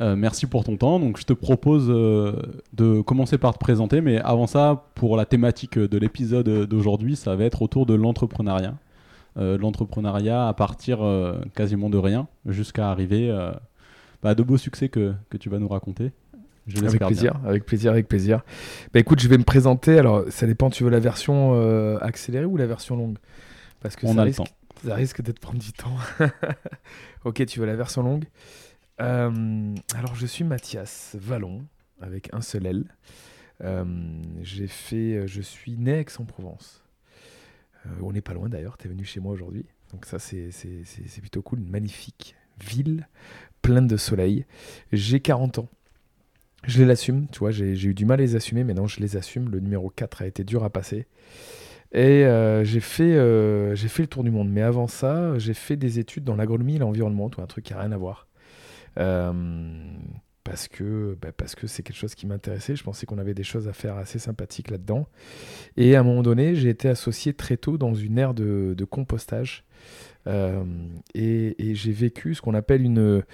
Euh, merci pour ton temps. Donc, je te propose euh, de commencer par te présenter, mais avant ça, pour la thématique de l'épisode d'aujourd'hui, ça va être autour de l'entrepreneuriat. Euh, l'entrepreneuriat à partir quasiment de rien jusqu'à arriver bah, à de beaux succès que, que, tu vas nous raconter. Je avec plaisir, avec plaisir, avec plaisir. Bah, écoute, je vais me présenter. Alors, ça dépend, tu veux la version accélérée ou la version longue? Parce que On ça, a risque, le temps. ça risque de te prendre du temps. ok, tu veux la version longue? Euh, alors, je suis Mathias Vallon, avec un seul L. Euh, fait, euh, je suis né Aix-en-Provence. on n'est pas loin d'ailleurs, tu es venu chez moi aujourd'hui. Donc ça, c'est plutôt cool. Une magnifique ville, pleine de soleil. J'ai 40 ans. Je les assume, tu vois, j'ai eu du mal à les assumer, mais non, je les assume. Le numéro 4 a été dur à passer. Et j'ai fait, j'ai fait le tour du monde. Mais avant ça, j'ai fait des études dans l'agronomie et l'environnement, un truc qui n'a rien à voir. Euh, parce que bah, parce que c'est quelque chose qui m'intéressait. Je pensais qu'on avait des choses à faire assez sympathiques là-dedans. Et à un moment donné, j'ai été associé très tôt dans une ère de, compostage. Euh, et, j'ai vécu ce qu'on appelle une,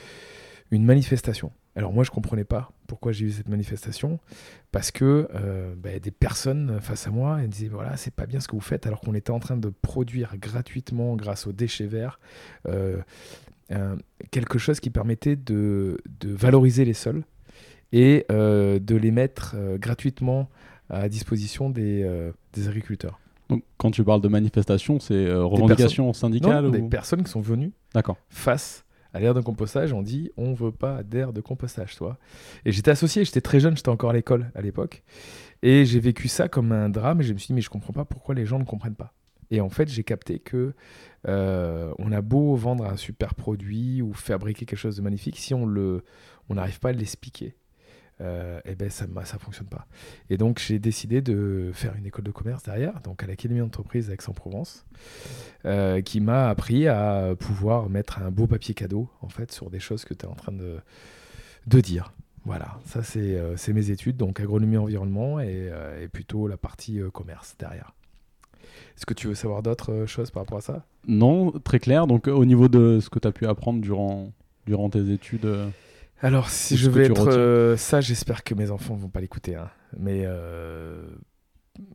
manifestation. Alors moi, je comprenais pas pourquoi j'ai eu cette manifestation, parce que euh, bah, des personnes face à moi, elles disaient voilà, c'est pas bien ce que vous faites, alors qu'on était en train de produire gratuitement grâce aux déchets verts quelque chose qui permettait de, valoriser les sols et euh, de les mettre euh, gratuitement à disposition des, agriculteurs. Donc, quand tu parles de manifestation, c'est revendication syndicale ou... Des personnes qui sont venues face à l'aire de compostage, on dit on veut pas d'air de compostage, toi. Et j'étais associé, j'étais très jeune, j'étais encore à l'école à l'époque, et j'ai vécu ça comme un drame. Et je me suis dit mais je comprends pas pourquoi les gens ne comprennent pas. Et en fait, j'ai capté que euh, on a beau vendre un super produit ou fabriquer quelque chose de magnifique, si on le, on n'arrive pas à l'expliquer, euh, eh ben ça ne fonctionne pas. Et donc j'ai décidé de faire une école de commerce derrière, donc à l'Académie d'entreprise Aix-en-Provence, euh, qui m'a appris à pouvoir mettre un beau papier cadeau en fait sur des choses que tu es en train de, de dire. Voilà, ça c'est mes études, donc agronomie environnement et, et plutôt la partie commerce derrière. Est-ce que tu veux savoir d'autres euh, choses par rapport à ça? Non, très clair. Donc au niveau de ce que tu as pu apprendre durant, durant tes études euh, Alors si je vais être euh, ça, j'espère que mes enfants vont pas l'écouter. Hein. Mais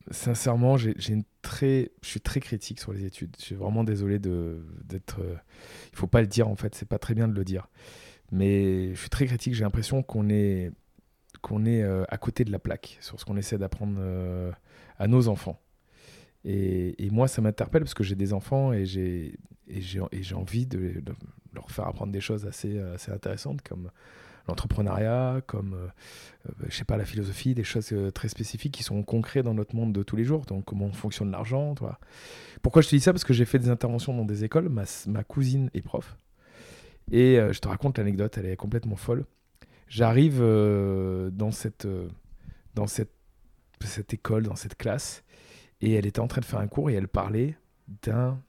sincèrement, j'ai une très, je suis très critique sur les études. Je suis vraiment désolé d'être... il faut pas le dire en fait, c'est pas très bien de le dire. Mais je suis très critique, j'ai l'impression qu'on est, qu'on est à côté de la plaque sur ce qu'on essaie d'apprendre à nos enfants. Et, moi, ça m'interpelle parce que j'ai des enfants et j'ai envie de, leur faire apprendre des choses assez, intéressantes comme l'entrepreneuriat, comme, euh, euh, je sais pas, la philosophie, des choses euh, très spécifiques qui sont concrètes dans notre monde de tous les jours. Donc, comment fonctionne l'argent. Pourquoi je te dis ça? Parce que j'ai fait des interventions dans des écoles. Ma, cousine est prof. Et je te raconte l'anecdote, elle est complètement folle. J'arrive dans, cette école, dans cette classe, et elle était en train de faire un cours et elle parlait d'un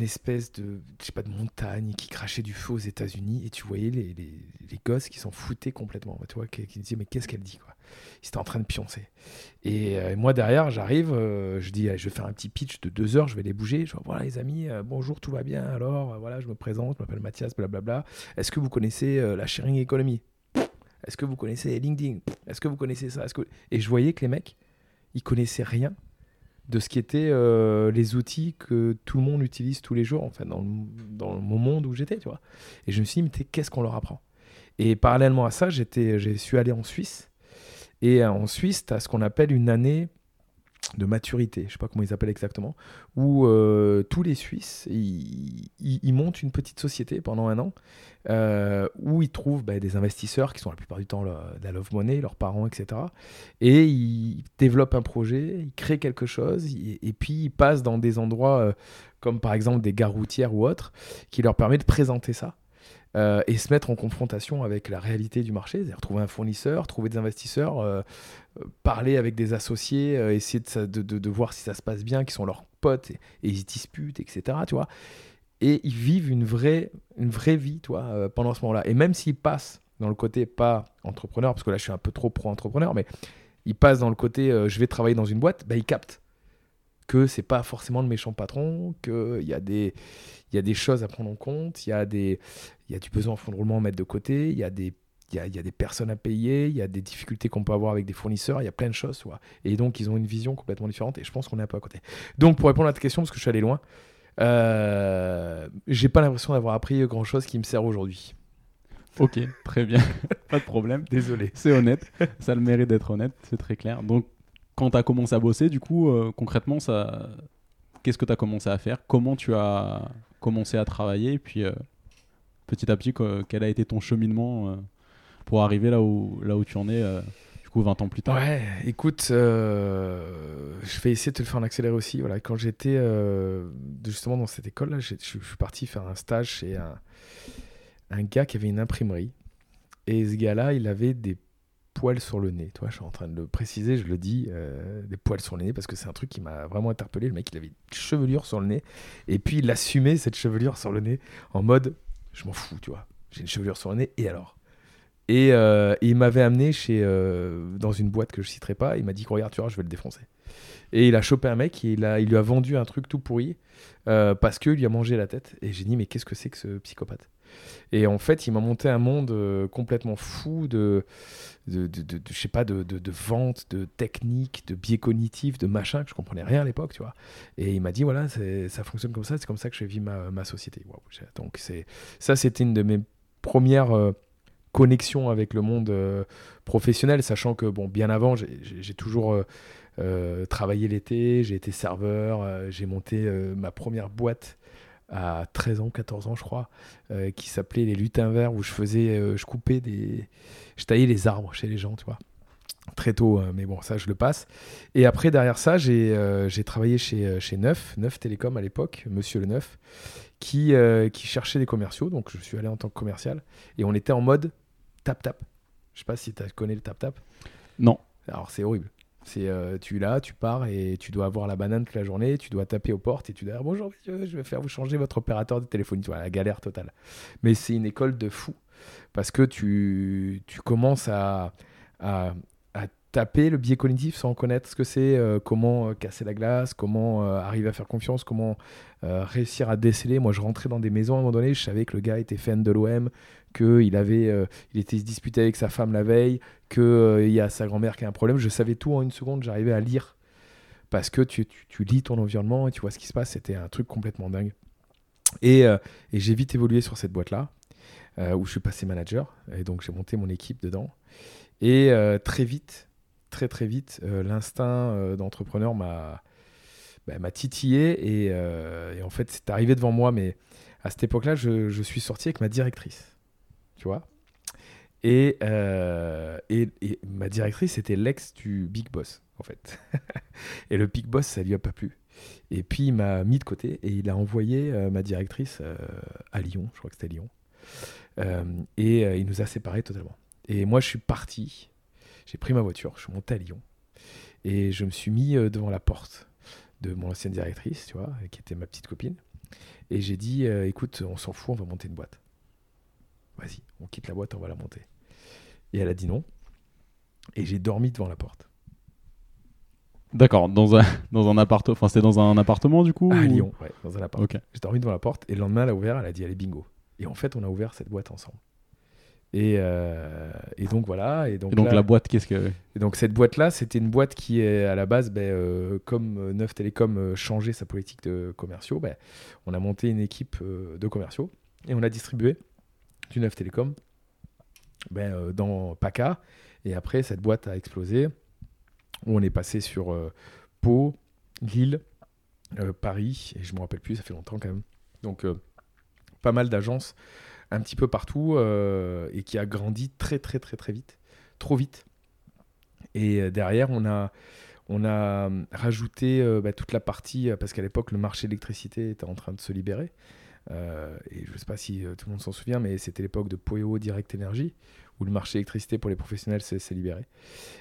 espèce de, je sais pas, de montagne qui crachait du feu aux États-Unis et tu voyais les, les, les gosses qui s'en foutaient complètement, tu vois, qui, disaient mais qu'est-ce qu'elle dit quoi? Ils étaient en train de pioncer. Et euh, moi derrière, j'arrive, euh, je dis je vais faire un petit pitch de deux heures, je vais les bouger. Je vois voilà les amis, euh, bonjour, tout va bien. Alors voilà, je me présente, je m'appelle Mathias, blablabla. Est-ce que vous connaissez la sharing economy? Est-ce que vous connaissez LinkedIn? Est-ce que vous connaissez ça? Que... Et je voyais que les mecs ils connaissaient rien de ce qui était euh, les outils que tout le monde utilise tous les jours, enfin, dans mon monde où j'étais, tu vois. Et je me suis dit, mais qu'est-ce qu'on leur apprend? Et parallèlement à ça, j'étais, j'ai su aller en Suisse. Et en Suisse, tu as ce qu'on appelle une année de maturité, je sais pas comment ils appellent exactement, où euh, tous les Suisses, ils, montent une petite société pendant un an, euh, où ils trouvent bah, des investisseurs qui sont la plupart du temps la, la love money, leurs parents, etc. Et ils développent un projet, ils créent quelque chose, et, puis ils passent dans des endroits euh, comme par exemple des gares routières ou autres, qui leur permet de présenter ça. Et se mettre en confrontation avec la réalité du marché, c'est-à-dire trouver un fournisseur, trouver des investisseurs, parler avec des associés, essayer de, de, de, voir si ça se passe bien, qui sont leurs potes, et, ils se disputent, etc. Tu vois et ils vivent une vraie, une vraie vie, toi, pendant ce moment-là. Et même s'ils passent dans le côté pas entrepreneur, parce que là je suis un peu trop pro-entrepreneur, mais il passe dans le côté euh, je vais travailler dans une boîte, bah, il capte que c'est pas forcément le méchant patron, qu'il y, a des, y a des choses à prendre en compte, il y, a des, y a du besoin en fonds de roulement à mettre de côté, il y a des il y, a, y a, des personnes à payer, il y a des difficultés qu'on peut avoir avec des fournisseurs, il y a plein de choses. Et donc, ils ont une vision complètement différente et je pense qu'on est un peu à côté. Donc, pour répondre à ta question, parce que je suis allé loin, euh, j'ai pas l'impression d'avoir appris grand chose qui me sert aujourd'hui. Ok, très bien. pas de problème. Désolé. C'est honnête. Ça a le mérite d'être honnête, c'est très clair. Donc, quand tu as commencé à bosser, du coup, euh, concrètement, ça... qu'est-ce que tu as commencé à faire? Comment tu as commencé à travailler? Et puis, euh, petit à petit, quel a été ton cheminement euh, pour arriver là où, là où tu en es du coup 20 ans plus tard? Ouais, écoute, je vais essayer de te le faire en accéléré aussi. Voilà, quand j'étais justement dans cette école-là, je suis parti faire un stage chez un gars qui avait une imprimerie. Et ce gars-là, il avait des poils sur le nez. Toi, je suis en train de le préciser, je le dis, euh, des poils sur le nez, parce que c'est un truc qui m'a vraiment interpellé. Le mec, il avait une chevelure sur le nez. Et puis, il assumait cette chevelure sur le nez en mode, je m'en fous, tu vois. J'ai une chevelure sur le nez, et alors? Et, euh, il m'avait amené chez, euh, dans une boîte que je citerai pas. Il m'a dit, regarde, tu vois, je vais le défoncer. Et il a chopé un mec, et il lui a vendu un truc tout pourri, parce qu'il lui a mangé la tête. Et j'ai dit, mais qu'est-ce que c'est que ce psychopathe? Et en fait, il m'a monté un monde euh, complètement fou de, de, de, je sais pas, de, de, vente, de technique, de biais cognitifs, de machin que je comprenais rien à l'époque, tu vois. Et il m'a dit, voilà, ça fonctionne comme ça, c'est comme ça que je vis ma, société. Donc, ça, c'était une de mes premières euh, connexions avec le monde euh, professionnel, sachant que, bon, bien avant, j'ai, toujours travaillé l'été, j'ai été serveur, j'ai monté ma première boîte à 13 ans, 14 ans, je crois, euh, qui s'appelait Les Lutins Verts, où je faisais, euh, je coupais des. Je taillais les arbres chez les gens, tu vois. Très tôt, hein, mais bon, ça, je le passe. Et après, derrière ça, j'ai euh, travaillé chez, chez Neuf, Neuf Télécom à l'époque, Monsieur le Neuf, qui, qui cherchait des commerciaux. Donc, je suis allé en tant que commercial. Et on était en mode tap-tap. Je sais pas si tu connais le tap-tap. Non. Alors, c'est horrible. C'est euh, tu es là, tu pars et tu dois avoir la banane toute la journée, tu dois taper aux portes et tu dois dire bonjour monsieur, je vais faire vous changer votre opérateur de téléphonie. Tu vois, la galère totale. Mais c'est une école de fou parce que tu, tu commences à, à, taper le biais cognitif sans connaître ce que c'est, euh, comment euh, casser la glace, comment arriver à faire confiance, comment réussir à déceler. Moi, je rentrais dans des maisons à un moment donné, je savais que le gars était fan de l'OM, qu'il avait, euh, il était disputé avec sa femme la veille, qu'il euh, y a sa grand-mère qui a un problème. Je savais tout en une seconde, j'arrivais à lire. Parce que tu, tu, lis ton environnement et tu vois ce qui se passe. C'était un truc complètement dingue. Et, euh, j'ai vite évolué sur cette boîte-là, où je suis passé manager. Et donc j'ai monté mon équipe dedans. Et très vite, très très vite, l'instinct d'entrepreneur m'a bah, m'a titillé. Et, en fait, c'est arrivé devant moi, mais à cette époque-là, je suis sorti avec ma directrice tu vois. Euh, et, et, ma directrice était l'ex du Big Boss, en fait. et le Big Boss, ça lui a pas plu. Et puis il m'a mis de côté et il a envoyé euh, ma directrice euh, à Lyon, je crois que c'était Lyon. et il nous a séparés totalement. Et moi, je suis parti, j'ai pris ma voiture, je suis monté à Lyon et je me suis mis devant la porte de mon ancienne directrice, tu vois, qui était ma petite copine. Et j'ai dit, écoute, on s'en fout, on va monter une boîte vas-y, on quitte la boîte, on va la monter. Et elle a dit non. Et j'ai dormi devant la porte. D'accord, dans un, dans un appartement. Enfin, c'était dans un appartement du coup À Lyon, ouais, dans un appartement. J'ai dormi devant la porte et le lendemain, elle a ouvert, elle a dit allez, bingo. Et en fait, on a ouvert cette boîte ensemble. Et, euh, et donc voilà. Et donc, donc la boîte, qu'est-ce que. Et donc cette boîte-là, c'était une boîte qui, est, à la base, ben, euh, comme euh, Neuf Télécom changeait sa politique de commerciaux, ben, on a monté une équipe de commerciaux et on a distribué du Neuf Télécom ben, euh, dans PACA. Et après, cette boîte a explosé. On est passé sur euh, Pau, Lille, euh, Paris, et je ne me rappelle plus, ça fait longtemps quand même. Donc, pas mal d'agences un petit peu partout et qui a grandi très, très, très, très vite. Trop vite. Et derrière, on a, on a rajouté bah, toute la partie, parce qu'à l'époque, le marché de l'électricité était en train de se libérer. Et je ne sais pas si tout le monde s'en souvient, mais c'était l'époque de Poeo Direct Energy, où le marché électricité pour les professionnels s'est libéré.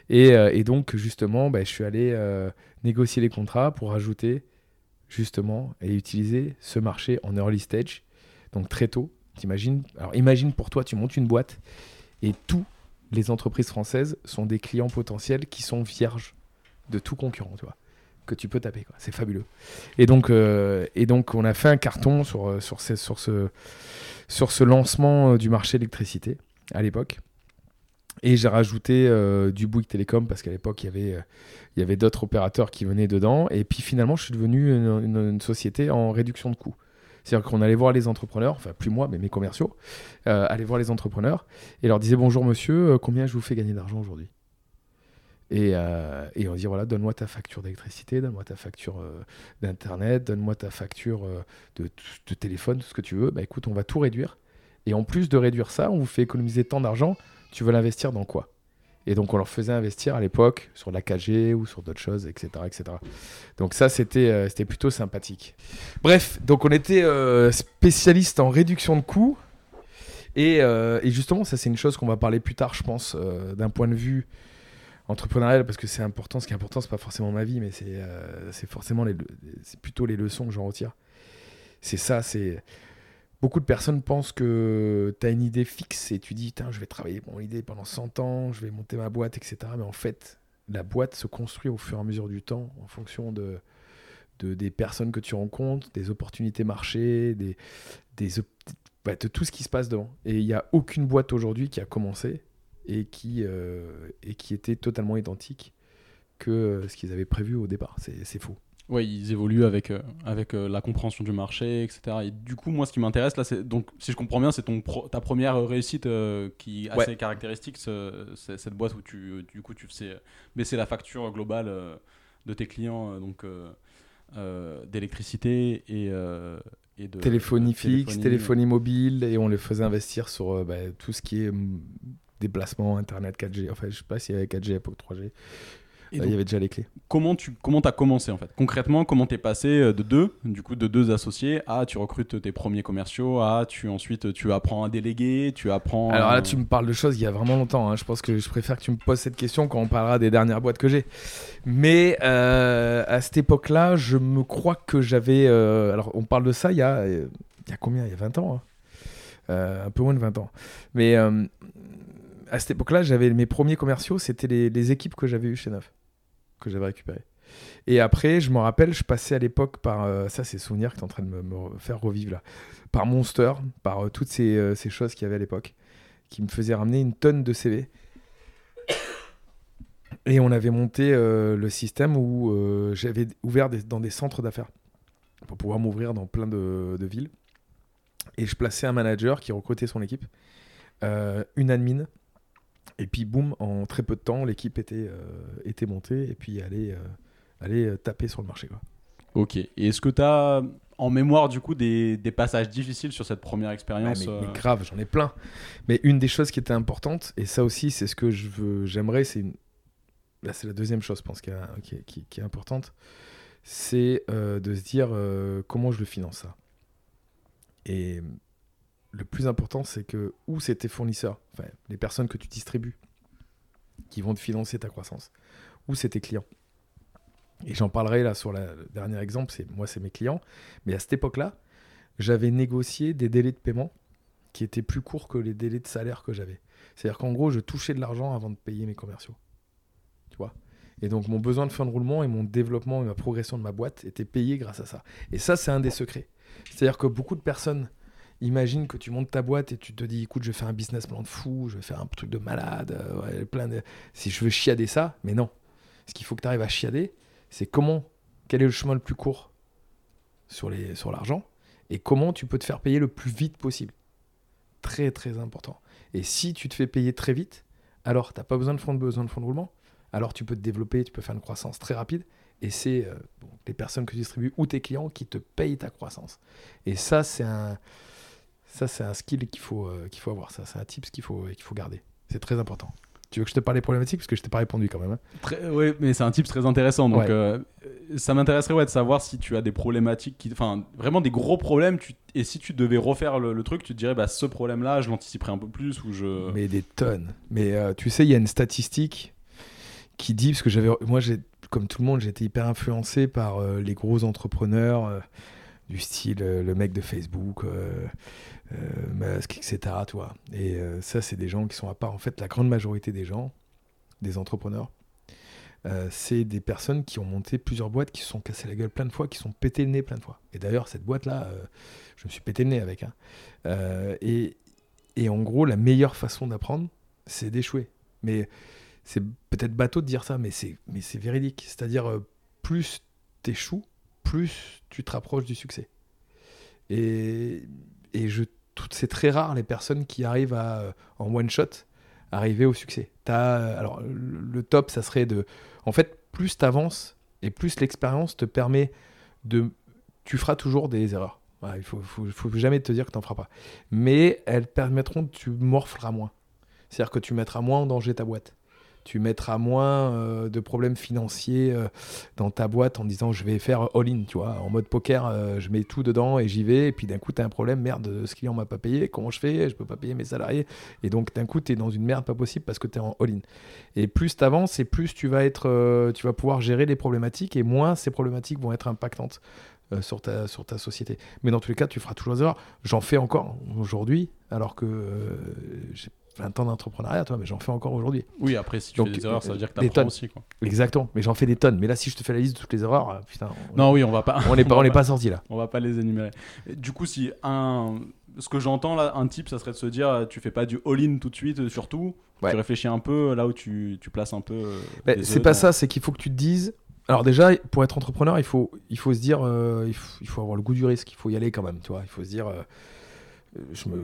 Et, donc, justement, bah, je suis allé négocier les contrats pour ajouter, justement, et utiliser ce marché en early stage, donc très tôt. T'imagines Alors, imagine pour toi, tu montes une boîte et tous les entreprises françaises sont des clients potentiels qui sont vierges de tout concurrent, que tu peux taper. C'est fabuleux. Et donc, euh, et donc, on a fait un carton sur, euh, sur, ces, sur, ce, sur ce lancement euh, du marché électricité à l'époque. Et j'ai rajouté du Bouygues Télécom parce qu'à l'époque, il y avait, avait d'autres opérateurs qui venaient dedans. Et puis finalement, je suis devenu une société en réduction de coûts. C'est-à-dire qu'on allait voir les entrepreneurs, enfin plus moi, mais mes commerciaux, euh, allaient voir les entrepreneurs et leur disait bonjour monsieur, euh, combien je vous fais gagner d'argent aujourd'hui? Et, euh, et, on dit voilà, donne-moi ta facture d'électricité, donne-moi ta facture d'internet, donne-moi ta facture de, de, téléphone, tout ce que tu veux. Bah écoute, on va tout réduire. Et en plus de réduire ça, on vous fait économiser tant d'argent. Tu veux l'investir dans quoi? Et donc, on leur faisait investir à l'époque sur la KG ou sur d'autres choses, etc. etc. Donc, ça, c'était euh, c'était plutôt sympathique. Bref, donc on était euh, spécialiste en réduction de coûts. Euh, et justement, ça, c'est une chose qu'on va parler plus tard, je pense, d'un point de vue entrepreneurial, parce que c'est important. Ce qui est important, c'est pas forcément ma vie, mais c'est forcément les, c'est plutôt les leçons que j'en retire. C'est ça, c'est Beaucoup de personnes pensent que tu as une idée fixe et tu dis, je vais travailler pour mon idée pendant 100 ans, je vais monter ma boîte, etc. Mais en fait, la boîte se construit au fur et à mesure du temps en fonction de, des personnes que tu rencontres, des opportunités marché, des, des, bah, de tout ce qui se passe devant. Et il n'y a aucune boîte aujourd'hui qui a commencé et qui, euh, et qui était totalement identique que ce qu'ils avaient prévu au départ. C'est faux. Oui, ils évoluent avec, euh, avec euh, la compréhension du marché, etc. Et du coup, moi, ce qui m'intéresse là, c'est donc, si je comprends bien, c'est ton ta première réussite euh, qui est assez caractéristique, c'est cette boîte où tu, du coup, tu fais baisser la facture globale de tes clients, donc d'électricité et, et, de téléphonie fixe, téléphonie, mobile, et on les faisait investir sur bah, tout ce qui est mm, déplacement, internet 4G. Enfin, je sais pas s'il y avait 4G à l'époque 3G. Il y avait déjà les clés. Comment tu comment as commencé en fait? Concrètement, comment tu es passé euh, de deux, du coup de deux associés à tu recrutes tes premiers commerciaux, à tu ensuite tu apprends à déléguer, tu apprends. Alors là, tu me parles de choses il y a vraiment longtemps. Hein. Je pense que je préfère que tu me poses cette question quand on parlera des dernières boîtes que j'ai. Mais euh, à cette époque-là, je me crois que j'avais. Euh, alors on parle de ça il y a, il y a combien? Il y a 20 ans. Hein. un peu moins de 20 ans. Mais à cette époque-là, j'avais mes premiers commerciaux, c'était les, équipes que j'avais eues chez Neuf que j'avais récupéré. Et après, je me rappelle, je passais à l'époque par. Euh, ça, c'est souvenirs que tu es en train de me, faire revivre là. Par Monster, par euh, toutes ces, euh, ces choses qu'il y avait à l'époque, qui me faisaient ramener une tonne de CV. Et on avait monté le système où j'avais ouvert dans des centres d'affaires pour pouvoir m'ouvrir dans plein de, de, villes. Et je plaçais un manager qui recrutait son équipe, une admin, et puis, boum, en très peu de temps, l'équipe était, euh, était montée et puis allait, euh, euh, taper sur le marché. Quoi. Ok. Et est-ce que tu as en mémoire, du coup, des, des, passages difficiles sur cette première expérience mais, grave, j'en ai plein. Mais une des choses qui était importante, et ça aussi, c'est ce que je veux, j'aimerais, c'est Là, c'est la deuxième chose, je pense, qui est, qui, qui, est importante. C'est de se dire comment je le finance ça. Et le plus important, c'est que où c'est tes fournisseurs, enfin, les personnes que tu distribues, qui vont te financer ta croissance, ou c'est tes clients. Et j'en parlerai là sur le dernier exemple, c'est moi, c'est mes clients. Mais à cette époque-là, j'avais négocié des délais de paiement qui étaient plus courts que les délais de salaire que j'avais. C'est-à-dire qu'en gros, je touchais de l'argent avant de payer mes commerciaux. Tu vois? Et donc, mon besoin de fin de roulement et mon développement et ma progression de ma boîte étaient payés grâce à ça. Et ça, c'est un des secrets. C'est-à-dire que beaucoup de personnes Imagine que tu montes ta boîte et tu te dis, écoute, je vais faire un business plan de fou, je vais faire un truc de malade, euh, plein de... si je veux chiader ça, mais non. Ce qu'il faut que tu arrives à chiader, c'est comment, quel est le chemin le plus court sur, les, sur l'argent et comment tu peux te faire payer le plus vite possible. Très très important. Et si tu te fais payer très vite, alors tu n'as pas besoin de fonds de besoin de fonds de roulement. Alors tu peux te développer, tu peux faire une croissance très rapide. Et c'est euh, les personnes que tu distribues ou tes clients qui te payent ta croissance. Et ça, c'est un, ça, c'est un skill qu'il faut, euh, qu'il faut avoir. Ça, c'est un tips qu'il faut, qu'il faut garder. C'est très important. Tu veux que je te parle des problématiques? Parce que je t'ai pas répondu quand même. hein. oui, mais c'est un type très intéressant. Donc, Ouais. euh, ça m'intéresserait ouais, de savoir si tu as des problématiques, qui, enfin, vraiment des gros problèmes. Tu, et si tu devais refaire le, le truc, tu te dirais, bah, ce problème-là, je l'anticiperais un peu plus ou je. Mais des tonnes. Mais euh, tu sais, il y a une statistique qui dit, parce que j'avais, moi, j'ai, comme tout le monde, j'étais hyper influencé par euh, les gros entrepreneurs euh, du style euh, le mec de Facebook, euh, euh, Musk, etc. Tu vois. Et ça, c'est des gens qui sont à part. En fait, la grande majorité des gens, des entrepreneurs, c'est des personnes qui ont monté plusieurs boîtes, qui se sont cassées la gueule plein de fois, qui sont pété le nez plein de fois. Et d'ailleurs, cette boîte-là, je me suis pété le nez avec. hein. Et, et en gros, la meilleure façon d'apprendre, c'est d'échouer. Mais c'est peut-être bateau de dire ça, mais c'est, mais c'est véridique. C'est-à-dire, plus t'échoues, plus tu te rapproches du succès. Et, et je, c'est très rare les personnes qui arrivent à, euh, en one shot, arriver au succès. T'as, euh, alors, le, top, ça serait de. En fait, plus t'avances et plus l'expérience te permet de. Tu feras toujours des erreurs. Il faut, faut, faut jamais te dire que t'en feras pas. Mais elles permettront tu morfleras moins. C'est-à-dire que tu mettras moins en danger ta boîte. Tu mettras moins euh, de problèmes financiers euh, dans ta boîte en disant je vais faire all-in, tu vois, en mode poker, euh, je mets tout dedans et j'y vais. Et puis d'un coup, tu as un problème, merde, ce client m'a pas payé, comment je fais? Je peux pas payer mes salariés. Et donc d'un coup, tu es dans une merde pas possible parce que tu es en all-in. Et plus tu avances et plus tu vas, être, tu vas pouvoir gérer les problématiques et moins ces problématiques vont être impactantes sur, ta, société. Mais dans tous les cas, tu feras toujours des erreurs. J'en fais encore aujourd'hui, alors que j'ai 20 ans d'entrepreneuriat, toi, mais j'en fais encore aujourd'hui. Oui, après, si tu Donc, fais des erreurs, ça veut dire que des tu tonnes. aussi. Quoi. Exactement, mais j'en fais des tonnes. Mais là, si je te fais la liste de toutes les erreurs, euh, putain, on- Non, oui, on va pas. on n'est pas, on n'est pas sorti là. On va pas les énumérer. Du coup, si un. Ce que j'entends là, un type, ça serait de se dire, euh, tu fais pas du all-in tout de suite, euh, surtout. Ouais. Tu réfléchis un peu là où tu, tu places un peu. euh, des c'est pas dans- ça, c'est qu'il faut que tu te dises. Alors déjà, pour être entrepreneur, il faut, il faut se dire, euh, il, faut, il faut avoir le goût du risque, il faut y aller quand même, tu vois. Il faut se dire, euh, euh, je me,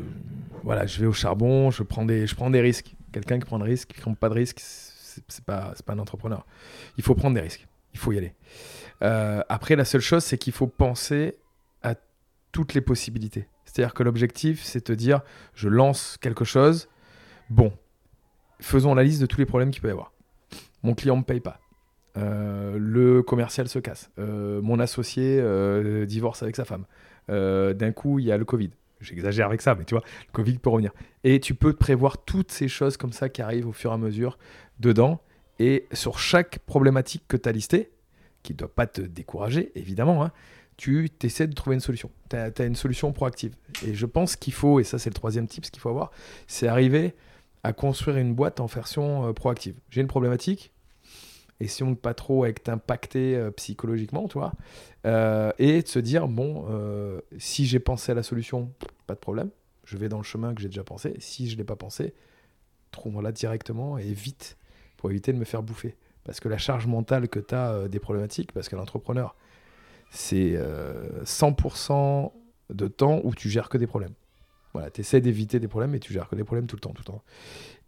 voilà, je vais au charbon, je prends des, je prends des risques. Quelqu'un qui prend des risques, qui prend pas de risques, c'est pas, pas un entrepreneur. Il faut prendre des risques, il faut y aller. Euh, après, la seule chose, c'est qu'il faut penser à toutes les possibilités. C'est-à-dire que l'objectif, c'est te dire, je lance quelque chose, bon, faisons la liste de tous les problèmes qu'il peut y avoir. Mon client me paye pas. Euh, le commercial se casse. Euh, mon associé euh, divorce avec sa femme. Euh, D'un coup, il y a le Covid. J'exagère avec ça, mais tu vois, le Covid peut revenir. Et tu peux prévoir toutes ces choses comme ça qui arrivent au fur et à mesure dedans. Et sur chaque problématique que tu as listée, qui ne doit pas te décourager, évidemment, hein, tu essaies de trouver une solution. Tu as, une solution proactive. Et je pense qu'il faut, et ça c'est le troisième tip, ce qu'il faut avoir, c'est arriver à construire une boîte en version euh, proactive. J'ai une problématique, essayons de pas trop être impacté euh, psychologiquement, tu euh, et de se dire, bon, euh, si j'ai pensé à la solution, pas de problème, je vais dans le chemin que j'ai déjà pensé. Si je l'ai pas pensé, trouvons-la directement et vite pour éviter de me faire bouffer. Parce que la charge mentale que tu as des problématiques, parce qu'un entrepreneur, c'est euh, 100% de temps où tu gères que des problèmes. Voilà, tu essaies d'éviter des problèmes et tu gères que des problèmes tout le temps, tout le temps.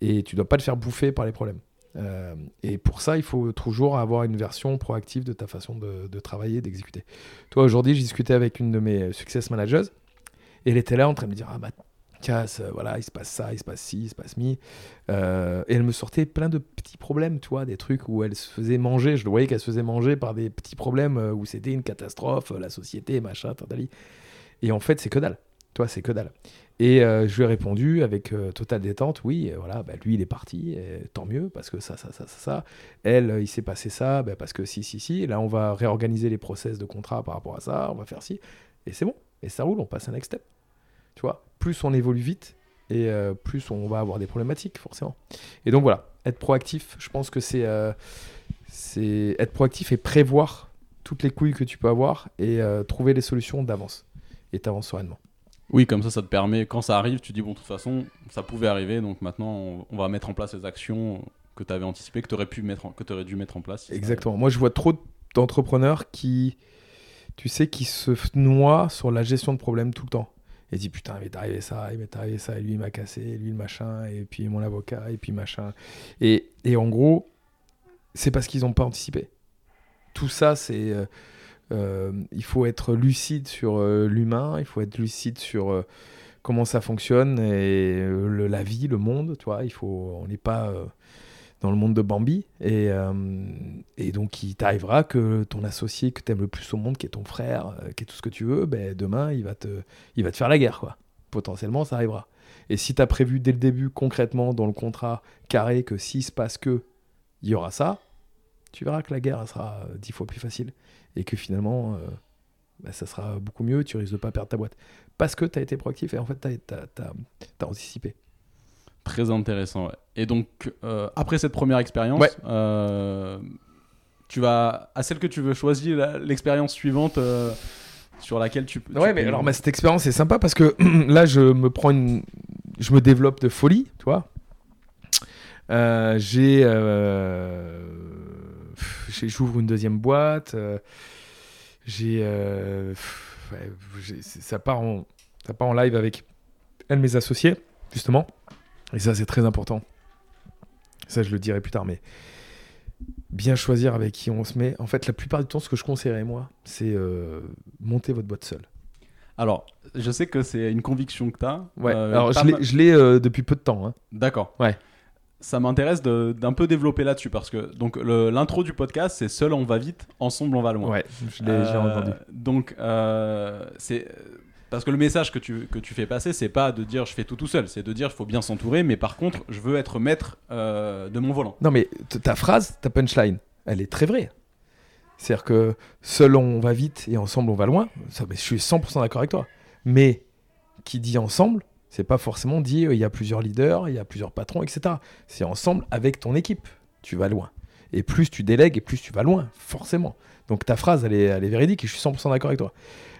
Et tu dois pas te faire bouffer par les problèmes. Euh, et pour ça, il faut toujours avoir une version proactive de ta façon de, travailler, d'exécuter. Toi, aujourd'hui, j'ai discuté avec une de mes success managers et elle était là en train de me dire Ah bah, casse, euh, voilà, il se passe ça, il se passe ci, il se passe mi. Euh, et elle me sortait plein de petits problèmes, tu vois, des trucs où elle se faisait manger. Je le voyais qu'elle se faisait manger par des petits problèmes euh, où c'était une catastrophe, euh, la société, machin, tadali. Et en fait, c'est que dalle. Toi, c'est que dalle. Et euh, je lui ai répondu avec euh, totale détente, oui, euh, voilà, bah, lui il est parti, tant mieux, parce que ça, ça, ça, ça, ça. Elle, il s'est passé ça, bah, parce que si, si, si. Là, on va réorganiser les process de contrat par rapport à ça, on va faire ci. Et c'est bon, et ça roule, on passe un next step. Tu vois, plus on évolue vite, et plus on va avoir des problématiques, forcément. Et donc voilà, être proactif, je pense que c'est c'est être proactif et prévoir toutes les couilles que tu peux avoir et trouver les solutions d'avance. Et t'avances sereinement. Oui, comme ça, ça te permet, quand ça arrive, tu dis, bon, de toute façon, ça pouvait arriver, donc maintenant, on, va mettre en place les actions que tu avais anticipées, que tu aurais, dû mettre en place. Exactement. Moi, je vois trop d'entrepreneurs qui, tu sais, qui se noient sur la gestion de problèmes tout le temps. Et dit putain, il m'est arrivé ça, il m'est arrivé ça, et lui il m'a cassé, et lui le machin, et puis mon avocat, et puis machin. Et, et en gros, c'est parce qu'ils n'ont pas anticipé. Tout ça, c'est. euh, euh, il faut être lucide sur euh, l'humain, il faut être lucide sur euh, comment ça fonctionne et la vie, le monde. Tu vois, il faut. On n'est pas. dans le monde de Bambi. Et, donc, il t'arrivera que ton associé que tu aimes le plus au monde, qui est ton frère, qui est tout ce que tu veux, ben, demain, il va, te, il va te faire la guerre. Quoi. Potentiellement, ça arrivera. Et si tu as prévu dès le début, concrètement, dans le contrat carré, que s'il se passe que il y aura ça, tu verras que la guerre sera dix fois plus facile. Et que finalement, ben, ça sera beaucoup mieux, tu risques de pas perdre ta boîte. Parce que tu as été proactif et en fait, tu as, anticipé. Très intéressant. Et donc, euh, après cette première expérience, euh, tu vas à celle que tu veux choisir l'expérience suivante euh, sur laquelle tu peux. Ouais, mais alors cette expérience est sympa parce que là, je me prends une, je me développe de folie, tu vois. j'ai, j'ouvre une deuxième boîte. j'ai, ça part en, ça part en live avec elle, mes associés, justement. Et ça, c'est très important. Ça, je le dirai plus tard, mais bien choisir avec qui on se met. En fait, la plupart du temps, ce que je conseillerais, moi, c'est euh, monter votre boîte seule. Alors, je sais que c'est une conviction que tu as. Ouais, euh, alors je l'ai euh, depuis peu de temps. Hein. D'accord. Ouais. Ça m'intéresse d'un peu développer là-dessus parce que donc l'intro du podcast c'est seul on va vite, ensemble on va loin. Ouais, je l'ai entendu. Donc c'est parce que le message que tu, que tu fais passer, c'est pas de dire je fais tout tout seul, c'est de dire il faut bien s'entourer, mais par contre, je veux être maître euh, de mon volant. Non, mais ta phrase, ta punchline, elle est très vraie. C'est-à-dire que seul on va vite et ensemble on va loin. Ça, mais je suis 100% d'accord avec toi. Mais qui dit ensemble, c'est pas forcément dit il y a plusieurs leaders, il y a plusieurs patrons, etc. C'est ensemble avec ton équipe. Tu vas loin. Et plus tu délègues, et plus tu vas loin, forcément. Donc ta phrase, elle est, véridique et je suis 100% d'accord avec toi.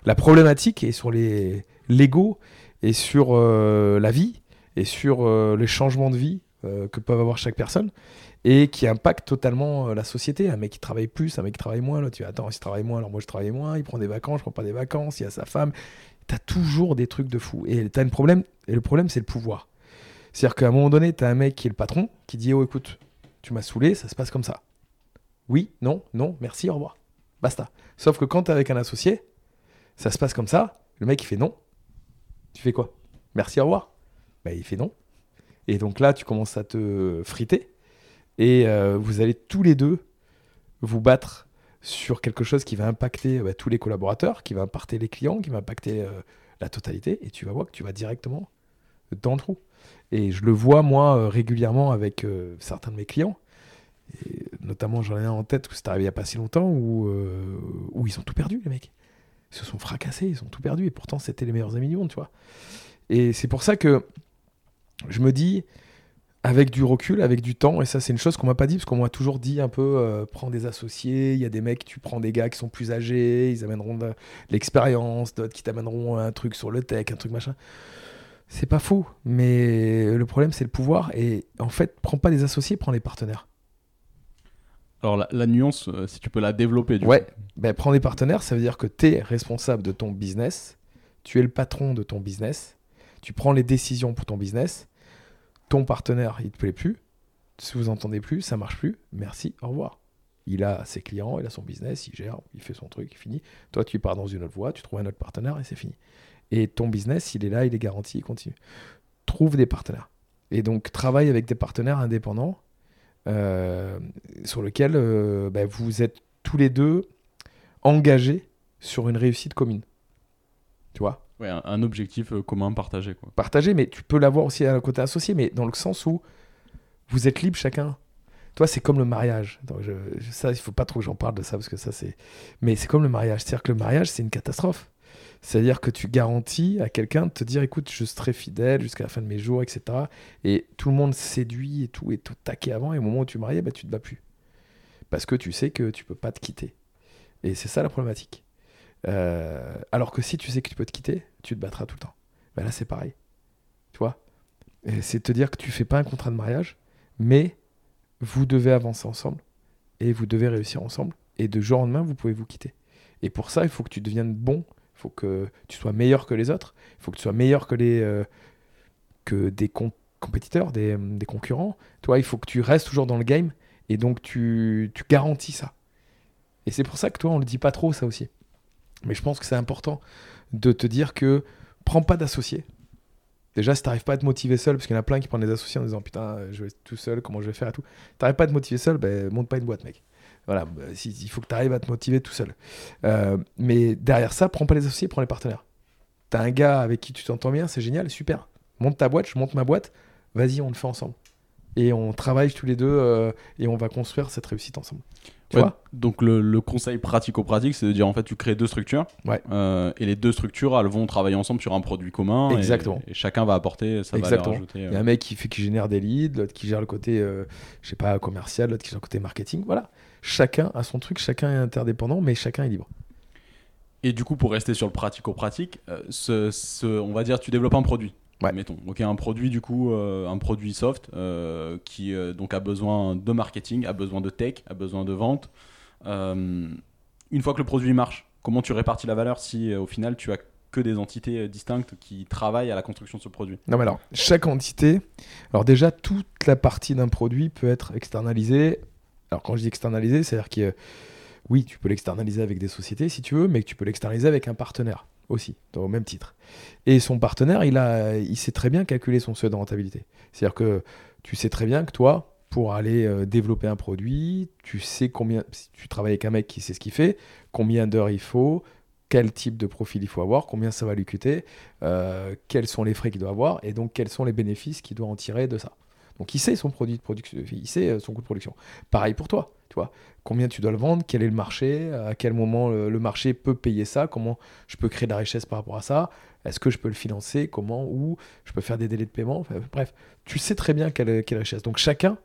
La problématique est sur les l'ego et sur euh, la vie et sur euh, les changements de vie euh, que peuvent avoir chaque personne et qui impactent totalement la société. Un mec qui travaille plus, un mec qui travaille moins. Là, tu attends, il travaille moins, alors moi je travaille moins. Il prend des vacances, je prends pas des vacances. Il y a sa femme. Tu as toujours des trucs de fou. Et, as un problème, et le problème, c'est le pouvoir. C'est-à-dire qu'à un moment donné, tu un mec qui est le patron qui dit Oh, écoute, tu m'as saoulé, ça se passe comme ça. Oui, non, non, merci, au revoir. Basta. Sauf que quand tu avec un associé, ça se passe comme ça. Le mec, il fait non. Tu fais quoi? Merci, au revoir. Ben, il fait non. Et donc là, tu commences à te friter. Et euh, vous allez tous les deux vous battre sur quelque chose qui va impacter bah, tous les collaborateurs, qui va impacter les clients, qui va impacter euh, la totalité. Et tu vas voir que tu vas directement dans le trou. Et je le vois, moi, euh, régulièrement avec certains de mes clients. Et notamment, j'en ai un en tête où c'est arrivé il n'y a pas si longtemps, où, où ils ont tout perdu, les mecs ils se sont fracassés, ils ont tout perdu, et pourtant c'était les meilleurs amis du monde, tu vois. Et c'est pour ça que je me dis, avec du recul, avec du temps, et ça c'est une chose qu'on m'a pas dit, parce qu'on m'a toujours dit un peu, euh, prends des associés, il y a des mecs, tu prends des gars qui sont plus âgés, ils amèneront de l'expérience, d'autres qui t'amèneront un truc sur le tech, un truc machin. C'est pas faux, mais le problème c'est le pouvoir, et en fait, prends pas des associés, prends des partenaires. Alors la, nuance, euh, si tu peux la développer. Du ouais, ben, prends des partenaires, ça veut dire que tu es responsable de ton business, tu es le patron de ton business, tu prends les décisions pour ton business, ton partenaire, il te plaît plus, si vous entendez plus, ça marche plus, merci, au revoir. Il a ses clients, il a son business, il gère, il fait son truc, il finit. Toi, tu pars dans une autre voie, tu trouves un autre partenaire et c'est fini. Et ton business, il est là, il est garanti, il continue. Trouve des partenaires. Et donc, travaille avec des partenaires indépendants euh, sur lequel euh, bah, vous êtes tous les deux engagés sur une réussite commune. Tu vois? Ouais, un, objectif euh, commun partagé. Quoi. Partagé, mais tu peux l'avoir aussi à un côté associé, mais dans le sens où vous êtes libre chacun. Toi, c'est comme le mariage. Donc je, ça, il faut pas trop que j'en parle de ça parce que ça, c'est. Mais c'est comme le mariage. C'est-à-dire que le mariage, c'est une catastrophe. C'est-à-dire que tu garantis à quelqu'un de te dire écoute, je serai fidèle jusqu'à la fin de mes jours, etc. Et tout le monde séduit et tout, et tout taqué avant, et au moment où tu es marié, bah, tu te bats plus. Parce que tu sais que tu peux pas te quitter. Et c'est ça la problématique. Euh, alors que si tu sais que tu peux te quitter, tu te battras tout le temps. Bah, là, c'est pareil. Tu vois? C'est te dire que tu fais pas un contrat de mariage, mais vous devez avancer ensemble et vous devez réussir ensemble. Et de jour en lendemain, vous pouvez vous quitter. Et pour ça, il faut que tu deviennes bon il faut que tu sois meilleur que les autres. Il faut que tu sois meilleur que, les, euh, que des compétiteurs, des, des, concurrents. Toi, il faut que tu restes toujours dans le game. Et donc, tu, tu garantis ça. Et c'est pour ça que toi, on le dit pas trop, ça aussi. Mais je pense que c'est important de te dire que prends pas d'associés. Déjà, si t'arrives pas à te motiver seul, parce qu'il y en a plein qui prennent des associés en disant putain, je vais être tout seul, comment je vais faire et tout. T'arrives pas à te motiver seul, ben monte pas une boîte, mec. Voilà, si- il faut que tu arrives à te motiver tout seul. Euh, mais derrière ça, prends pas les associés, prends les partenaires. T'as un gars avec qui tu t'entends bien, c'est génial, super. Monte ta boîte, je monte ma boîte, vas-y, on le fait ensemble. Et on travaille tous les deux euh, et on va construire cette réussite ensemble. Tu Ouais, vois donc le, le conseil pratico-pratique, c'est de dire en fait tu crées deux structures Ouais. euh, et les deux structures elles vont travailler ensemble sur un produit commun et- Exactement. et, chacun va apporter sa Exactement. valeur ajoutée. Il y a un mec qui, fait, qui génère des leads, l'autre qui gère le côté, euh, je sais pas, commercial, l'autre qui gère le côté marketing. Voilà. Chacun a son truc, chacun est interdépendant, mais chacun est libre. Et du coup, pour rester sur le pratico-pratique, euh, ce, ce- on va dire, tu développes un produit. Ouais. Mettons. Ok, un produit du coup, euh, un produit soft euh, qui euh, donc a besoin de marketing, a besoin de tech, a besoin de vente. Une fois que le produit marche, comment tu répartis la valeur si au final tu as que des entités distinctes qui travaillent à la construction de ce produit? Non, mais alors, chaque entité, alors déjà, toute la partie d'un produit peut être externalisée. Alors, quand je dis externalisée, c'est-à-dire que, oui, tu peux l'externaliser avec des sociétés si tu veux, mais que tu peux l'externaliser avec un partenaire aussi, au même titre. Et son partenaire, il, a, il sait très bien calculer son seuil de rentabilité. C'est-à-dire que tu sais très bien que toi, pour aller euh, développer un produit, tu sais combien, si tu travailles avec un mec qui sait ce qu'il fait, combien d'heures il faut, quel type de profil il faut avoir, combien ça va lui coûter, euh, quels sont les frais qu'il doit avoir et donc quels sont les bénéfices qu'il doit en tirer de ça. Donc il sait son produit de production, il sait euh, son coût de production. Pareil pour toi, tu. Combien tu dois le vendre, quel est le marché, à quel moment le, marché peut payer ça, comment je peux créer de la richesse par rapport à ça, est-ce que je peux le financer, comment, où, je peux faire des délais de paiement, bref, tu sais très bien quelle, richesse. Donc chacun,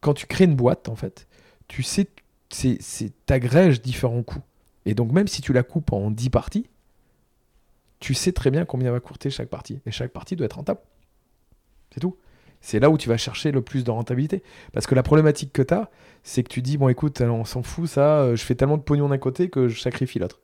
quand tu crées une boîte, en fait, tu sais, t'agrèges différents coûts. Et donc même si tu la coupes en 10 parties, tu sais très bien combien va coûter chaque partie. Et chaque partie doit être rentable. C'est tout. C'est là où tu vas chercher le plus de rentabilité. Parce que la problématique que tu as, c'est que tu dis, bon écoute, on s'en fout, ça, euh, je fais tellement de pognon d'un côté que je sacrifie l'autre.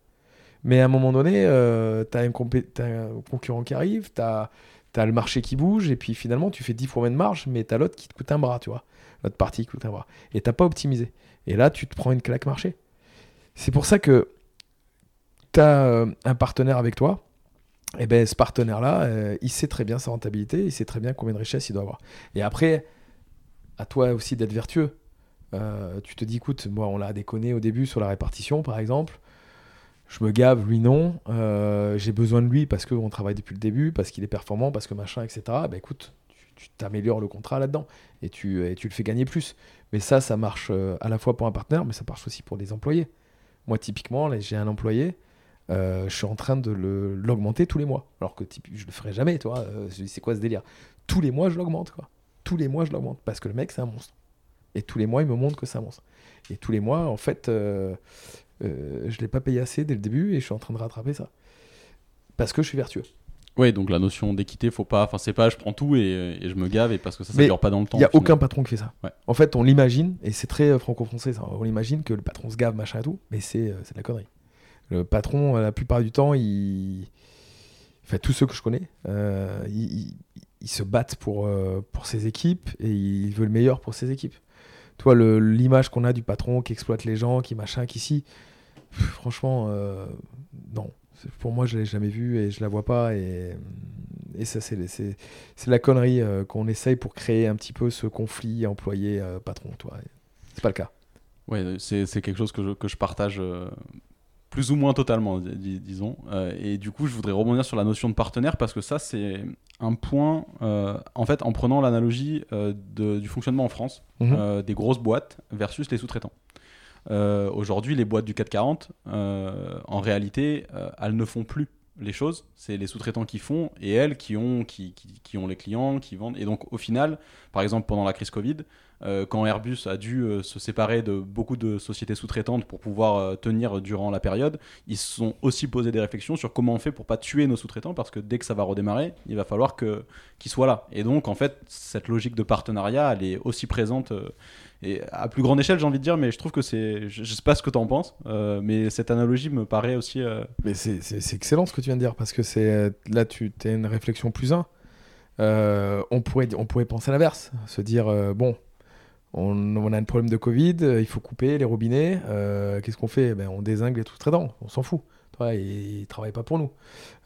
Mais à un moment donné, tu as, un concurrent qui arrive, tu as, le marché qui bouge, et puis finalement, tu fais 10 fois moins de marge, mais tu as l'autre qui te coûte un bras, tu vois. L'autre partie qui coûte un bras. Et tu pas optimisé. Et là, tu te prends une claque marché. C'est pour ça que tu as un partenaire avec toi, et ben ce partenaire-là, euh, il sait très bien sa rentabilité, il sait très bien combien de richesse il doit avoir. Et après, à toi aussi d'être vertueux. Euh, tu te dis, écoute, moi, on l'a déconné au début sur la répartition, par exemple. Je me gave, lui non. Euh, J'ai besoin de lui parce qu'on travaille depuis le début, parce qu'il est performant, parce que machin, etc. Ben écoute, tu- t'améliores le contrat là-dedans et tu, et tu le fais gagner plus. Mais ça, ça marche à la fois pour un partenaire, mais ça marche aussi pour des employés. Moi, typiquement, j'ai un employé, euh, je suis en train de l'augmenter tous les mois. Alors que typ- je le ferai jamais, toi. Euh, c'est quoi ce délire? Tous les mois, je l'augmente, quoi. Tous les mois, je l'augmente. Parce que le mec, c'est un monstre. Et tous les mois, il me montre que c'est un monstre. Et tous les mois, en fait, euh, euh, je ne l'ai pas payé assez dès le début et je suis en train de rattraper ça. Parce que je suis vertueux. Oui, donc la notion d'équité, faut pas. Enfin, c'est pas je prends tout et, et je me gave et parce que ça, ça Mais dure pas dans le temps. Il n'y a aucun patron qui fait ça. Ouais. En fait, on l'imagine, et c'est très euh, franco-français, ça. on l'imagine que le patron se gave, machin et tout, mais c'est de la connerie. Le patron, euh, la plupart du temps, il. Enfin, tous ceux que je connais, euh, ils, ils- ils se battent pour, euh, pour ses équipes et il veut le meilleur pour ses équipes. Toi, l'image qu'on a du patron qui exploite les gens, qui machin, qui si, franchement, non. Pour moi, je l'ai jamais vu et je la vois pas. Et, et ça, c'est la connerie qu'on essaye pour créer un petit peu ce conflit employé-patron. toi. c'est pas le cas. Ouais, c'est quelque chose que je, que je partage plus ou moins totalement, dis- disons. Euh, et du coup, je voudrais rebondir sur la notion de partenaire parce que ça, c'est un point, euh, en fait, en prenant l'analogie euh, du fonctionnement en France, Mhm. des grosses boîtes versus les sous-traitants. Aujourd'hui, les boîtes du 440, euh, en réalité, elles ne font plus les choses. C'est les sous-traitants qui font et elles qui ont, qui, qui- qui ont les clients, qui vendent. Et donc, au final, par exemple, pendant la crise Covid, euh, quand Airbus a dû euh, se séparer de beaucoup de sociétés sous-traitantes pour pouvoir euh, tenir durant la période, ils se sont aussi posé des réflexions sur comment on fait pour pas tuer nos sous-traitants parce que dès que ça va redémarrer, il va falloir qu'ils soient là. Et donc en fait, cette logique de partenariat, elle est aussi présente et à plus grande échelle, j'ai envie de dire, mais je trouve que c'est, je, je sais pas ce que tu en penses, mais cette analogie me paraît aussi. Mais c'est- excellent ce que tu viens de dire parce que c'est là tu as une réflexion plus un. On, pourrait, on pourrait penser l'inverse, se dire bon, on, a un problème de Covid, euh, il faut couper les robinets, euh, qu'est-ce qu'on fait? Ben, On désingue les sous-traitants, on s'en fout. Ils ne travaillent pas pour nous.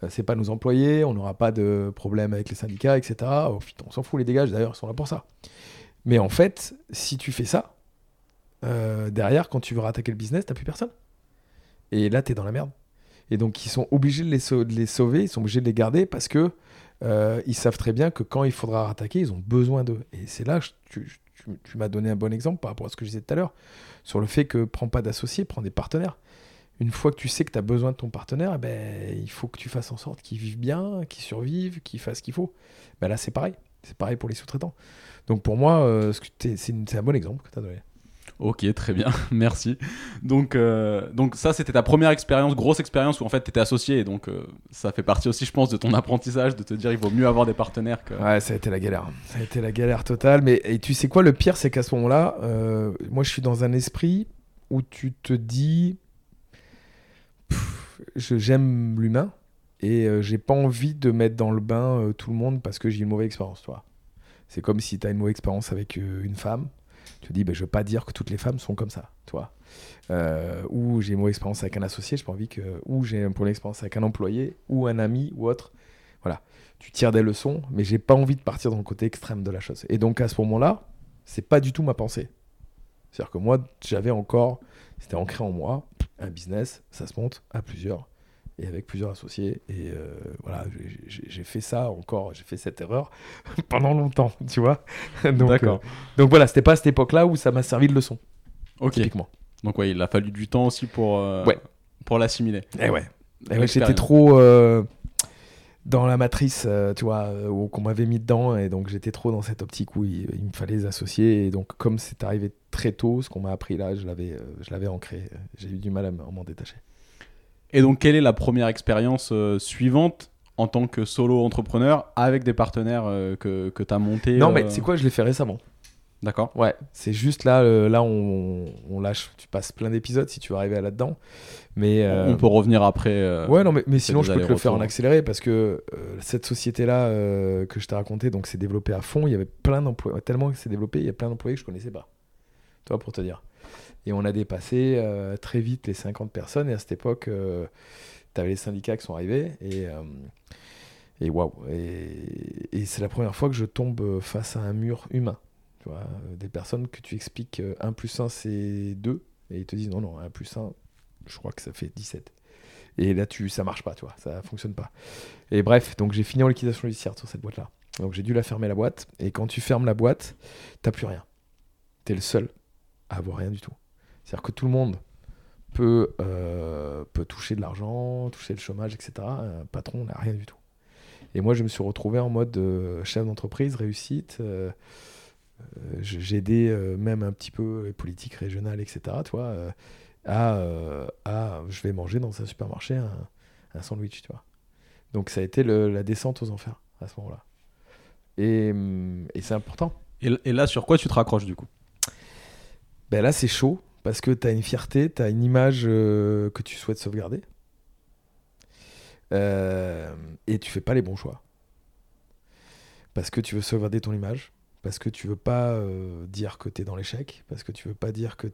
Euh, c'est pas nos employés, on n'aura pas de problème avec les syndicats, etc. On s'en fout, les dégages, d'ailleurs, ils sont là pour ça. Mais en fait, si tu fais ça, derrière, quand tu veux rattaquer le business, t'as plus personne. Et là, tu es dans la merde. Et donc, ils sont obligés de les, sauver, ils sont obligés de les garder parce que ils savent très bien que quand il faudra rattaquer, ils ont besoin d'eux. Et c'est là que tu, m'as donné un bon exemple par rapport à ce que je disais tout à l'heure, sur le fait que prends pas d'associés, prends des partenaires. Une fois que tu sais que tu as besoin de ton partenaire, eh ben, il faut que tu fasses en sorte qu'il vive bien, qu'il survive, qu'il fasse ce qu'il faut. Ben là, c'est pareil. C'est pareil pour les sous-traitants. Donc pour moi, euh, c'est un bon exemple que tu as donné. Ok, très bien, merci. Donc, euh, donc ça, c'était ta première expérience, grosse expérience où en fait tu étais associé. Donc euh, ça fait partie aussi, je pense, de ton apprentissage, de te dire il vaut mieux avoir des partenaires que. Ouais, ça a été la galère. Ça a été la galère totale. Mais tu sais quoi, le pire, c'est qu'à ce moment-là, euh, moi je suis dans un esprit où tu te dis, j'aime l'humain et j'ai pas envie de mettre dans le bain tout le monde parce que j'ai une mauvaise expérience, toi. C'est comme si tu as une mauvaise expérience avec une femme tu te dis, ben, je veux pas dire que toutes les femmes sont comme ça, toi. Euh, ou j'ai une expérience avec un associé, j'ai pas envie que. Ou j'ai une expérience avec un employé, ou un ami, ou autre. Voilà. Tu tires des leçons, mais j'ai pas envie de partir dans le côté extrême de la chose. Et donc à ce moment-là, c'est pas du tout ma pensée. C'est-à-dire que moi, j'avais encore, c'était ancré en moi, un business, ça se monte à plusieurs et avec plusieurs associés. Et euh, voilà, j'ai fait ça encore, j'ai fait cette erreur pendant longtemps, tu vois. donc. Euh, donc voilà, c'était pas à cette époque-là où ça m'a servi de leçon. Ok. Typiquement. Donc ouais, il a fallu du temps aussi pour, euh, pour l'assimiler. Et eh ouais. Et eh ouais j'étais trop dans la matrice, tu vois, qu'on m'avait mis dedans. Et donc j'étais trop dans cette optique où il, me fallait les associer. Et donc comme c'est arrivé très tôt, ce qu'on m'a appris là, je l'avais ancré. J'ai eu du mal à m'en détacher. Et donc, quelle est la première expérience euh, suivante en tant que solo entrepreneur avec des partenaires euh, que, que tu as monté Non, mais euh c'est quoi Je l'ai fait récemment. D'accord. Ouais, c'est juste là, là on, on, lâche, tu passes plein d'épisodes si tu veux arriver là-dedans. Mais on peut revenir après. ouais, non, mais, mais sinon je peux te le faire en accéléré parce que cette société-là que je t'ai raconté, donc c'est développé à fond. Il y avait plein d'employés, tellement que c'est développé, il y a plein d'employés que je connaissais pas. Tu vois, pour te dire. Et on a dépassé euh, très vite les 50 personnes. Et à cette époque, euh, tu avais les syndicats qui sont arrivés. Et, euh, et waouh. Et, c'est la première fois que je tombe face à un mur humain. Tu vois, des personnes que tu expliques 1 plus 1 c'est 2. Et ils te disent non, non, 1 plus 1, je crois que ça fait 17. Et là, tu, ça marche pas, tu vois, ça fonctionne pas. Et bref, donc j'ai fini en liquidation judiciaire sur cette boîte-là. Donc j'ai dû la fermer la boîte. Et quand tu fermes la boîte, t'as plus rien. Tu es le seul à avoir rien du tout. C'est-à-dire que tout le monde peut, euh, peut toucher de l'argent, toucher le chômage, etc. Un patron n'a rien du tout. Et moi, je me suis retrouvé en mode euh, chef d'entreprise, réussite. Euh, j'ai aidé même un petit peu les politiques régionales, etc. Tu vois, à, à, je vais manger dans un supermarché un, un sandwich, tu vois. Donc ça a été la descente aux enfers à ce moment-là. Et, et c'est important. Et, et, là, sur quoi tu te raccroches du coup? Ben Là, c'est chaud parce que tu as une fierté, tu as une image euh, que tu souhaites sauvegarder. Euh, et tu fais pas les bons choix. Parce que tu veux sauvegarder ton image, parce que tu veux pas euh, dire que tu es dans l'échec, parce que tu veux pas dire que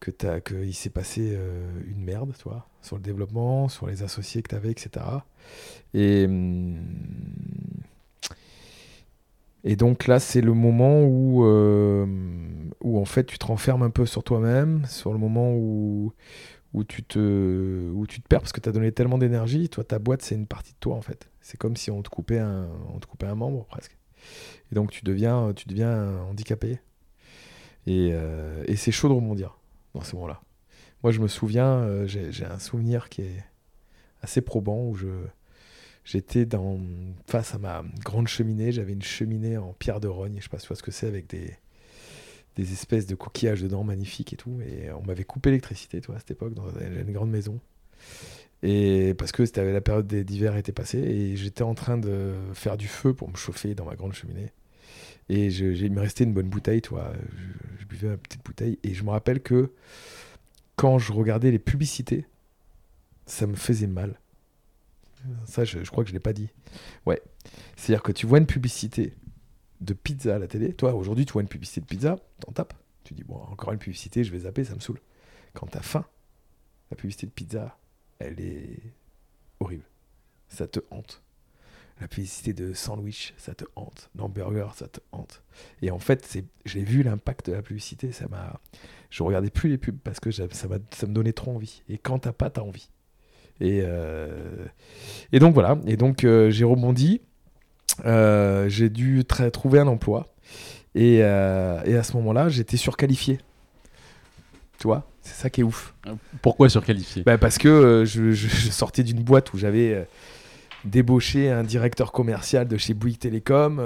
que t'as qu'il s'est passé une merde, toi, sur le développement, sur les associés que tu avais, etc. Et et donc là, c'est le moment où, euh, où en fait tu te renfermes un peu sur toi-même, sur le moment où, où, tu, te, où tu te perds parce que tu as donné tellement d'énergie. Toi, ta boîte, c'est une partie de toi en fait. C'est comme si on te, coupait un, on te coupait un membre presque. Et donc tu deviens, tu deviens handicapé. Et, euh, et c'est chaud de rebondir dans ce moment là Moi, je me souviens, euh, j'ai un souvenir qui est assez probant où je J'étais dans, face à ma grande cheminée. J'avais une cheminée en pierre de rogne. Je sais pas si ce que c'est avec des, des espèces de coquillages dedans magnifiques et tout. Et on m'avait coupé l'électricité, toi, à cette époque, dans une grande maison. Et parce que c'était la période d'hiver était passée et j'étais en train de faire du feu pour me chauffer dans ma grande cheminée. Et je, il me restait une bonne bouteille, toi. Je, je, buvais ma petite bouteille et je me rappelle que quand je regardais les publicités, ça me faisait mal. Ça, je, crois que je ne l'ai pas dit. Ouais. C'est-à-dire que tu vois une publicité de pizza à la télé. Toi, aujourd'hui, tu vois une publicité de pizza, t'en tapes. Tu dis, bon, encore une publicité, je vais zapper, ça me saoule. Quand t'as faim, la publicité de pizza, elle est horrible. Ça te hante. La publicité de sandwich, ça te hante. D'hamburger, ça te hante. Et en fait, j'ai vu l'impact de la publicité. Ça m'a, je regardais plus les pubs parce que ça, ça me donnait trop envie. Et quand t'as pas, t'as envie. Et, euh, et donc voilà. Et donc euh, j'ai rebondi. Euh, j'ai dû trouver un emploi. Et, et à ce moment-là, j'étais surqualifié. Tu vois, c'est ça qui est ouf. Pourquoi surqualifié? Bah Parce que je, sortais d'une boîte où j'avais débauché un directeur commercial de chez Bouygues Télécom,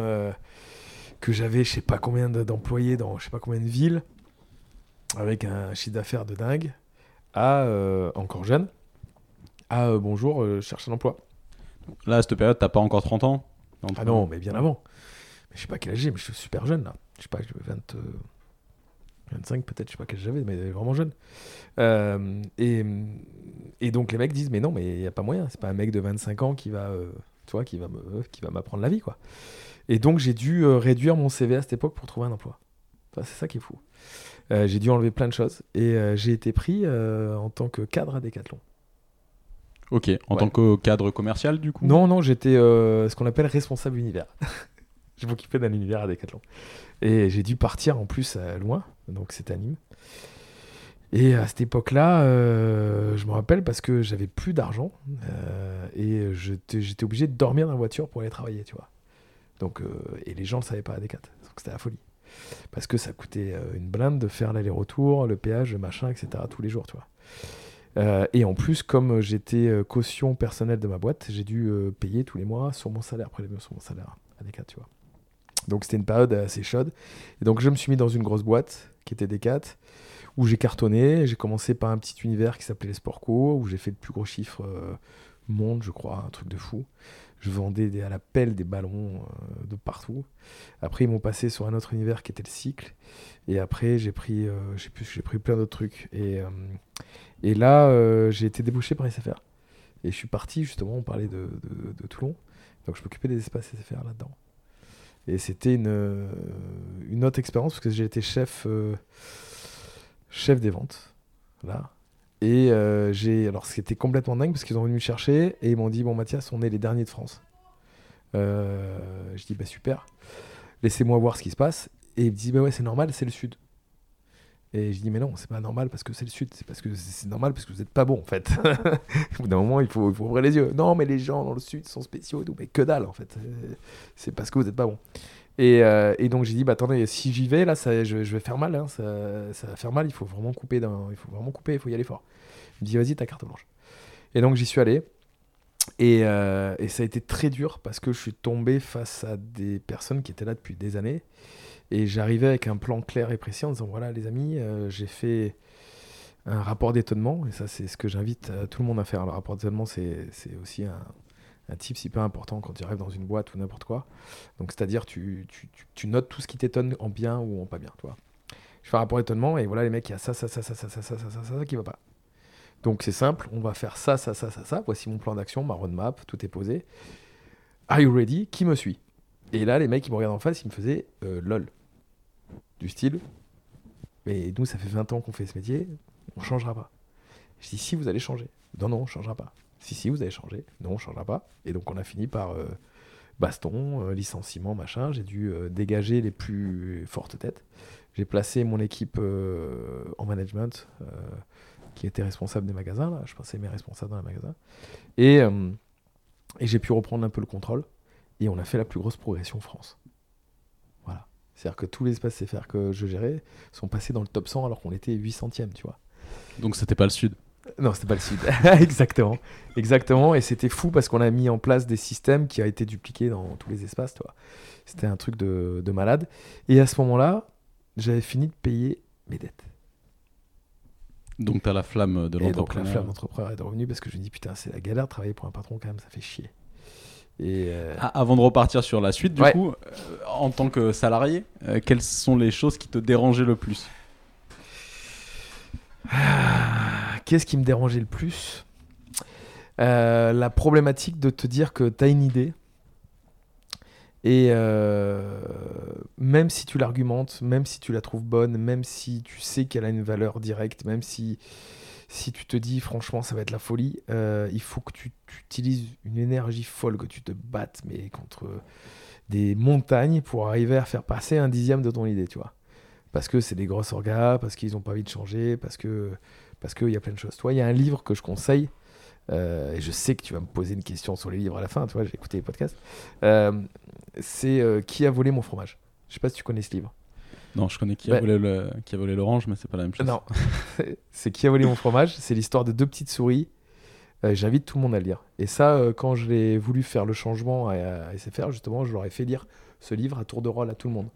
que j'avais je sais pas combien d'employés dans je sais pas combien de villes, avec un chiffre d'affaires de dingue, à encore jeune, ah euh, bonjour, euh, je cherche un emploi. Là, à cette période, t'as pas encore 30 ans Ah non, mais bien avant. Mais je sais pas quel âge j'ai, mais je suis super jeune là. Je sais pas, 20, 25 euh, peut-être, je sais pas quel âge j'avais, mais vraiment jeune. et, et, donc les mecs disent, mais non, mais il n'y a pas moyen, c'est pas un mec de 25 ans qui va, tu vois, qui va, me, qui va m'apprendre la vie, quoi. Et donc j'ai dû réduire mon CV à cette époque pour trouver un emploi. c'est ça qui est fou. j'ai dû enlever plein de choses et j'ai été pris en tant que cadre à Decathlon. Ok, en tant que cadre commercial du coup Non, non, j'étais euh, ce qu'on appelle responsable univers. je m'occupais d'un univers à Decathlon. Et j'ai dû partir en plus loin, donc c'était à Nîmes. Et à cette époque-là, euh, je me rappelle parce que j'avais plus d'argent euh, et j'étais obligé de dormir dans la voiture pour aller travailler, tu vois. Donc, et les gens ne le savaient pas à Decathlon, donc c'était la folie. Parce que ça coûtait une blinde de faire l'aller-retour, le péage, le machin, etc. tous les jours, tu vois. Euh, et en plus, comme j'étais euh, caution personnelle de ma boîte, j'ai dû euh, payer tous les mois sur mon salaire, prélever sur mon salaire à Decat, tu vois. Donc c'était une période assez chaude. Et donc je me suis mis dans une grosse boîte qui était Decat, où j'ai cartonné. J'ai commencé par un petit univers qui s'appelait les Sport Co, où j'ai fait le plus gros chiffre monde, je crois, un truc de fou. Je vendais à la pelle des ballons de partout. Après, ils m'ont passé sur un autre univers qui était le cycle. Et après, j'ai pris, j'ai pris plein d'autres trucs. Et, et là, euh, j'ai été débouché par SFR. Et je suis parti, justement, on parlait de, Toulon. Donc je m'occupais des espaces SFR là-dedans. Et c'était une, euh, une autre expérience parce que j'ai été chef, euh, chef des ventes. Là. Et j'ai. Alors c'était complètement dingue parce qu'ils ont venu me chercher et ils m'ont dit Bon, Mathias, on est les derniers de France. je dis Bah super, laissez-moi voir ce qui se passe. Et ils me disent Bah ouais, c'est normal, c'est le Sud. Et je dis, mais non, c'est pas normal parce que c'est le Sud, c'est parce que c'est normal parce que vous n'êtes pas bon en fait. Au bout d'un moment, il faut, ouvrir les yeux. Non, mais les gens dans le Sud sont spéciaux, mais que dalle en fait. C'est parce que vous n'êtes pas bon. Et, euh, et donc j'ai dit, bah attendez, si j'y vais, là, ça, je, vais faire mal, hein, ça, va faire mal, il faut vraiment couper, il faut vraiment couper, il faut y aller fort. Il me dit, vas-y, ta carte blanche. Et donc j'y suis allé. Et, euh, et, ça a été très dur parce que je suis tombé face à des personnes qui étaient là depuis des années et j'arrivais avec un plan clair et précis en disant voilà les amis, euh, j'ai fait un rapport d'étonnement, et ça c'est ce que j'invite euh, tout le monde à faire. Le rapport d'étonnement c'est aussi un, un type super important quand tu arrives dans une boîte ou n'importe quoi. Donc c'est-à-dire tu, tu, tu, notes tout ce qui t'étonne en bien ou en pas bien. Toi. Je fais un rapport d'étonnement et voilà les mecs, il y a ça, ça, ça, ça, ça, ça, ça, ça, ça, ça, qui va pas. Donc c'est simple, on va faire ça, ça, ça, ça, ça. Voici mon plan d'action, ma roadmap, tout est posé. Are you ready Qui me suit Et là, les mecs, ils me regardent en face, ils me faisaient lol du style. Mais nous, ça fait 20 ans qu'on fait ce métier, on changera pas. Je dis, si, vous allez changer. Non, non, on changera pas. Si, si, vous allez changer. Non, on changera pas. Et donc, on a fini par euh, baston, euh, licenciement, machin. J'ai dû euh, dégager les plus fortes têtes. J'ai placé mon équipe en management, qui était responsable des magasins. Là. Je passais mes responsables dans les magasins. Et, et j'ai pu reprendre un peu le contrôle. Et on a fait la plus grosse progression en France. C'est-à-dire que tous les espaces CFR que je gérais sont passés dans le top 100 alors qu'on était 800e, tu vois. Donc c'était pas le sud Non, c'était pas le sud. Exactement. Exactement. Et c'était fou parce qu'on a mis en place des systèmes qui a été dupliqués dans tous les espaces, tu vois. C'était un truc de, de malade. Et à ce moment-là, j'avais fini de payer mes dettes. Donc tu as la flamme de l'entrepreneur. donc la flamme d'entrepreneur est revenue parce que je me dis putain, c'est la galère de travailler pour un patron quand même, ça fait chier. Euh, ah, avant de repartir sur la suite, du coup, euh, en tant que salarié, euh, quelles sont les choses qui te dérangeaient le plus? Ah, Qu'est-ce qui me dérangeait le plus? La problématique de te dire que tu as une idée. Et même si tu l'argumentes, même si tu la trouves bonne, même si tu sais qu'elle a une valeur directe, même si si tu te dis franchement ça va être la folie, euh, il faut que tu, utilises une énergie folle, que tu te battes mais contre des montagnes pour arriver à faire passer un dixième de ton idée, tu vois. Parce que c'est des grosses orgas, parce qu'ils n'ont pas envie de changer, parce que parce qu'il y a plein de choses. Toi, il y a un livre que je conseille, euh, et je sais que tu vas me poser une question sur les livres à la fin, tu vois, j'ai écouté les podcasts. Euh, c'est Qui a volé mon fromage? Je sais pas si tu connais ce livre. Non, je connais qui a, volé le, qui a volé l'orange, mais c'est pas la même chose. Non, c'est Qui a volé mon fromage. C'est l'histoire de deux petites souris. J'invite tout le monde à le lire. Et ça, quand je l'ai voulu faire le changement à, à SFR, justement, je leur ai fait lire ce livre à tour de rôle à tout le monde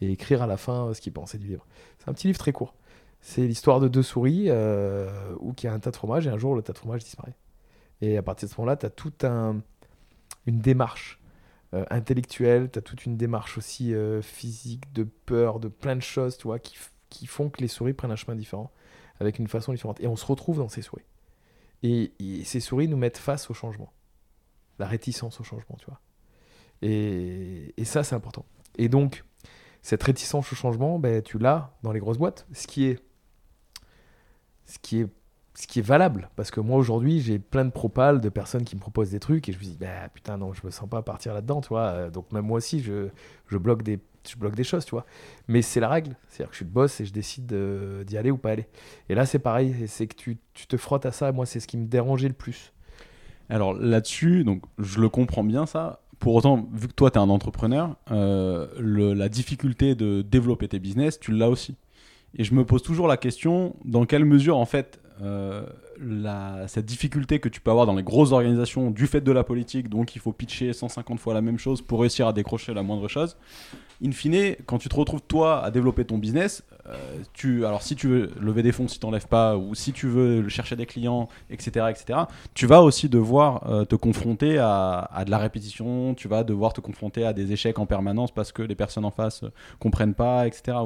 et écrire à la fin ce qu'ils pensaient du livre. C'est un petit livre très court. C'est l'histoire de deux souris où il y a un tas de fromage et un jour le tas de fromage disparaît. Et à partir de ce moment-là, tu as toute un, une démarche euh, intellectuelle, tu as toute une démarche aussi euh, physique, de peur, de plein de choses, tu vois, qui, font que les souris prennent un chemin différent, avec une façon différente. Et on se retrouve dans ces souris. Et, ces souris nous mettent face au changement. La réticence au changement, tu vois. Et, et ça, c'est important. Et donc, cette réticence au changement, ben, tu l'as dans les grosses boîtes, ce qui est, ce qui est ce qui est valable. Parce que moi, aujourd'hui, j'ai plein de propales de personnes qui me proposent des trucs et je me dis, bah, putain, non, je me sens pas partir là-dedans, tu vois. Euh, donc, même moi aussi, je, bloque des, je bloque des choses, tu vois. Mais c'est la règle. C'est-à-dire que je suis le boss et je décide d'y aller ou pas aller. Et là, c'est pareil. C'est que tu, tu, te frottes à ça. Moi, c'est ce qui me dérangeait le plus. Alors là-dessus, donc je le comprends bien ça. Pour autant, vu que toi, tu es un entrepreneur, euh, la difficulté de développer tes business, tu l'as aussi. Et je me pose toujours la question, dans quelle mesure, en fait, euh, cette difficulté que tu peux avoir dans les grosses organisations du fait de la politique, donc il faut pitcher 150 fois la même chose pour réussir à décrocher la moindre chose. In fine, quand tu te retrouves toi à développer ton business, euh, tu, alors si tu veux lever des fonds si tu n'enlèves pas, ou si tu veux chercher des clients, etc., etc., tu vas aussi devoir euh, te confronter à, de la répétition, tu vas devoir te confronter à des échecs en permanence parce que les personnes en face comprennent pas, etc.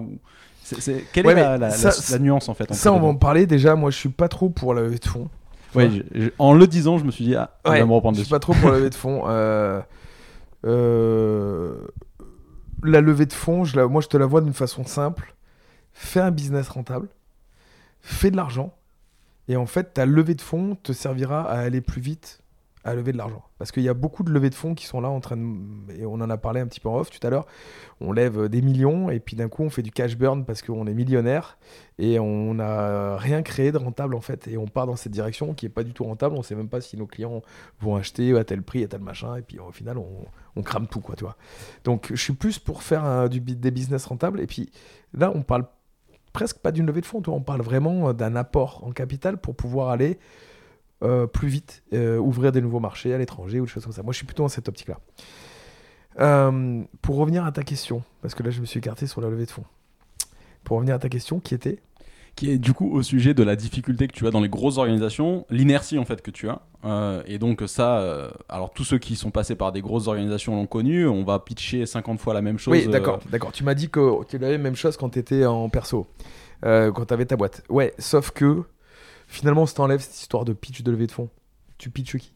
quelle est la, nuance en fait Ça, on va en parler déjà. Moi, je suis pas trop pour la levée de fonds. Oui, en le disant, je me suis dit, ah, on va me reprendre Je suis pas trop pour la levée de fonds. Euh, euh, la levée de fonds, je la... moi, je te la vois d'une façon simple. Fais un business rentable, fais de l'argent, et en fait, ta levée de fonds te servira à aller plus vite à lever de l'argent. Parce qu'il y a beaucoup de levées de fonds qui sont là en train de... Et on en a parlé un petit peu en off tout à l'heure. On lève des millions et puis d'un coup on fait du cash burn parce qu'on est millionnaire et on n'a rien créé de rentable en fait. Et on part dans cette direction qui n'est pas du tout rentable. On ne sait même pas si nos clients vont acheter à tel prix, à tel machin. Et puis au final on, crame tout quoi, tu vois. Donc je suis plus pour faire du, des business rentables. Et puis là on parle presque pas d'une levée de fonds. On parle vraiment d'un apport en capital pour pouvoir aller euh, plus vite, euh, ouvrir des nouveaux marchés à l'étranger ou des choses comme ça. Moi, je suis plutôt dans cette optique-là. Euh, pour revenir à ta question, parce que là, je me suis écarté sur la levée de fonds. Pour revenir à ta question, qui était? Qui est du coup au sujet de la difficulté que tu as dans les grosses organisations, l'inertie en fait que tu as. et donc ça, alors tous ceux qui sont passés par des grosses organisations l'ont connu, on va pitcher 50 fois la même chose. Oui, d'accord, d'accord. Tu m'as dit que tu avais la même chose quand tu étais en perso, quand tu avais ta boîte. Ouais, sauf que Finalement, si t'enlèves cette histoire de pitch de levée de fonds, tu pitches qui?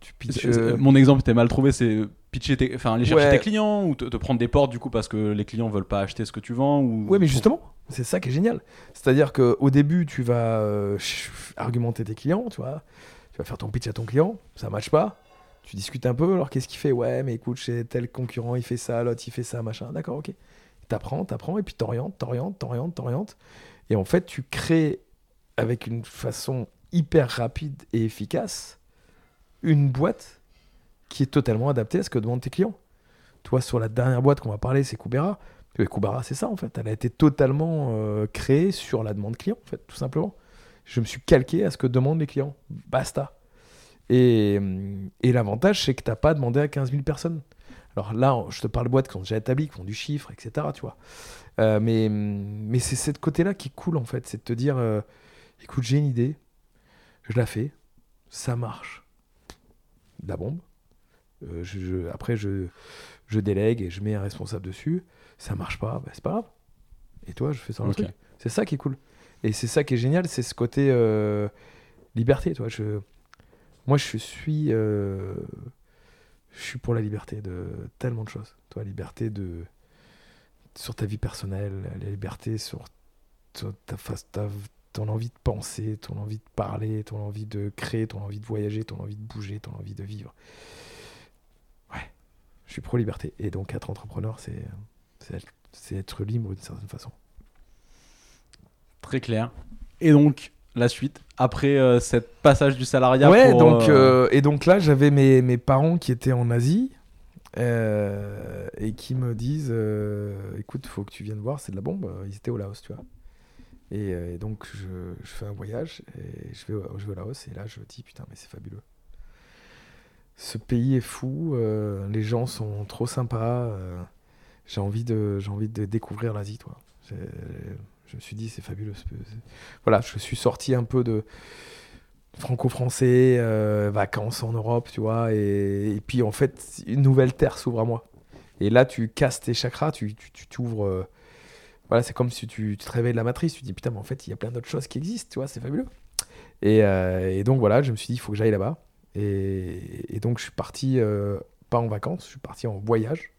Tu pitches, euh, Mon exemple était mal trouvé, c'est pitcher tes, enfin, aller chercher tes clients ou te, prendre des portes du coup parce que les clients veulent pas acheter ce que tu vends ou... Ouais, mais justement, c'est ça qui est génial. C'est-à-dire qu'au début, tu vas euh, argumenter tes clients, tu vois. Tu vas faire ton pitch à ton client, ça marche pas. Tu discutes un peu, alors qu'est-ce qu'il fait? Ouais, mais écoute, chez tel concurrent, il fait ça, l'autre, il fait ça, machin. D'accord, ok. T'apprends, t'apprends, et puis t'orientes, t'orientes, t'orientes, t'orientes. Et en fait, tu crées avec une façon hyper rapide et efficace une boîte qui est totalement adaptée à ce que demandent tes clients. Toi, sur la dernière boîte qu'on va parler, c'est Kubera. Kubera, c'est ça en fait. Elle a été totalement euh, créée sur la demande client, en fait, tout simplement. Je me suis calqué à ce que demandent les clients. Basta. Et, et l'avantage, c'est que tu n'as pas demandé à 15 000 personnes. Alors là, je te parle de boîtes qui sont déjà établies, qui font du chiffre, etc. Tu vois. Euh, mais mais c'est ce côté-là qui est cool, en fait. C'est de te dire, euh, écoute, j'ai une idée, je la fais, ça marche. La bombe. Euh, je, après, je, je délègue et je mets un responsable dessus. Ça marche pas, bah, c'est pas grave. Et toi, je fais ça truc. C'est ça qui est cool. Et c'est ça qui est génial, c'est ce côté euh, liberté. Toi, je, moi, je suis, euh, je suis pour la liberté de tellement de choses. Toi, liberté de sur ta vie personnelle, la liberté sur ta, ta, ton envie de penser, ton envie de parler, ton envie de créer, ton envie de voyager, ton envie de bouger, ton envie de vivre. Ouais, je suis pro-liberté. Et donc être entrepreneur, c'est c'est être libre d'une certaine façon. Très clair. Et donc, la suite, après euh, cette passage du salariat Ouais, donc, euh, et donc là, j'avais mes, mes, parents qui étaient en Asie euh, et qui me disent écoute, faut que tu viennes voir, c'est de la bombe. Ils étaient au Laos, tu vois. Et, donc, je, fais un voyage et je vais, je vais au Laos et là, je me dis putain, mais c'est fabuleux. Ce pays est fou, les gens sont trop sympas. j'ai envie, de, envie de découvrir l'Asie, toi je me suis dit, c'est fabuleux. Voilà, je suis sorti un peu de franco-français, euh, vacances en Europe, tu vois, et, puis en fait, une nouvelle terre s'ouvre à moi. Et là, tu casses tes chakras, tu t'ouvres. Tu, euh, voilà, c'est comme si tu, te réveilles de la matrice, tu te dis putain, mais en fait, il y a plein d'autres choses qui existent, tu vois, c'est fabuleux. Et, euh, donc voilà, je me suis dit, il faut que j'aille là-bas. Et, donc, je suis parti, pas en vacances, je suis parti en voyage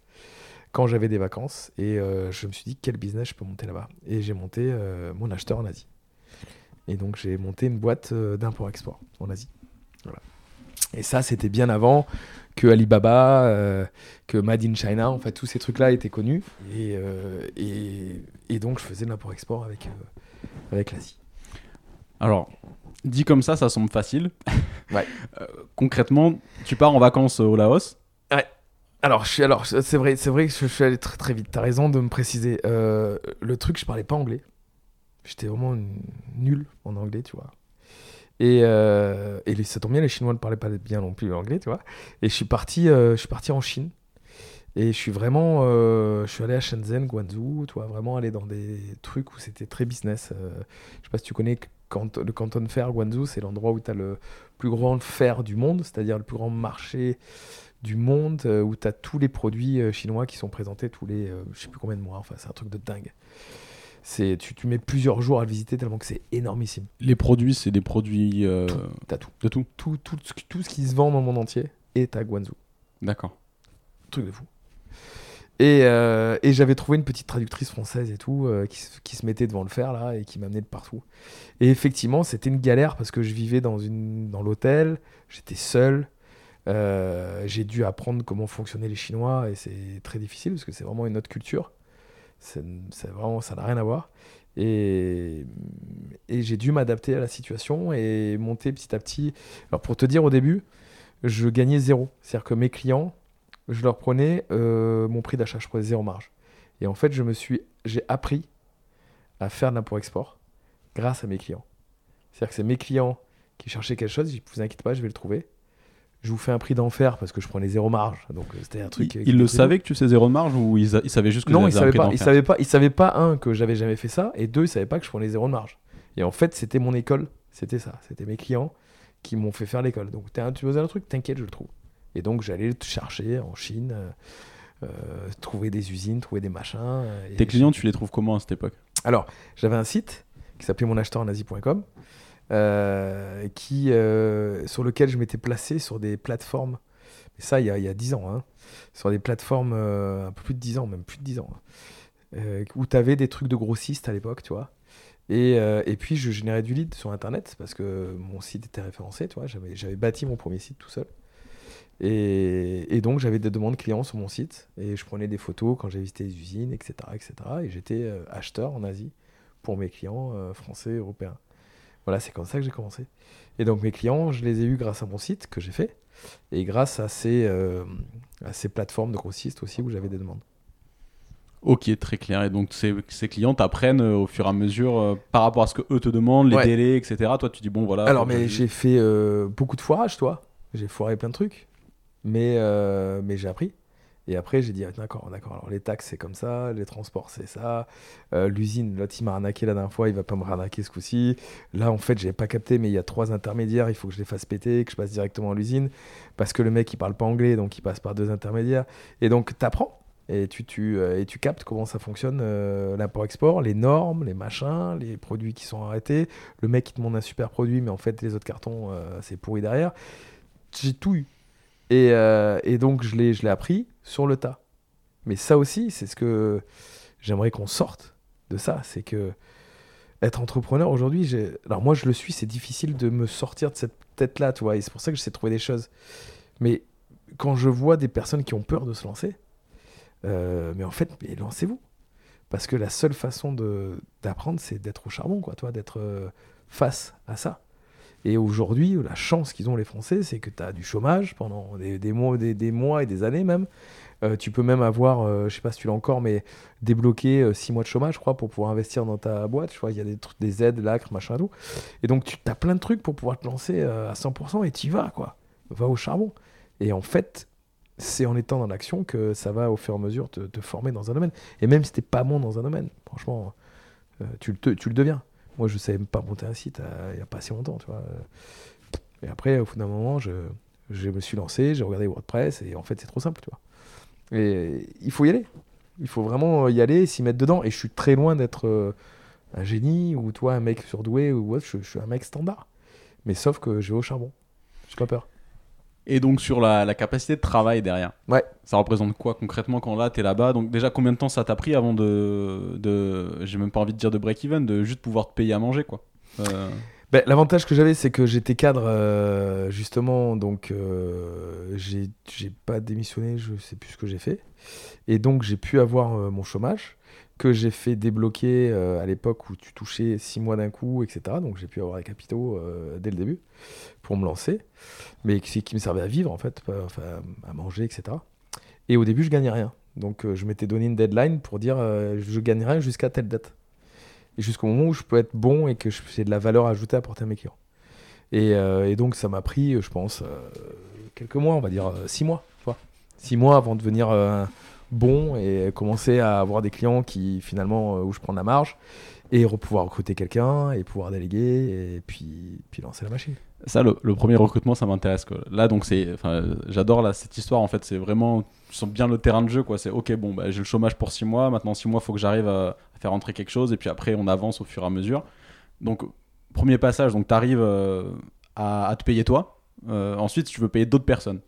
quand j'avais des vacances. Et euh, je me suis dit, quel business je peux monter là-bas Et j'ai monté euh, mon acheteur en Asie. Et donc, j'ai monté une boîte euh, d'import-export en Asie. Voilà. Et ça, c'était bien avant que Alibaba, que Made in China, en fait, tous ces trucs-là étaient connus. Et, et, et, donc, je faisais de l'import-export avec, avec l'Asie. Alors, dit comme ça, ça semble facile. Ouais. concrètement, tu pars en vacances au Laos? Alors, je suis, alors, c'est vrai, c'est vrai que je suis allé très très vite. T'as raison de me préciser. Euh, le truc, je parlais pas anglais. J'étais vraiment nul en anglais, tu vois. Et, euh, et ça tombe bien, les Chinois ne parlaient pas bien non plus l'anglais, tu vois. Et je suis parti, euh, je suis parti en Chine. Et je suis vraiment, je suis allé à Shenzhen, Guangzhou, tu vois, vraiment aller dans des trucs où c'était très business. je sais pas si tu connais le canton fer, Guangzhou, c'est l'endroit où tu as le plus grand fer du monde, c'est-à-dire le plus grand marché du monde euh, où tu as tous les produits euh, chinois qui sont présentés tous les euh, je sais plus combien de mois. Enfin, c'est un truc de dingue. C'est, tu, tu, mets plusieurs jours à le visiter tellement que c'est énormissime. Les produits, c'est des produits. T'as tout. De tout. Tout, tout. tout, ce qui se vend dans le monde entier est à Guangzhou. D'accord. Truc de fou. Et, et j'avais trouvé une petite traductrice française et tout qui, qui, se mettait devant le fer là et qui m'amenait de partout. Et effectivement, c'était une galère parce que je vivais dans, une, dans l'hôtel, j'étais seul, euh, j'ai dû apprendre comment fonctionnaient les Chinois et c'est très difficile parce que c'est vraiment une autre culture. C'est, vraiment, ça n'a rien à voir. Et, et j'ai dû m'adapter à la situation et monter petit à petit. Alors pour te dire au début, je gagnais zéro. C'est-à-dire que mes clients, je leur prenais euh, mon prix d'achat, je prenais zéro marge. Et en fait, je me suis, j'ai appris à faire de l'import-export grâce à mes clients. C'est-à-dire que c'est mes clients qui cherchaient quelque chose, je ne vous inquiétez pas, je vais le trouver je vous fais un prix d'enfer parce que je prenais zéro marge. Donc euh, c'était un truc. Ils le savaient que tu sais zéro de marge ou ils, savaient juste que non, ils savaient pas. Ils savaient pas. Ils savaient pas un que j'avais jamais fait ça et deux ils savaient pas que je prenais zéro de marge. Et en fait c'était mon école, c'était ça, c'était mes clients qui m'ont fait faire l'école. Donc tu veux un truc, t'inquiète, je le trouve. Et donc j'allais le chercher en Chine, euh, euh, trouver des usines, trouver des machins. Tes clients, tu les trouves comment à cette époque? Alors j'avais un site qui s'appelait monacheteurnazi.com euh, qui, euh, sur lequel je m'étais placé sur des plateformes, mais ça il y a, il 10 ans, hein, sur des plateformes, euh, un peu plus de 10 ans, même plus de 10 ans, hein, où tu avais des trucs de grossistes à l'époque, tu vois. Et, et, puis je générais du lead sur internet parce que mon site était référencé, tu vois. J'avais bâti mon premier site tout seul. Et, et donc j'avais des demandes clients sur mon site et je prenais des photos quand j'ai visité les usines, etc. etc. et j'étais acheteur en Asie pour mes clients français, européens. Voilà, c'est comme ça que j'ai commencé. Et donc mes clients, je les ai eus grâce à mon site que j'ai fait et grâce à ces, euh, à ces plateformes de grossistes aussi où j'avais des demandes. Ok, très clair. Et donc ces, ces clients t'apprennent euh, au fur et à mesure euh, par rapport à ce que eux te demandent, les délais, etc. Toi, tu dis bon voilà. Alors, mais j'ai fait beaucoup de foirage, toi. J'ai foiré plein de trucs, mais mais j'ai appris. Et après, j'ai dit, ah, d'accord, d'accord, alors les taxes, c'est comme ça, les transports, c'est ça. Euh, l'usine, l'autre, il m'a arnaqué la dernière fois, il va pas me arnaquer ce coup-ci. Là, en fait, j'avais pas capté, mais il y a trois intermédiaires, il faut que je les fasse péter, que je passe directement à l'usine. Parce que le mec, il parle pas anglais, donc il passe par deux intermédiaires. Et donc, tu apprends. Et tu, tu, euh, et tu captes comment ça fonctionne euh, l'import-export, les normes, les machins, les produits qui sont arrêtés. Le mec, il te demande un super produit, mais en fait, les autres cartons, c'est pourri derrière. J'ai tout eu. Et, et donc, je l'ai appris sur le tas. Mais ça aussi, c'est ce que j'aimerais qu'on sorte de ça. C'est que être entrepreneur aujourd'hui, alors moi je le suis, c'est difficile de me sortir de cette tête-là, tu vois, et c'est pour ça que j'essaie de trouver des choses. Mais quand je vois des personnes qui ont peur de se lancer, euh, mais en fait, lancez-vous. Parce que la seule façon d'apprendre, c'est d'être au charbon, quoi, toi, d'être euh, face à ça. Et aujourd'hui, la chance qu'ils ont les Français, c'est que tu as du chômage pendant des, mois, et des années même. Euh, tu peux même avoir, euh, je sais pas si tu l'as encore, mais débloqué 6 mois de chômage, je crois, pour pouvoir investir dans ta boîte. Il y a des, des aides, l'acre, machin, tout. Et donc, tu as plein de trucs pour pouvoir te lancer à 100% et tu y vas, quoi. Va au charbon. Et en fait, c'est en étant dans l'action que ça va au fur et à mesure te, former dans un domaine. Et même si t'es pas bon dans un domaine, franchement, euh, tu le deviens. Moi, je savais même pas monter un site euh, il n'y a pas si longtemps, tu vois. Et après, au bout d'un moment, je, je, me suis lancé, j'ai regardé WordPress, et en fait, c'est trop simple, tu vois. Et il faut y aller. Il faut vraiment y aller, s'y mettre dedans. Et je suis très loin d'être euh, un génie, ou toi, un mec surdoué, ou autre. Je, je suis un mec standard. Mais sauf que je vais au charbon. J'ai pas peur. Et donc sur la, capacité de travail derrière. Ouais. Ça représente quoi concrètement quand là tu es là-bas? Donc déjà combien de temps ça t'a pris avant de, de j'ai même pas envie de dire de break-even, de juste pouvoir te payer à manger quoi. Euh. Ben, L'avantage que j'avais, c'est que j'étais cadre, euh, justement, donc euh, j'ai pas démissionné, je sais plus ce que j'ai fait. Et donc j'ai pu avoir mon chômage, que j'ai fait débloquer à l'époque où tu touchais 6 mois d'un coup, etc. Donc j'ai pu avoir les capitaux dès le début pour me lancer mais qui, qui me servait à vivre en fait, enfin, à manger, etc. Et au début, je gagnais rien. Donc euh, je m'étais donné une deadline pour dire euh, je gagne rien jusqu'à telle date. Et jusqu'au moment où je peux être bon et que j'ai de la valeur ajoutée à apporter à mes clients. Et, euh, donc ça m'a pris, je pense, quelques mois, on va dire six mois. Tu vois six mois avant de devenir bon et commencer à avoir des clients qui finalement où je prends de la marge et pouvoir recruter quelqu'un et pouvoir déléguer et puis, puis lancer la machine. Ça, le, premier recrutement, ça m'intéresse. Là, donc, c'est, j'adore cette histoire. En fait, c'est vraiment, tu sens bien le terrain de jeu. Quoi. C'est ok, bon, bah, j'ai le chômage pour six mois. Maintenant, six mois, il faut que j'arrive à, faire rentrer quelque chose. Et puis après, on avance au fur et à mesure. Donc, premier passage, donc, tu arrives euh, à, te payer toi. Euh, ensuite, tu veux payer d'autres personnes.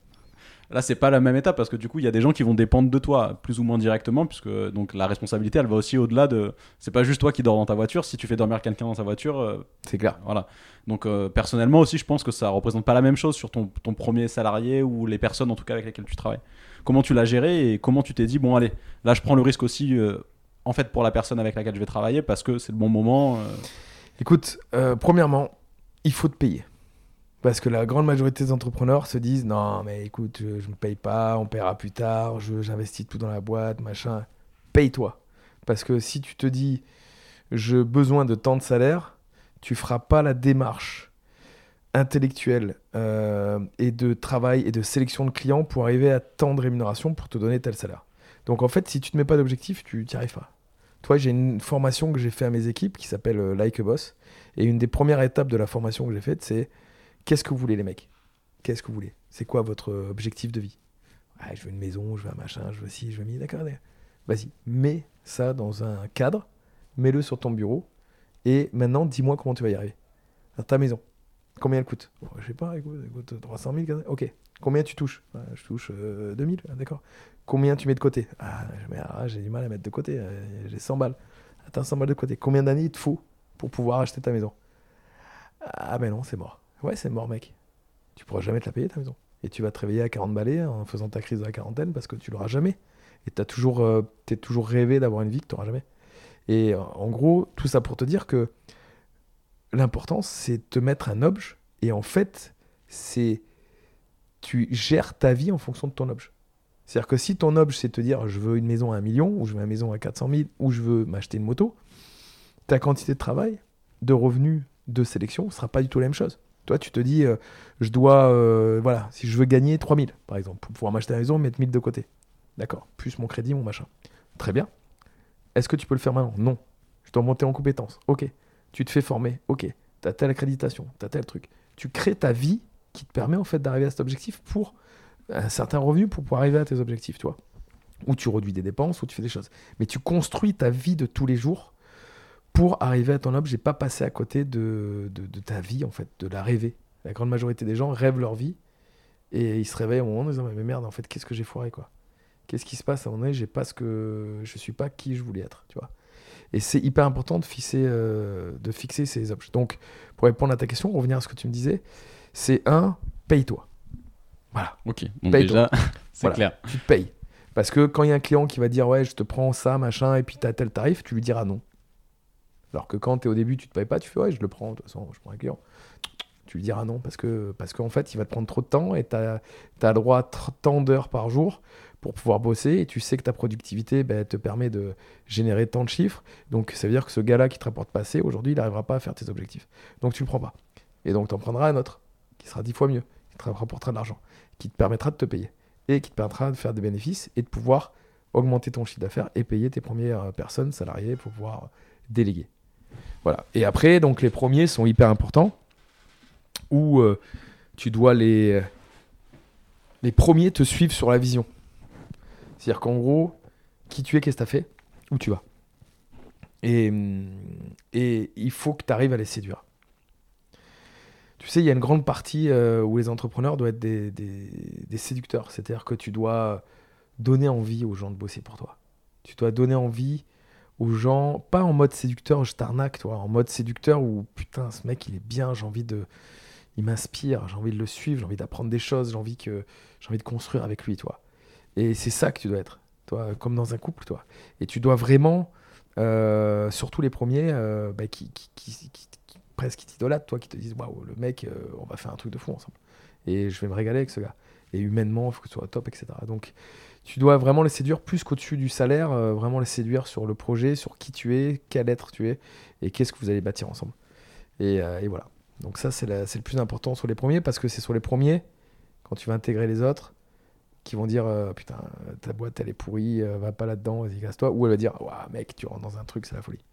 Là, c'est pas la même étape parce que du coup, il y a des gens qui vont dépendre de toi plus ou moins directement, puisque donc la responsabilité, elle va aussi au-delà de. C'est pas juste toi qui dors dans ta voiture. Si tu fais dormir quelqu'un dans ta voiture, euh, c'est clair. Voilà. Donc euh, personnellement aussi, je pense que ça représente pas la même chose sur ton, ton, premier salarié ou les personnes en tout cas avec lesquelles tu travailles. Comment tu l'as géré et comment tu t'es dit bon allez, là je prends le risque aussi euh, en fait pour la personne avec laquelle je vais travailler parce que c'est le bon moment. Écoute, premièrement, il faut te payer. Parce que la grande majorité des entrepreneurs se disent non, mais écoute, je ne me paye pas, on paiera plus tard, j'investis tout dans la boîte, machin. Paye-toi. Parce que si tu te dis j'ai besoin de tant de salaire, tu feras pas la démarche intellectuelle euh, et de travail et de sélection de clients pour arriver à tant de rémunération pour te donner tel salaire. Donc en fait, si tu ne mets pas d'objectif, tu n'y arrives pas. Toi, j'ai une formation que j'ai fait à mes équipes qui s'appelle euh, Like a Boss. Et une des premières étapes de la formation que j'ai faite, c'est Qu'est-ce que vous voulez, les mecs? Qu'est-ce que vous voulez? C'est quoi votre objectif de vie? Je veux une maison, je veux un machin, je veux ci, je veux mi. D'accord, vas-y, mets ça dans un cadre, mets-le sur ton bureau, et maintenant, dis-moi comment tu vas y arriver. ta maison, combien elle coûte? Je sais pas, elle coûte 300 000. Ok. Combien tu touches? Je touche 2000, euh, d'accord. Combien tu mets de côté? Ah, ah, j'ai du mal à mettre de côté, euh, j'ai 100 balles. Attends, 100 balles de côté. Combien d'années il te faut pour pouvoir acheter ta maison? Ah ben non, c'est mort. Ouais, c'est mort, mec. Tu pourras jamais te la payer, ta maison. Et tu vas te réveiller à 40 balais en faisant ta crise de la quarantaine parce que tu l'auras jamais. Et tu toujours, euh, toujours rêvé d'avoir une vie que tu n'auras jamais. Et euh, en gros, tout ça pour te dire que l'important, c'est de te mettre un objet. Et en fait, c'est tu gères ta vie en fonction de ton objet. C'est-à-dire que si ton objet, c'est te dire je veux une maison à un million, ou je veux une maison à 400 000, ou je veux m'acheter une moto, ta quantité de travail, de revenus, de sélection ne sera pas du tout la même chose. Toi, tu te dis, euh, je dois, euh, voilà, si je veux gagner 3000, par exemple, pour pouvoir m'acheter la maison, mettre 1000 de côté. D'accord, plus mon crédit, mon machin. Très bien. Est-ce que tu peux le faire maintenant? Non. Je dois monter en compétences. Ok. Tu te fais former. Ok. Tu as telle accréditation, tu as tel truc. Tu crées ta vie qui te permet en fait d'arriver à cet objectif pour un certain revenu pour pouvoir arriver à tes objectifs, toi. Ou tu réduis des dépenses, ou tu fais des choses. Mais tu construis ta vie de tous les jours pour arriver à ton objet, j'ai pas passé à côté de, de, ta vie, en fait, de la rêver. La grande majorité des gens rêvent leur vie et ils se réveillent au moment en disant Mais merde, en fait, qu'est-ce que j'ai foiré, quoi Qu'est-ce qui se passe à mon âge J'ai pas ce que. Je suis pas qui je voulais être, tu vois. Et c'est hyper important de fixer, euh, de fixer ces objectifs. Donc, pour répondre à ta question, revenir à ce que tu me disais, c'est un, paye-toi. Voilà. Ok, donc Paye-toi. déjà, c'est Voilà. clair. Tu te payes. Parce que quand il y a un client qui va dire ouais, je te prends ça, machin, et puis tu as tel tarif, tu lui diras non. Alors que quand tu es au début, tu te payes pas, tu fais ouais, je le prends, de toute façon, je prends un client. Tu lui diras non parce que parce qu'en fait, il va te prendre trop de temps et tu as, droit à tant d'heures par jour pour pouvoir bosser et tu sais que ta productivité ben, te permet de générer tant de chiffres. Donc ça veut dire que ce gars-là qui te rapporte pas assez, aujourd'hui, il n'arrivera pas à faire tes objectifs. Donc tu le prends pas. Et donc tu en prendras un autre qui sera dix fois mieux, qui te rapportera de l'argent, qui te permettra de te payer et qui te permettra de faire des bénéfices et de pouvoir augmenter ton chiffre d'affaires et payer tes premières personnes salariées pour pouvoir déléguer. Voilà. Et après, donc les premiers sont hyper importants où euh, tu dois les les premiers te suivent sur la vision. C'est-à-dire qu'en gros, qui tu es, qu'est-ce que tu as fait, où tu vas. Et, hum, et il faut que tu arrives à les séduire. Tu sais, il y a une grande partie euh, où les entrepreneurs doivent être des, des- des séducteurs. C'est-à-dire que tu dois donner envie aux gens de bosser pour toi. Tu dois donner envie aux gens, pas en mode séducteur, je t'arnaque, toi, en mode séducteur où putain, ce mec, il est bien, j'ai envie de. Il m'inspire, j'ai envie de le suivre, j'ai envie d'apprendre des choses, j'ai envie, que, envie de construire avec lui, toi. Et c'est ça que tu dois être, toi, comme dans un couple, toi. Et tu dois vraiment, euh, surtout les premiers, euh, bah, qui, qui, qui, qui- presque t'idolâtrent, toi, qui te disent waouh, le mec, euh, on va faire un truc de fou ensemble. Et je vais me régaler avec ce gars. Et humainement, il faut que ce soit top, etc. Donc, tu dois vraiment les séduire plus qu'au-dessus du salaire, euh, vraiment les séduire sur le projet, sur qui tu es, quel être tu es, et qu'est-ce que vous allez bâtir ensemble. Et, euh, voilà. Donc ça, c'est le plus important sur les premiers, parce que c'est sur les premiers, quand tu vas intégrer les autres, qui vont dire euh, putain, ta boîte elle est pourrie, va pas là-dedans, vas-y, casse-toi. Ou elle va dire, waouh, mec, tu rentres dans un truc, c'est la folie.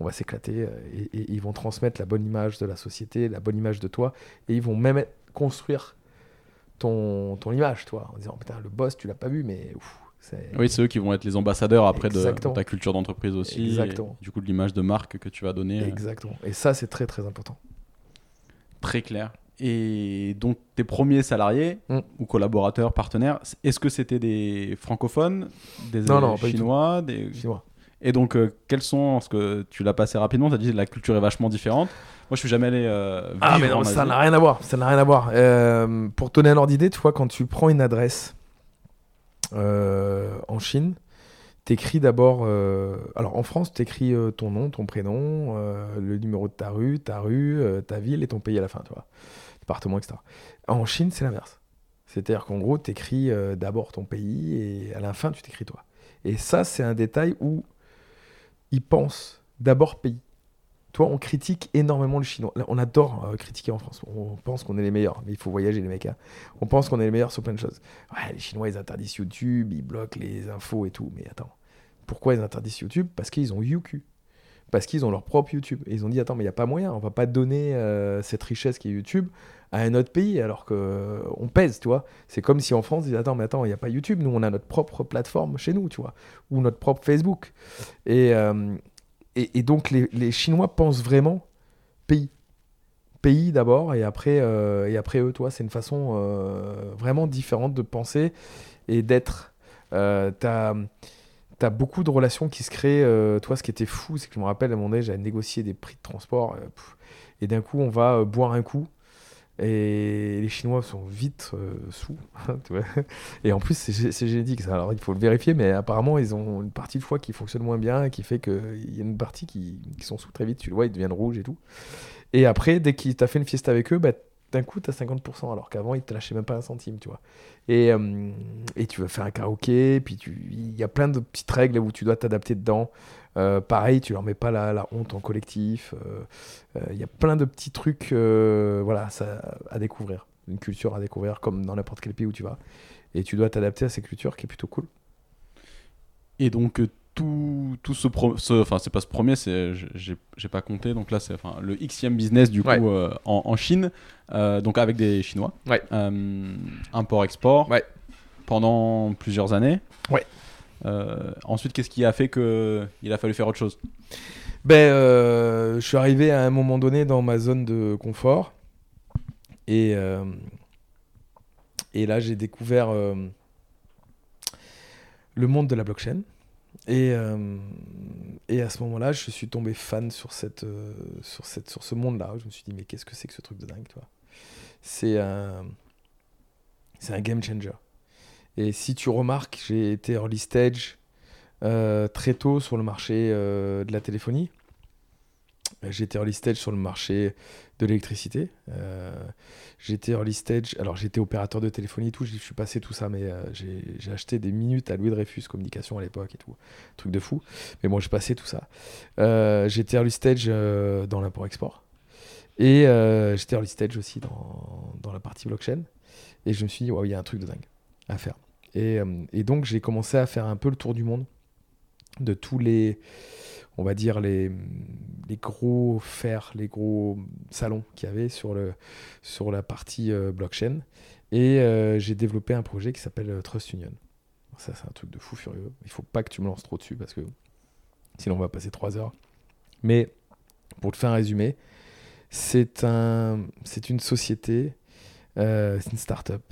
On va s'éclater, et ils vont transmettre la bonne image de la société, la bonne image de toi, et ils vont même construire ton, ton image, toi, en disant, putain, le boss, tu l'as pas vu, mais ouf, c'est. Oui, c'est eux qui vont être les ambassadeurs après de, ta culture d'entreprise aussi. Exactement. et du coup, de l'image de marque que tu vas donner. euh, Exactement. Et ça, c'est très très important. Très clair. Et donc, tes premiers salariés Mm. ou collaborateurs, partenaires, est-ce que c'était des francophones, des Non, non, chinois des... Chinois. Et donc, euh, quels sont, parce que tu l'as passé rapidement, tu as dit que la culture est vachement différente. Moi, je suis jamais allé. euh, Ah, mais non, ça n'a rien à voir. Ça n'a rien à voir. Euh, pour te donner un ordre d'idée, tu vois, quand tu prends une adresse euh, en Chine, t'écris d'abord. alors, en France, t'écris ton nom, ton prénom, le numéro de ta rue, ta rue, ta ville et ton pays à la fin, tu vois. Département, etc. En Chine, c'est l'inverse. C'est-à-dire qu'en gros, t'écris d'abord ton pays et à la fin, tu t'écris toi. Et ça, c'est un détail où ils pensent d'abord pays. Toi, on critique énormément les Chinois. On adore euh, critiquer en France. On pense qu'on est les meilleurs, mais il faut voyager, les mecs. hein. On pense qu'on est les meilleurs sur plein de choses. Ouais, les Chinois, ils interdisent YouTube, ils bloquent les infos et tout. Mais attends, pourquoi ils interdisent YouTube? Parce qu'ils ont YouQ. Parce qu'ils ont leur propre YouTube. Et ils ont dit, attends, mais il n'y a pas moyen. On va pas donner euh, cette richesse qui est YouTube à un autre pays alors que euh, on pèse, tu vois. C'est comme si en France, ils disent, attends, mais attends, il n'y a pas YouTube. Nous, on a notre propre plateforme chez nous, tu vois. Ou notre propre Facebook. Et, euh, et, donc, les, Chinois pensent vraiment pays. Pays d'abord, et après, euh, et après eux, toi, c'est une façon euh, vraiment différente de penser et d'être. Euh, t'as as beaucoup de relations qui se créent. toi, ce qui était fou, c'est que je me rappelle, à moment donné, j'avais négocié des prix de transport, et d'un coup, on va boire un coup. Et les Chinois sont vite euh, sous. tu vois. et en plus, c'est gé- c'est génétique. Ça. Alors, il faut le vérifier, mais apparemment, ils ont une partie de foie qui fonctionne moins bien qui fait qu'il y a une partie qui, sont sous très vite. Tu le vois, ils deviennent rouges et tout. Et après, dès qu'il t'a fait une fiesta avec eux, bah, d'un coup, t'as 50%, alors qu'avant, ils te lâchaient même pas un centime, tu vois. Et, euh, et tu veux faire un karaoké, puis tu- il y a plein de petites règles où tu dois t'adapter dedans. Euh, pareil, tu leur mets pas la, la honte en collectif. Euh, euh, Il y a plein de petits trucs euh, voilà, ça, à découvrir. Une culture à découvrir, comme dans n'importe quel pays où tu vas. Et tu dois t'adapter à ces cultures qui est plutôt cool. Et donc, euh, tout, tout ce, ce- enfin, c'est pas ce premier, c'est, j'ai pas compté, donc là, c'est enfin, le Xème business du coup Ouais. euh, en, en Chine, euh, donc avec des Chinois. Ouais. Euh, Import-export. Ouais. Pendant plusieurs années. Ouais. Euh, ensuite, qu'est-ce qui a fait que il a fallu faire autre chose? Ben, euh, je suis arrivé à un moment donné dans ma zone de confort. Et, euh, et là, j'ai découvert le monde de la blockchain. Et, et à ce moment-là, je suis tombé fan sur, cette, sur, cette, sur ce monde-là. Je me suis dit, mais qu'est-ce que c'est que ce truc de dingue, toi c'est un game changer. Et si tu remarques, j'ai été early stage euh, très tôt sur le marché de la téléphonie. J'étais early stage sur le marché de l'électricité. Euh, j'étais early stage, alors j'étais opérateur de téléphonie et tout, je suis passé tout ça, mais euh, j'ai acheté des minutes à Louis Dreyfus Communication à l'époque et tout, truc de fou. Mais bon, j'ai passé tout ça. Euh, j'étais early stage dans l'import-export et j'étais early stage aussi dans, dans, la partie blockchain. Et je me suis dit, il y a un truc de dingue à faire. Et, et donc, j'ai commencé à faire un peu le tour du monde de tous les on va dire, les, les gros fers, les gros salons qu'il y avait sur, le, sur la partie euh, blockchain. Et euh, j'ai développé un projet qui s'appelle euh, Trust Union. Ça, c'est un truc de fou furieux. Il faut pas que tu me lances trop dessus parce que sinon on va passer trois heures. Mais pour te faire un résumé, c'est un, c'est une société, c'est une start-up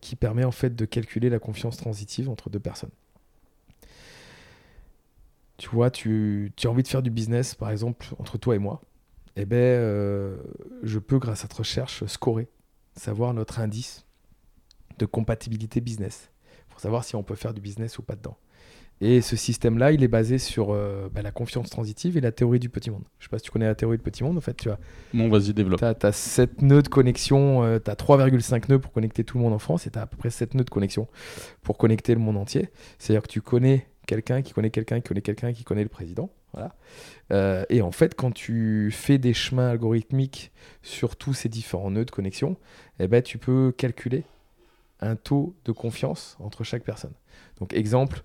qui permet en fait de calculer la confiance transitive entre deux personnes. Tu vois, tu, as envie de faire du business, par exemple, entre toi et moi. Eh ben, euh, je peux, grâce à cette recherche, scorer, savoir notre indice de compatibilité business, pour savoir si on peut faire du business ou pas dedans. Et ce système-là, il est basé sur euh, bah, la confiance transitive et la théorie du petit monde. Je sais pas si tu connais la théorie du petit monde, en fait, tu vois. Non, vas-y, développe. Tu as, 7 nœuds de connexion, euh, tu as 3,5 nœuds pour connecter tout le monde en France et tu as à peu près 7 nœuds de connexion pour connecter le monde entier. C'est-à-dire que tu connais quelqu'un qui connaît quelqu'un qui connaît quelqu'un qui connaît le président. Voilà. Euh, et en fait, quand tu fais des chemins algorithmiques sur tous ces différents nœuds de connexion, eh ben, tu peux calculer un taux de confiance entre chaque personne. Donc, exemple,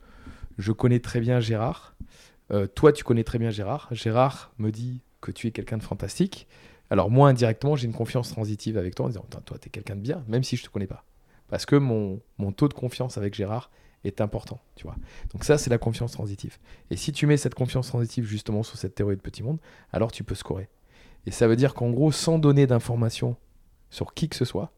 je connais très bien Gérard. Euh, toi, tu connais très bien Gérard. Gérard me dit que tu es quelqu'un de fantastique. Alors, moi, indirectement, j'ai une confiance transitive avec toi en disant Toi, tu es quelqu'un de bien, même si je ne te connais pas. Parce que mon, taux de confiance avec Gérard est important, tu vois. Donc ça, c'est la confiance transitive. Et si tu mets cette confiance transitive justement sur cette théorie de petit monde, alors tu peux scorer. Et ça veut dire qu'en gros, sans donner d'informations sur qui que ce soit,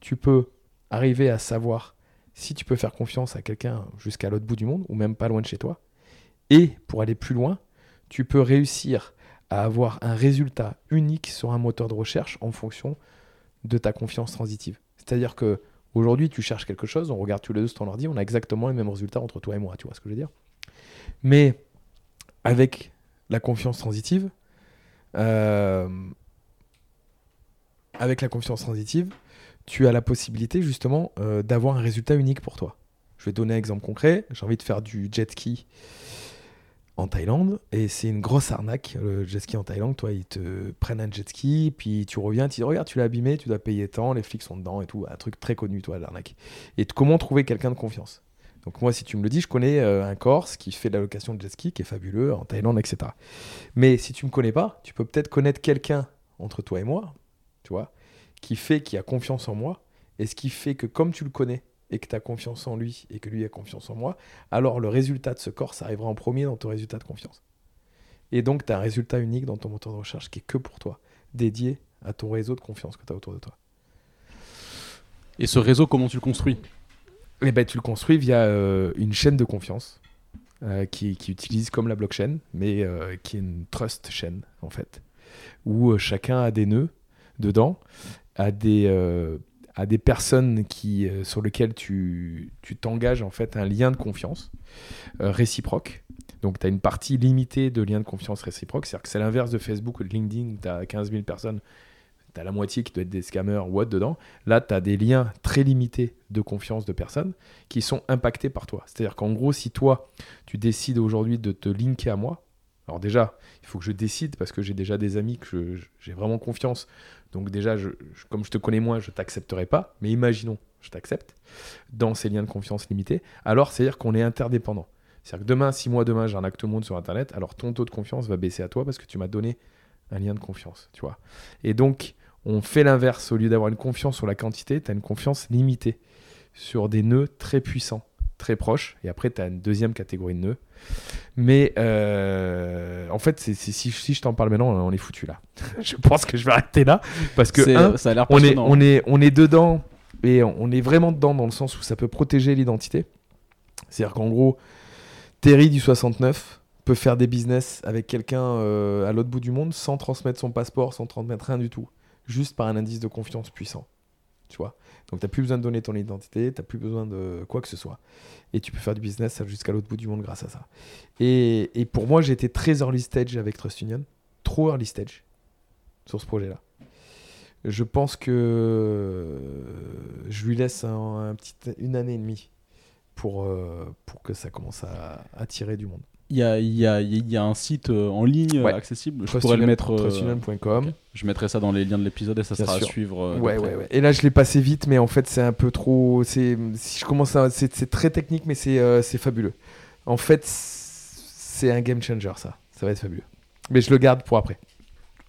tu peux arriver à savoir si tu peux faire confiance à quelqu'un jusqu'à l'autre bout du monde, ou même pas loin de chez toi. Et pour aller plus loin, tu peux réussir à avoir un résultat unique sur un moteur de recherche en fonction de ta confiance transitive. C'est-à-dire que Aujourd'hui, tu cherches quelque chose, on regarde tous les deux ton ordi, on a exactement les mêmes résultats entre toi et moi, tu vois ce que je veux dire? Mais avec la confiance transitive, euh, avec la confiance transitive, tu as la possibilité justement euh, d'avoir un résultat unique pour toi. Je vais donner un exemple concret. J'ai envie de faire du jet ski en Thaïlande et c'est une grosse arnaque le jet ski en Thaïlande. Toi ils te prennent un jet ski puis tu reviens tu dis regarde tu l'as abîmé tu dois payer tant les flics sont dedans et tout. Un truc très connu toi l'arnaque. Et comment trouver quelqu'un de confiance? Donc moi si tu me le dis je connais euh, un Corse qui fait de la location de jet ski qui est fabuleux en Thaïlande etc mais si tu me connais pas tu peux peut-être connaître quelqu'un entre toi et moi tu vois? Qui fait qui a confiance en moi et ce qui fait que comme tu le connais et que tu as confiance en lui et que lui a confiance en moi, alors le résultat de ce corps, ça arrivera en premier dans ton résultat de confiance. Et donc, tu as un résultat unique dans ton moteur de recherche qui est que pour toi, dédié à ton réseau de confiance que tu as autour de toi. Et ce réseau, comment tu le construis? Eh ben, Tu le construis via euh, une chaîne de confiance euh, qui, utilise comme la blockchain, mais euh, qui est une trust chain, en fait, où chacun a des nœuds dedans, a des à des personnes qui, euh, sur lesquelles tu t'engages en fait un lien de confiance euh, réciproque. Donc tu as une partie limitée de lien de confiance réciproque, c'est-à-dire que c'est l'inverse de Facebook ou de LinkedIn, tu as 15 000 personnes, tu as la moitié qui doit être des scammers ou autre dedans. Là, tu as des liens très limités de confiance de personnes qui sont impactés par toi. C'est-à-dire qu'en gros, si toi, tu décides aujourd'hui de te linker à moi, alors déjà, il faut que je décide parce que j'ai déjà des amis que j'ai vraiment confiance donc déjà, comme je te connais moins, je t'accepterai pas. Mais imaginons, je t'accepte dans ces liens de confiance limités. Alors, c'est-à-dire qu'on est interdépendant. C'est-à-dire que demain, si moi, demain, j'ai un acte monde sur Internet, alors ton taux de confiance va baisser à toi parce que tu m'as donné un lien de confiance, tu vois. Et donc, on fait l'inverse. Au lieu d'avoir une confiance sur la quantité, tu as une confiance limitée sur des nœuds très puissants très proche. Et après, tu as une deuxième catégorie de nœuds. Mais euh, en fait, c'est, si, si, je t'en parle maintenant, on est foutu là. je pense que je vais arrêter là. Parce que, ça a l'air on, est, on, est, on est dedans. Et on est vraiment dedans dans le sens où ça peut protéger l'identité. C'est-à-dire qu'en gros, Terry du 69 peut faire des business avec quelqu'un euh, à l'autre bout du monde sans transmettre son passeport, sans transmettre rien du tout, juste par un indice de confiance puissant. Tu vois? Donc, tu n'as plus besoin de donner ton identité, tu n'as plus besoin de quoi que ce soit. Et tu peux faire du business jusqu'à l'autre bout du monde grâce à ça. Et, pour moi, j'ai été très early stage avec Trust Union, trop early stage sur ce projet-là. Je pense que je lui laisse une année et demie pour, euh, pour que ça commence à attirer du monde. Il y a, il y, a, il y a un site euh, en ligne accessible. Je pourrais le mettre. Euh, je mettrai ça dans les liens de l'épisode et ça sera à suivre. ouais, ouais, ouais, Et là, je l'ai passé vite, mais en fait, c'est un peu trop. Si je commence à. C'est très technique, mais c'est fabuleux. En fait, c'est un game changer, ça. Ça va être fabuleux. Mais je le garde pour après.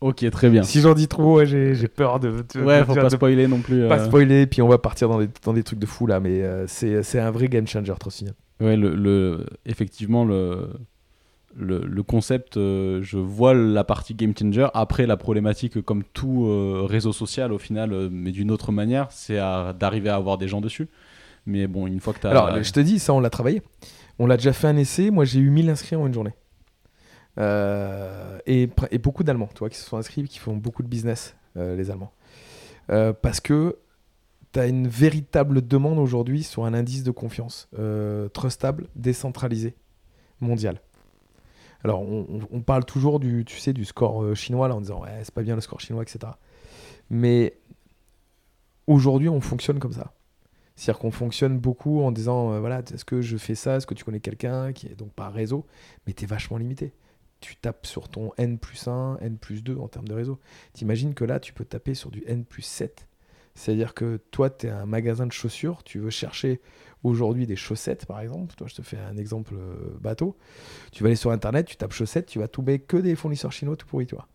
Ok, très bien. Si j'en dis trop, j'ai peur de, Ouais, faut pas spoiler non plus. Pas euh. spoiler, puis on va partir dans des, dans des trucs de fou là, mais euh, c'est un vrai game changer, Trocignol. Ouais, le, le, effectivement, le, le, le concept, euh, je vois la partie game changer. Après, la problématique, comme tout réseau social, au final, mais d'une autre manière, c'est d'arriver à avoir des gens dessus. Mais bon, une fois que tu as. Alors, je te dis, ça, on l'a travaillé. On l'a déjà fait un essai. Moi, j'ai eu 1000 inscrits en une journée. Euh, et, et, beaucoup d'Allemands, tu vois, qui se sont inscrits, qui font beaucoup de business, euh, les Allemands. Euh, parce que tu as une véritable demande aujourd'hui sur un indice de confiance trustable, décentralisé, mondial. Alors, on, parle toujours du, tu sais, du score chinois, là, en disant, ouais, c'est pas bien le score chinois, etc. Mais aujourd'hui, on fonctionne comme ça. C'est-à-dire qu'on fonctionne beaucoup en disant, voilà, est-ce que je fais ça? Est-ce que tu connais quelqu'un qui est donc par réseau? Mais tu es vachement limité tu tapes sur ton N plus 1, N plus 2 en termes de réseau. T'imagines que là, tu peux taper sur du N plus 7. C'est-à-dire que toi, tu es un magasin de chaussures, tu veux chercher aujourd'hui des chaussettes, par exemple. Toi, je te fais un exemple euh, bateau. Tu vas aller sur Internet, tu tapes chaussettes, tu vas tomber que des fournisseurs chinois tout pourris, toi.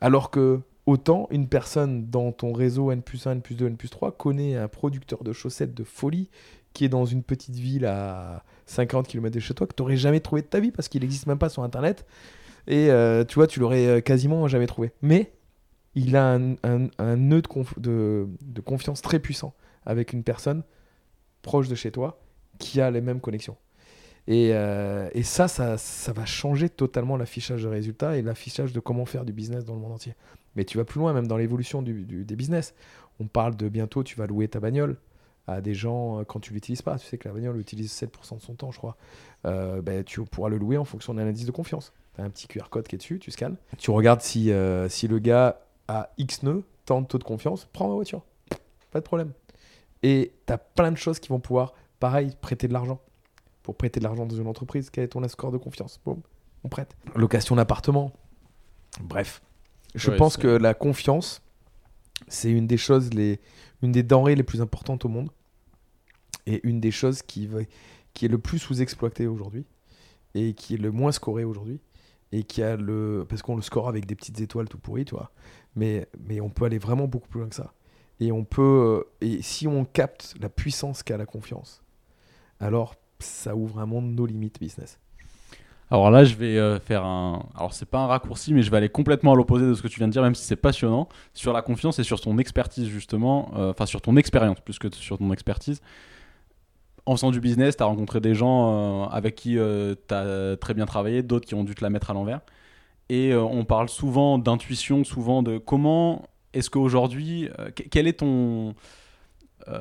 Alors que autant une personne dans ton réseau N plus 1, N plus 2, N plus 3 connaît un producteur de chaussettes de folie qui est dans une petite ville à 50 km de chez toi que tu n'aurais jamais trouvé de ta vie parce qu'il n'existe même pas sur Internet. Et euh, tu vois, tu l'aurais euh, quasiment jamais trouvé. Mais il a un, nœud de, confiance très puissant avec une personne proche de chez toi qui a les mêmes connexions. Et, euh, et ça, ça, ça, va changer totalement l'affichage de résultats et l'affichage de comment faire du business dans le monde entier. Mais tu vas plus loin, même dans l'évolution du, des business. On parle de bientôt, tu vas louer ta bagnole à des gens euh, quand tu l'utilises pas. Tu sais que la bagnole utilise 7% de son temps, je crois. Euh, ben, tu pourras le louer en fonction d'un indice de confiance. Tu as un petit QR code qui est dessus, tu scannes. Tu regardes si, euh, si le gars a X nœuds, tant de taux de confiance, prends ma voiture. Pas de problème. Et tu as plein de choses qui vont pouvoir, pareil, prêter de l'argent. Pour prêter de l'argent dans une entreprise, quel est ton score de confiance? Boum, on prête. Location d'appartement. Bref. Je pense que la confiance, c'est une des choses, les, une des denrées les plus importantes au monde et une des choses qui, qui est le plus sous-exploitée aujourd'hui et qui est le moins scoré aujourd'hui et qui a le parce qu'on le score avec des petites étoiles tout pourries tu vois mais mais on peut aller vraiment beaucoup plus loin que ça et on peut et si on capte la puissance qu'a la confiance alors ça ouvre un monde nos limites business alors là, je vais euh, faire un. Alors, c'est pas un raccourci, mais je vais aller complètement à l'opposé de ce que tu viens de dire, même si c'est passionnant, sur la confiance et sur ton expertise, justement, euh, enfin, sur ton expérience plus que sur ton expertise. En faisant du business, tu as rencontré des gens euh, avec qui tu as très bien travaillé, d'autres qui ont dû te la mettre à l'envers. Et on parle souvent d'intuition, souvent de comment est-ce qu'aujourd'hui, quel est ton euh,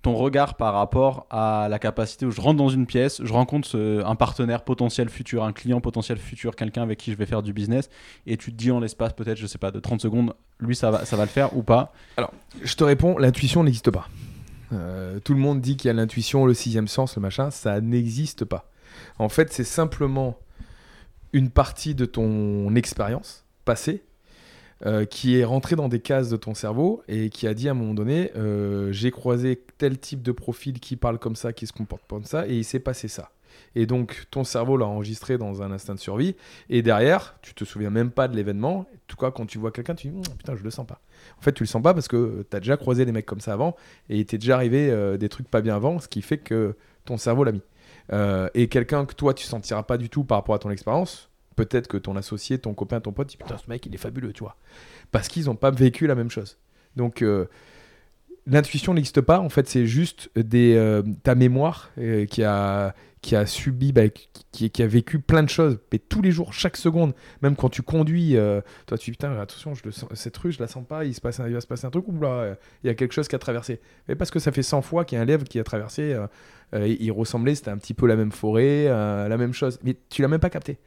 ton regard par rapport à la capacité où je rentre dans une pièce, je rencontre un partenaire potentiel futur, un client potentiel futur, quelqu'un avec qui je vais faire du business, et tu te dis en l'espace peut-être, je sais pas, de 30 secondes, lui ça va, ça va le faire ou pas? Alors, je te réponds, l'intuition n'existe pas. Euh, tout le monde dit qu'il y a l'intuition, le sixième sens, le machin, ça n'existe pas. En fait, c'est simplement une partie de ton expérience passée euh, qui est rentré dans des cases de ton cerveau et qui a dit à un moment donné euh, j'ai croisé tel type de profil qui parle comme ça, qui se comporte comme ça, et il s'est passé ça. Et donc ton cerveau l'a enregistré dans un instinct de survie, et derrière, tu te souviens même pas de l'événement. En tout cas, quand tu vois quelqu'un, tu dis hum, putain, je le sens pas. En fait, tu le sens pas parce que tu as déjà croisé des mecs comme ça avant, et il t'est déjà arrivé euh, des trucs pas bien avant, ce qui fait que ton cerveau l'a mis. et quelqu'un que toi tu sentiras pas du tout par rapport à ton expérience, peut-être que ton associé, ton copain, ton pote, dit putain, ce mec, il est fabuleux, tu vois. Parce qu'ils n'ont pas vécu la même chose. Donc, euh, l'intuition n'existe pas. En fait, c'est juste euh, ta mémoire euh, qui, a, subi, bah, qui, a vécu plein de choses. Mais tous les jours, chaque seconde, même quand tu conduis, toi, tu dis putain, attention, cette rue, je la sens pas, il, va se passer un truc ou il y a quelque chose qui a traversé. Mais parce que ça fait 100 fois qu'il y a un lèvre qui a traversé, il ressemblait, c'était un petit peu la même forêt, la même chose. Mais tu l'as même pas capté.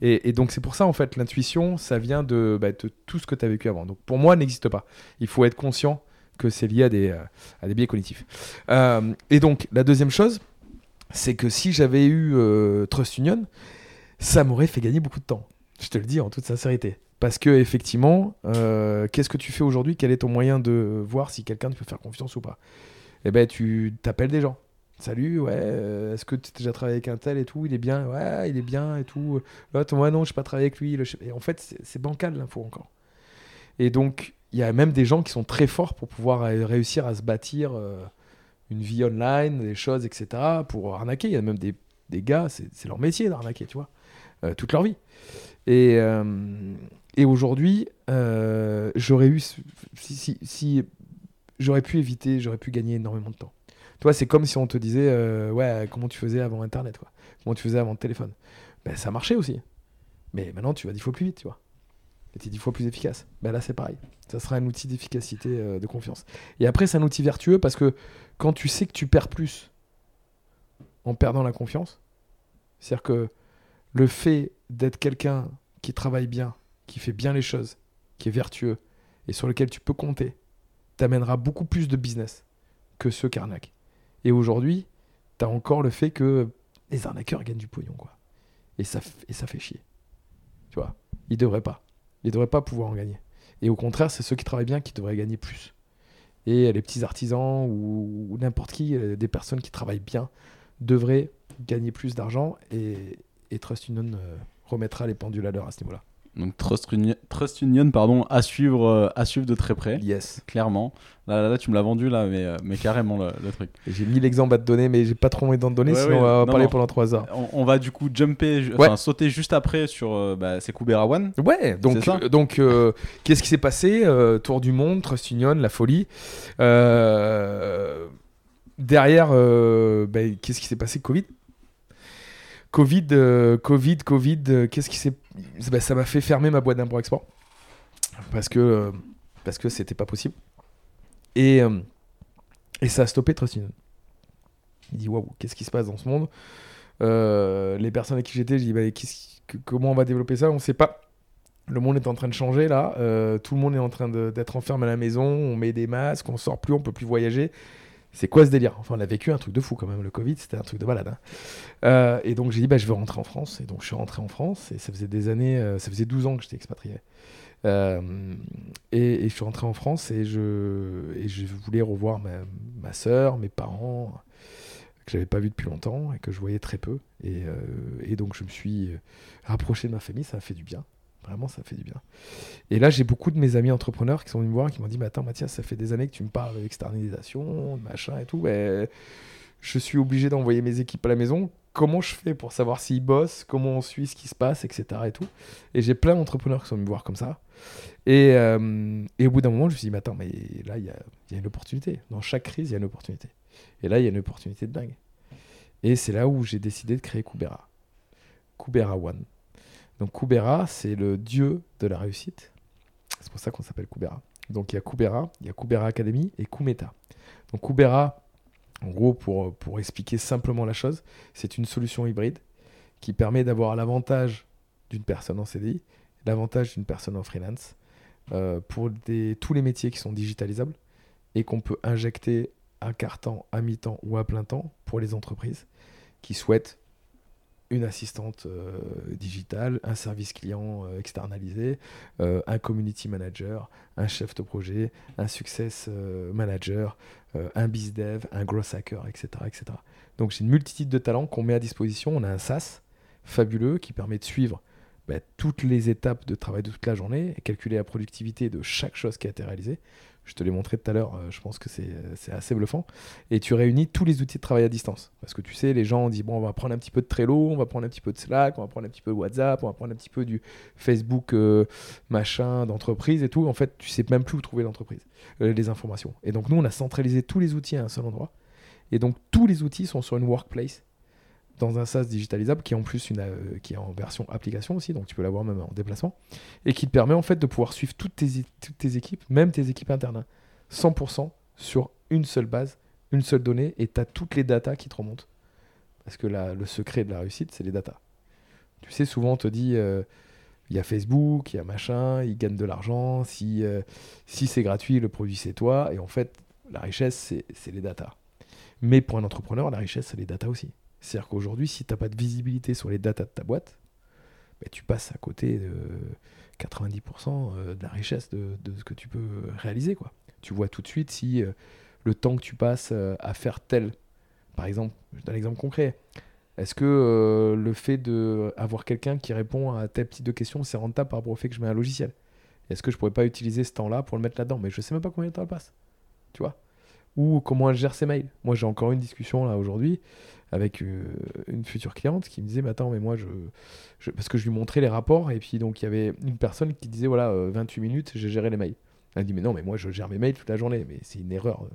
Et, donc c'est pour ça en fait l'intuition, ça vient de, bah, tout ce que tu as vécu avant. Donc pour moi, n'existe pas. Il faut être conscient que c'est lié à des, euh, biais cognitifs. Euh, et donc, la deuxième chose, c'est que si j'avais eu euh, Trust Union, ça m'aurait fait gagner beaucoup de temps. Je te le dis en toute sincérité. Parce que, effectivement, qu'est-ce que tu fais aujourd'hui? Quel est ton moyen de voir si quelqu'un te peut faire confiance ou pas? Eh ben, tu t'appelles des gens. Salut, ouais, est-ce que tu as déjà travaillé avec un tel et tout Il est bien, ouais, il est bien et tout. L'autre, moi non, je n'ai pas travaillé avec lui. Et en fait, c'est bancal l'info encore. Et donc, il y a même des gens qui sont très forts pour pouvoir réussir à se bâtir euh, une vie online, des choses, etc. pour arnaquer. Il y a même des, des gars, c'est leur métier d'arnaquer, tu vois, euh, toute leur vie. Et, euh, et aujourd'hui, j'aurais eu, si, si, j'aurais pu éviter, j'aurais pu gagner énormément de temps. Toi, c'est comme si on te disait, ouais, comment tu faisais avant Internet, quoi. Comment tu faisais avant le téléphone. Ben, ça marchait aussi. Mais maintenant, tu vas dix fois plus vite, tu vois était dix fois plus efficace. Ben là, c'est pareil. Ça sera un outil d'efficacité, euh, de confiance. Et après, c'est un outil vertueux parce que quand tu sais que tu perds plus en perdant la confiance, c'est-à-dire que le fait d'être quelqu'un qui travaille bien, qui fait bien les choses, qui est vertueux et sur lequel tu peux compter, t'amènera beaucoup plus de business que ceux qui arnaquent. Et aujourd'hui, tu as encore le fait que les arnaqueurs gagnent du pognon, quoi. Et ça, et ça fait chier. Tu vois, ils devraient pas. Ils devraient pas pouvoir en gagner. Et au contraire, c'est ceux qui travaillent bien qui devraient gagner plus. Et les petits artisans ou, n'importe qui, euh, des personnes qui travaillent bien, devraient gagner plus d'argent et, Trust Union euh, remettra les pendules à l'heure à ce niveau-là. Donc Trust Union, Trust Union pardon, à, suivre, euh, à suivre de très près. Yes. Clairement. Là, là, tu me l'as vendu, là, mais, euh, mais carrément le, truc. J'ai mis l'exemple à te donner, mais j'ai pas trop envie d'en donner, sinon on va parler pendant 3 heures. On, va du coup jumper, enfin sauter juste après sur euh, bah, c'est. Ouais, donc, donc qu'est-ce qui s'est passé Tour du monde, Trust Union, la folie. derrière, bah, qu'est-ce qui s'est passé Covid? Covid, euh, Covid, Covid, euh, qu'est-ce qui s'est. Bah, ça m'a fait fermer ma boîte d'import-export. Parce que euh, parce que c'était pas possible. Et, et ça a stoppé Trustin. Il dit waouh, qu'est-ce qui se passe dans ce monde? Les personnes avec qui j'étais, je dis bah, comment on va développer ça? On sait pas. Le monde est en train de changer là. tout le monde est en train d'être enfermé à la maison. On met des masques, on sort plus, on peut plus voyager c'est quoi ce délire? Enfin, on a vécu un truc de fou quand même. Le Covid, c'était un truc de balade. Hein. Euh, et donc, j'ai dit, bah, je veux rentrer en France. Et donc, je suis rentré en France. Et ça faisait des années, euh, ça faisait 12 ans que j'étais expatrié. Euh, et, je suis rentré en France et je, et je voulais revoir ma, ma soeur, mes parents, que j'avais pas vu depuis longtemps et que je voyais très peu. Et, et donc, je me suis rapproché de ma famille. Ça a fait du bien. Vraiment, ça fait du bien. Et là, j'ai beaucoup de mes amis entrepreneurs qui sont venus me voir qui m'ont dit Mais attends, Mathias, ça fait des années que tu me parles d'externalisation, de machin et tout. Mais je suis obligé d'envoyer mes équipes à la maison. Comment je fais pour savoir s'ils bossent, comment on suit ce qui se passe, etc. Et, et j'ai plein d'entrepreneurs qui sont venus me voir comme ça. Et, euh, et au bout d'un moment, je me suis dit Mais attends, mais là, il y a, y a une opportunité. Dans chaque crise, il y a une opportunité. Et là, il y a une opportunité de dingue. Et c'est là où j'ai décidé de créer Kubera. Kubera One. Donc Kubera, c'est le dieu de la réussite. C'est pour ça qu'on s'appelle Kubera. Donc il y a Kubera, il y a Kubera Academy et Kumeta. Donc Kubera, en gros, pour, expliquer simplement la chose, c'est une solution hybride qui permet d'avoir l'avantage d'une personne en CDI, l'avantage d'une personne en freelance, euh, pour tous les métiers qui sont digitalisables et qu'on peut injecter à quart temps, à mi-temps ou à plein temps pour les entreprises qui souhaitent une assistante euh, digitale, un service client euh, externalisé, euh, un community manager, un chef de projet, un success manager, un bizdev, un growth hacker, etc. etc. Donc j'ai une multitude de talents qu'on met à disposition. On a un SaaS fabuleux qui permet de suivre bah, toutes les étapes de travail de toute la journée et calculer la productivité de chaque chose qui a été réalisée. Je te l'ai montré tout à l'heure, euh, je pense que c'est assez bluffant. Et tu réunis tous les outils de travail à distance. Parce que tu sais, les gens ont dit, bon, on va prendre un petit peu de Trello, on va prendre un petit peu de Slack, on va prendre un petit peu de WhatsApp, on va prendre un petit peu du Facebook euh, machin d'entreprise et tout. En fait, tu sais même plus où trouver l'entreprise, euh, les informations. Et donc, nous, on a centralisé tous les outils à un seul endroit. Et donc, tous les outils sont sur une workplace dans un SaaS digitalisable qui est en plus une, euh, qui est en version application aussi, donc tu peux l'avoir même en déplacement, et qui te permet en fait de pouvoir suivre toutes tes, toutes tes équipes, même tes équipes internes, hein, 100% sur une seule base, une seule donnée, et tu as toutes les datas qui te remontent. Parce que la- le secret de la réussite, c'est les datas. Tu sais, souvent on te dit, euh, il y a Facebook, il y a machin, ils gagnent de l'argent, si, euh, si c'est gratuit, le produit c'est toi, et en fait, la richesse, c'est les datas. Mais pour un entrepreneur, la richesse, c'est les datas aussi. C'est-à-dire qu'aujourd'hui, si tu n'as pas de visibilité sur les datas de ta boîte, bah, tu passes à côté de 90% euh, de la richesse de, ce que tu peux réaliser. Quoi. Tu vois tout de suite si euh, le temps que tu passes euh, à faire tel, par exemple, je donne un exemple concret, est-ce que le fait d'avoir quelqu'un qui répond à tel type de questions, c'est rentable par rapport au fait que je mets un logiciel? Est-ce que je pourrais pas utiliser ce temps-là pour le mettre là-dedans? Mais je sais même pas combien de temps elle passe. Tu vois? Ou comment elle gère ses mails. Moi, j'ai encore une discussion là aujourd'hui avec euh, une future cliente qui me disait mais attends mais moi je, parce que je lui montrais les rapports et puis donc il y avait une personne qui disait voilà euh, 28 minutes j'ai géré les mails. Elle dit mais non mais moi je gère mes mails toute la journée mais c'est une erreur.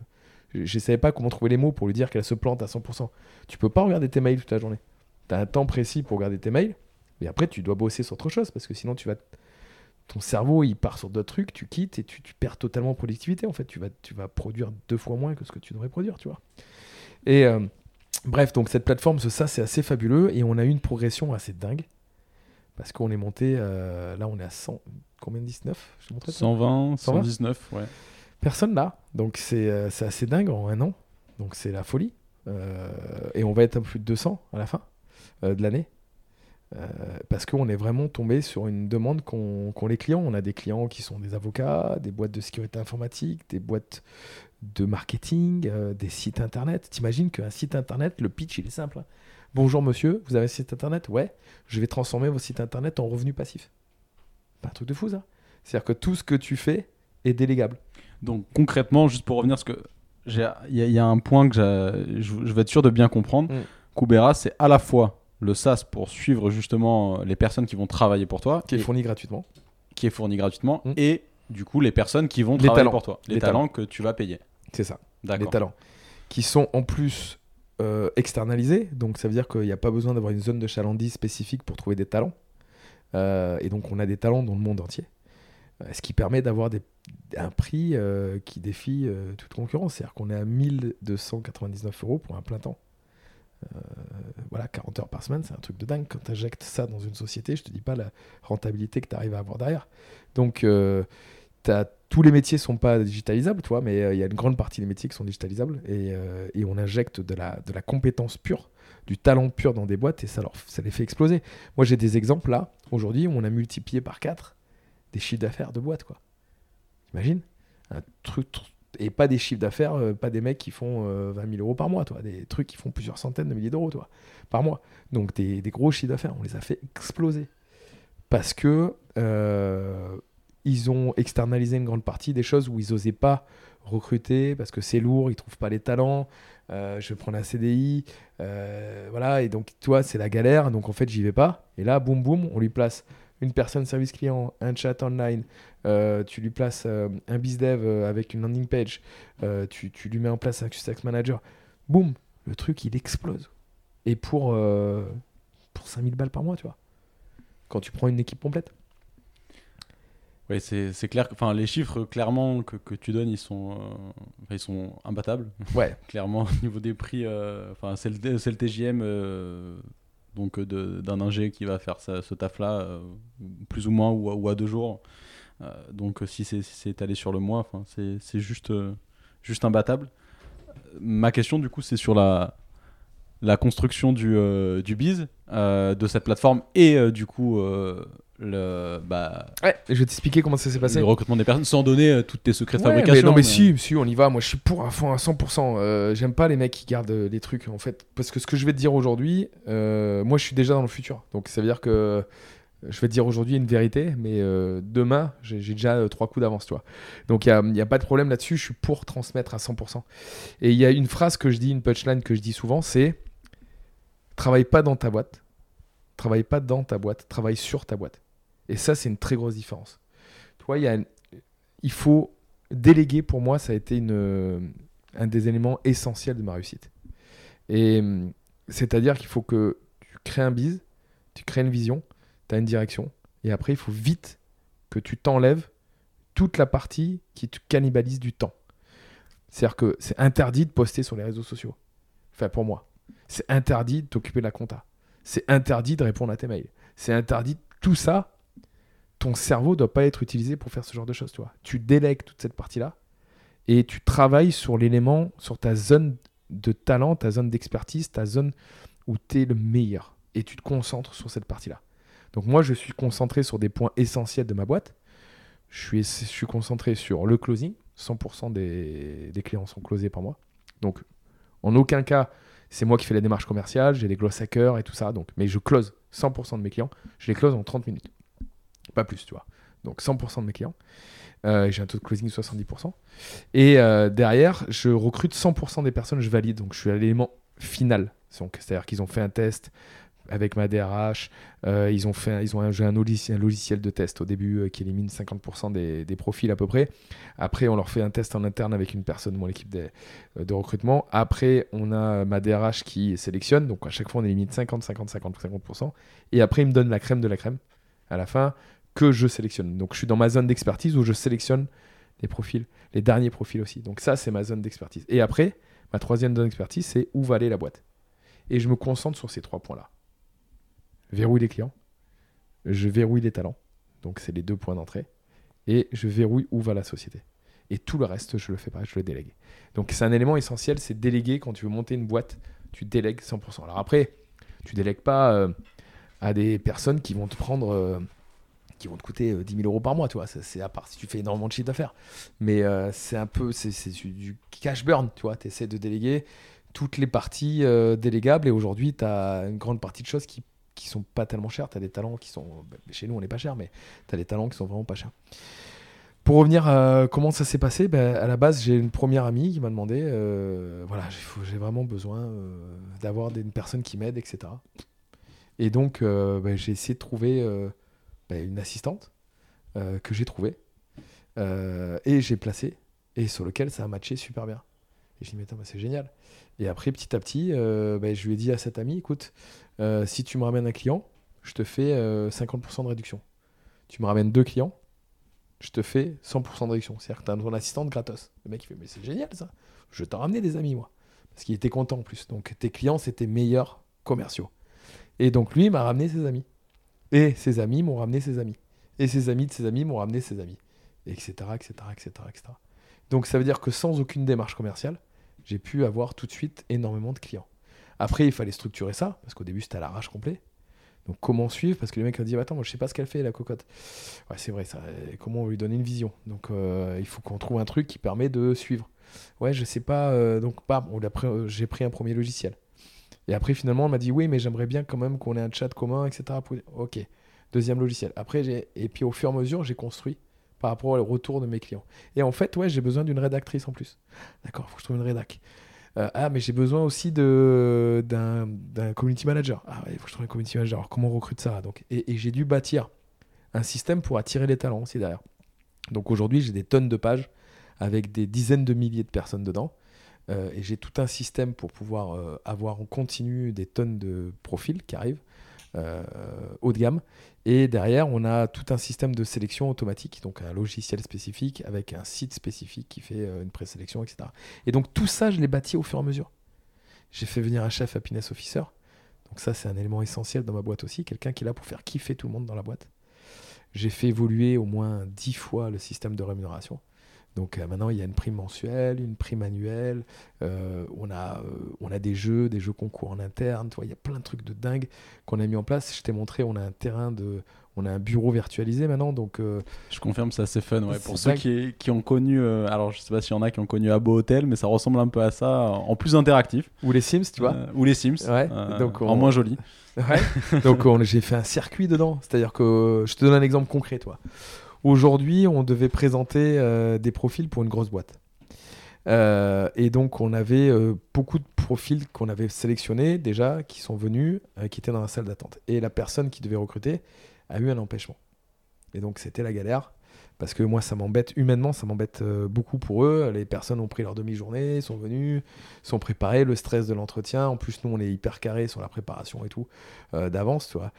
Je, je savais pas comment trouver les mots pour lui dire qu'elle se plante à 100% tu peux pas regarder tes mails toute la journée. Tu as un temps précis pour regarder tes mails mais après tu dois bosser sur autre chose parce que sinon tu vas ton cerveau il part sur d'autres trucs tu quittes et tu, tu perds totalement en productivité en fait tu vas tu vas produire deux fois moins que ce que tu devrais produire tu vois et euh, Bref, donc cette plateforme, ça, c'est assez fabuleux et on a eu une progression assez dingue parce qu'on est monté, euh, là on est à 100, combien 19 Je t'ai montré ça? 120, 120? 119, ouais. Personne là, donc c'est euh, c'est assez dingue en un an, donc c'est la folie. Et on va être à plus de 200 à la fin de l'année. Euh, parce qu'on est vraiment tombé sur une demande qu'ont les clients. On a des clients qui sont des avocats, des boîtes de sécurité informatique, des boîtes de marketing, euh, des sites internet. T'imagines qu'un site internet, le pitch, il est simple. hein. Bonjour monsieur, vous avez un site internet? Ouais, je vais transformer vos sites internet en revenus passifs. Pas un truc de fou ça. C'est-à-dire que tout ce que tu fais est délégable. Donc concrètement, juste pour revenir, que il y, a- il y a un point que je vais être sûr de bien comprendre. Mm. Kubera, c'est à la fois le SaaS pour suivre justement les personnes qui vont travailler pour toi, Qui est fourni gratuitement. qui est fourni gratuitement, Mm. et du coup les personnes qui vont Les travailler talents. pour toi, les, Les talents que tu vas payer. C'est ça. les D'accord. talents, qui sont en plus euh, externalisés. Donc ça veut dire qu'il n'y a pas besoin d'avoir une zone de chalandise spécifique pour trouver des talents. Euh, et donc on a des talents dans le monde entier. Euh, ce qui permet d'avoir un prix euh, qui défie euh, toute concurrence. C'est-à-dire qu'on est à 1299 euros pour un plein temps. Euh, voilà, 40 heures par semaine, c'est un truc de dingue. Quand tu injectes ça dans une société, je te dis pas la rentabilité que tu arrives à avoir derrière. Donc, euh, tous les métiers sont pas digitalisables, tu vois, mais euh, il y a une grande partie des métiers qui sont digitalisables et, et on injecte de la, de la compétence pure, du talent pur dans des boîtes et ça, leur, ça les fait exploser. Moi, j'ai des exemples là, aujourd'hui, où on a multiplié par 4 des chiffres d'affaires de boîtes, quoi. Imagine un truc, tr- et pas des chiffres d'affaires, euh, pas des mecs qui font euh, 20 000 euros par mois, toi, des trucs qui font plusieurs centaines de milliers d'euros, toi, par mois. Donc des, gros chiffres d'affaires, on les a fait exploser. Parce que euh, ils ont externalisé une grande partie des choses où ils n'osaient pas recruter parce que c'est lourd, ils trouvent pas les talents. euh, je prendre un CDI, euh, voilà, et donc tu vois, c'est la galère, donc en fait, j'y vais pas. Et là, boum boum, on lui place une personne service client, un chat online, euh, tu lui places euh, un bizdev euh, avec une landing page, euh, tu, tu lui mets en place un success manager, boum, le truc il explose. Et pour, pour 5000 balles par mois, tu vois, quand tu prends une équipe complète. Oui, c'est clair. que- Enfin, les chiffres clairement que, que tu donnes, ils sont, euh, ils sont imbattables. Ouais, clairement au niveau des prix. euh, Enfin, c'est le, le TGM euh, donc euh, d'un ingé qui va faire ce taf-là, euh, plus ou moins ou, à- deux jours. Euh, donc, si c'est si étalé sur le mois, c'est juste imbattable. Ma question, du coup, c'est sur la construction du, du biz, de cette plateforme et du coup le, bah, ouais, je vais t'expliquer comment ça s'est passé. le recrutement des personnes sans donner euh, toutes tes secrets de Ouais, fabrication. mais non, mais, mais- si, si, on y va. Moi, je suis pour à fond à 100%. Euh, J'aime pas les mecs qui gardent euh, les trucs, en fait. Parce que ce que je vais te dire aujourd'hui, euh, moi, je suis déjà dans le futur. Donc, ça veut dire que je vais te dire aujourd'hui une vérité, mais demain, j'ai déjà trois coups d'avance, toi. Donc il n'y a, a, pas de problème là-dessus, je suis pour transmettre à 100%. Et il y a une phrase que je dis, une punchline que je dis souvent, c'est travaille pas dans ta boîte, travaille pas dans ta boîte, travaille sur ta boîte. Et ça, c'est une très grosse différence. Toi, il, y a, il faut déléguer, pour moi, ça a été une, un des éléments essentiels de ma réussite. Et c'est-à-dire qu'il faut que tu crées un bise, tu crées une vision, tu as une direction. Et après, il faut vite que tu t'enlèves toute la partie qui te cannibalise du temps. C'est-à-dire que c'est interdit de poster sur les réseaux sociaux. Enfin, pour moi. C'est interdit de t'occuper de la compta. C'est interdit de répondre à tes mails. C'est interdit. Tout ça, ton cerveau doit pas être utilisé pour faire ce genre de choses. Tu, tu délègues toute cette partie-là et tu travailles sur l'élément, sur ta zone de talent, ta zone d'expertise, ta zone où tu es le meilleur. Et tu te concentres sur cette partie-là. Donc moi, je suis concentré sur des points essentiels de ma boîte. Je suis, concentré sur le closing. 100% des, clients sont closés par moi. Donc, en aucun cas, c'est moi qui fais la démarche commerciale, j'ai des gloss hackers et tout ça. Donc, mais je close 100% de mes clients. Je les close en 30 minutes. Pas plus, tu vois. Donc 100% de mes clients. Euh, j'ai un taux de closing de 70%. Et euh, derrière, je recrute 100% des personnes, je valide. Donc je suis à l'élément final. C'est-à-dire qu'ils ont fait un test, avec ma DRH. Euh, ils ont fait, ils ont un, un, logiciel, de test au début euh, qui élimine 50% des, profils à peu près. Après, on leur fait un test en interne avec une personne mon équipe de, recrutement. Après, on a ma DRH qui sélectionne. Donc à chaque fois, on élimine 50, 50, 50, 50%. Et après, il me donne la crème de la crème à la fin que je sélectionne. Donc je suis dans ma zone d'expertise où je sélectionne les profils, les derniers profils aussi. Donc ça, c'est ma zone d'expertise. Et après, ma troisième zone d'expertise, c'est où va aller la boîte. Et je me concentre sur ces trois points-là verrouille les clients, je verrouille les talents, donc c'est les deux points d'entrée, et je verrouille où va la société. Et tout le reste, je le fais pas, je le délègue. Donc c'est un élément essentiel, c'est déléguer quand tu veux monter une boîte, tu délègues 100%. Alors après, tu délègues pas euh, à des personnes qui vont te prendre, euh, qui vont te coûter 10 euh, 000 euros par mois, tu vois. C'est à part si tu fais énormément de chiffre d'affaires. Mais c'est un peu, c'est du cash burn, tu vois. Tu essaies de déléguer toutes les parties délégables et aujourd'hui, tu as une grande partie de choses qui qui sont pas tellement chers. Tu as des talents qui sont. Bah, chez nous, on n'est pas cher, mais tu as des talents qui sont vraiment pas chers. Pour revenir à comment ça s'est passé, bah, à la base, j'ai une première amie qui m'a demandé euh, voilà, j'ai vraiment besoin euh, d'avoir une personne qui m'aide, etc. Et donc, euh, bah, j'ai essayé de trouver une assistante que j'ai trouvée et j'ai placé et sur lequel ça a matché super bien. Et je dit, mais c'est génial. Et après, petit à petit, je lui ai dit à cette amie, écoute, euh, si tu me ramènes un client, je te fais 50% euh, de réduction. Tu me ramènes deux clients, je te fais 100% de réduction. C'est-à-dire que tu as ton assistante gratos. Le mec, il fait, mais c'est génial ça. Je t'en ramené des amis, moi. Parce qu'il était content en plus. Donc tes clients, c'était meilleurs commerciaux. Et donc lui, il m'a ramené ses amis. Et ses amis m'ont ramené ses amis. Et ses amis de ses amis m'ont ramené ses amis. Etc., etc., etc., etc. Donc ça veut dire que sans aucune démarche commerciale, j'ai pu avoir tout de suite énormément de clients. Après, il fallait structurer ça, parce qu'au début, c'était à l'arrache complet. Donc, comment suivre? Parce que les mecs ont dit Attends, moi, je sais pas ce qu'elle fait, la cocotte. Ouais, c'est vrai, ça. Comment lui donner une vision? Donc, euh, il faut qu'on trouve un truc qui permet de suivre. Ouais, je sais pas. Euh, donc. Euh, j'ai pris un premier logiciel. Et après, finalement, on m'a dit Oui, mais j'aimerais bien quand même qu'on ait un chat commun, etc. Ok. Deuxième logiciel. Après. Et puis, au fur et à mesure, j'ai construit par rapport au retour de mes clients. Et en fait, ouais, j'ai besoin d'une rédactrice en plus. D'accord, faut que je trouve une rédac. Euh, ah, mais j'ai besoin aussi d'un, community manager. Ah, il faut que je trouve un community manager. Alors, comment on recrute ça Donc, Et, j'ai dû bâtir un système pour attirer les talents aussi derrière. Donc aujourd'hui, j'ai des tonnes de pages avec des dizaines de milliers de personnes dedans. Euh, et j'ai tout un système pour pouvoir euh, avoir en continu des tonnes de profils qui arrivent. Euh, haut de gamme. Et derrière, on a tout un système de sélection automatique, donc un logiciel spécifique avec un site spécifique qui fait une présélection, etc. Et donc tout ça, je l'ai bâti au fur et à mesure. J'ai fait venir un chef happiness officer. Donc ça, c'est un élément essentiel dans ma boîte aussi, quelqu'un qui est là pour faire kiffer tout le monde dans la boîte. J'ai fait évoluer au moins dix fois le système de rémunération. Donc euh, maintenant, il y a une prime mensuelle, une prime annuelle. Euh, on, a, euh, on a des jeux, des jeux concours en interne. il y a plein de trucs de dingue qu'on a mis en place. Je t'ai montré, on a un terrain de, on a un bureau virtualisé maintenant, donc. Je confirme, c'est assez fun. Ouais. Pour ceux qui, qui ont connu, alors je sais pas s'il y en a qui ont connu Abo Hotel, mais ça ressemble un peu à ça, en plus interactif. ou les Sims, tu vois. Ou les Sims, Ouais, donc en on- moins joli. Ouais. Donc on- j'ai fait un circuit dedans. C'est-à-dire que je te donne un exemple concret, toi. Aujourd'hui, on devait présenter euh, des profils pour une grosse boîte. Euh, et donc on avait euh, beaucoup de profils qu'on avait sélectionnés déjà, qui sont venus, qui étaient dans la salle d'attente. Et la personne qui devait recruter a eu un empêchement. Et donc c'était la galère. Parce que moi, ça m'embête, humainement, ça m'embête euh, beaucoup pour eux. Les personnes ont pris leur demi-journée, sont venues, sont préparées, le stress de l'entretien. En plus, nous, on est hyper carré sur la préparation et tout euh, d'avance, tu vois.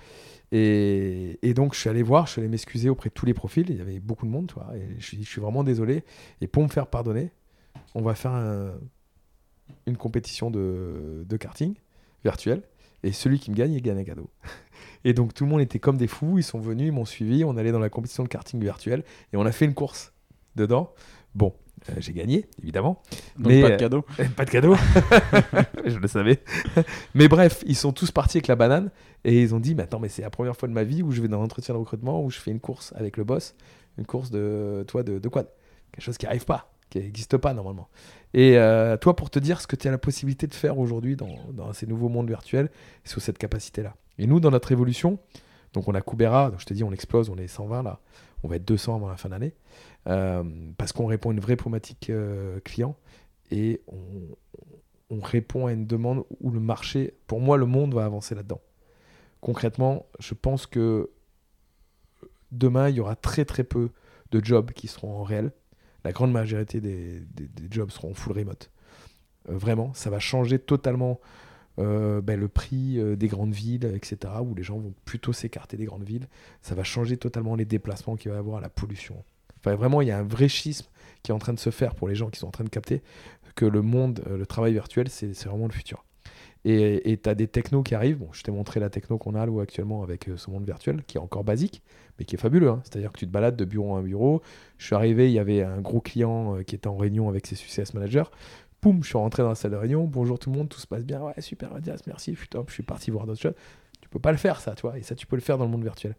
Et, donc, je suis allé voir, je suis allé m'excuser auprès de tous les profils. Il y avait beaucoup de monde, tu vois. Et je suis vraiment désolé. Et pour me faire pardonner, on va faire un- une compétition de, karting virtuel. Et celui qui me gagne, il gagne un cadeau. Et donc, tout le monde était comme des fous. Ils sont venus, ils m'ont suivi. On allait dans la compétition de karting virtuel. Et on a fait une course dedans. Bon, euh, j'ai gagné, évidemment. Donc Mais, pas de euh, cadeau. Pas de cadeau. je le savais. mais bref, ils sont tous partis avec la banane et ils ont dit mais attends mais c'est la première fois de ma vie où je vais dans l'entretien de recrutement où je fais une course avec le boss, une course de toi de, de quad, quelque chose qui arrive pas, qui n'existe pas normalement. Et euh, toi pour te dire ce que tu as la possibilité de faire aujourd'hui dans, ces nouveaux mondes virtuels sous cette capacité là. Et nous dans notre évolution, donc on a Kubera, donc je te dis on explose, on est 120 là, on va être 200 avant la fin d'année. Euh, parce qu'on répond à une vraie problématique euh, client et on, on répond à une demande où le marché, pour moi, le monde va avancer là-dedans. Concrètement, je pense que demain, il y aura très très peu de jobs qui seront en réel. La grande majorité des, jobs seront en full remote. Euh, vraiment, ça va changer totalement euh, ben, le prix euh, des grandes villes, etc., où les gens vont plutôt s'écarter des grandes villes. Ça va changer totalement les déplacements qu'il va y avoir, la pollution. Vraiment, il y a un vrai schisme qui est en train de se faire pour les gens qui sont en train de capter que le monde, le travail virtuel, c'est vraiment le futur. Et tu as des technos qui arrivent. Je t'ai montré la techno qu'on a actuellement avec euh, ce monde virtuel, qui est encore basique, mais qui est fabuleux. hein. C'est-à-dire que tu te balades de bureau en bureau. Je suis arrivé, il y avait un gros client euh, qui était en réunion avec ses success managers. Poum, je suis rentré dans la salle de réunion. Bonjour tout le monde, tout se passe bien. Ouais, super, Adias, merci. Putain, je suis parti voir d'autres choses. Tu peux pas le faire, ça, tu vois. Et ça, tu peux le faire dans le monde virtuel.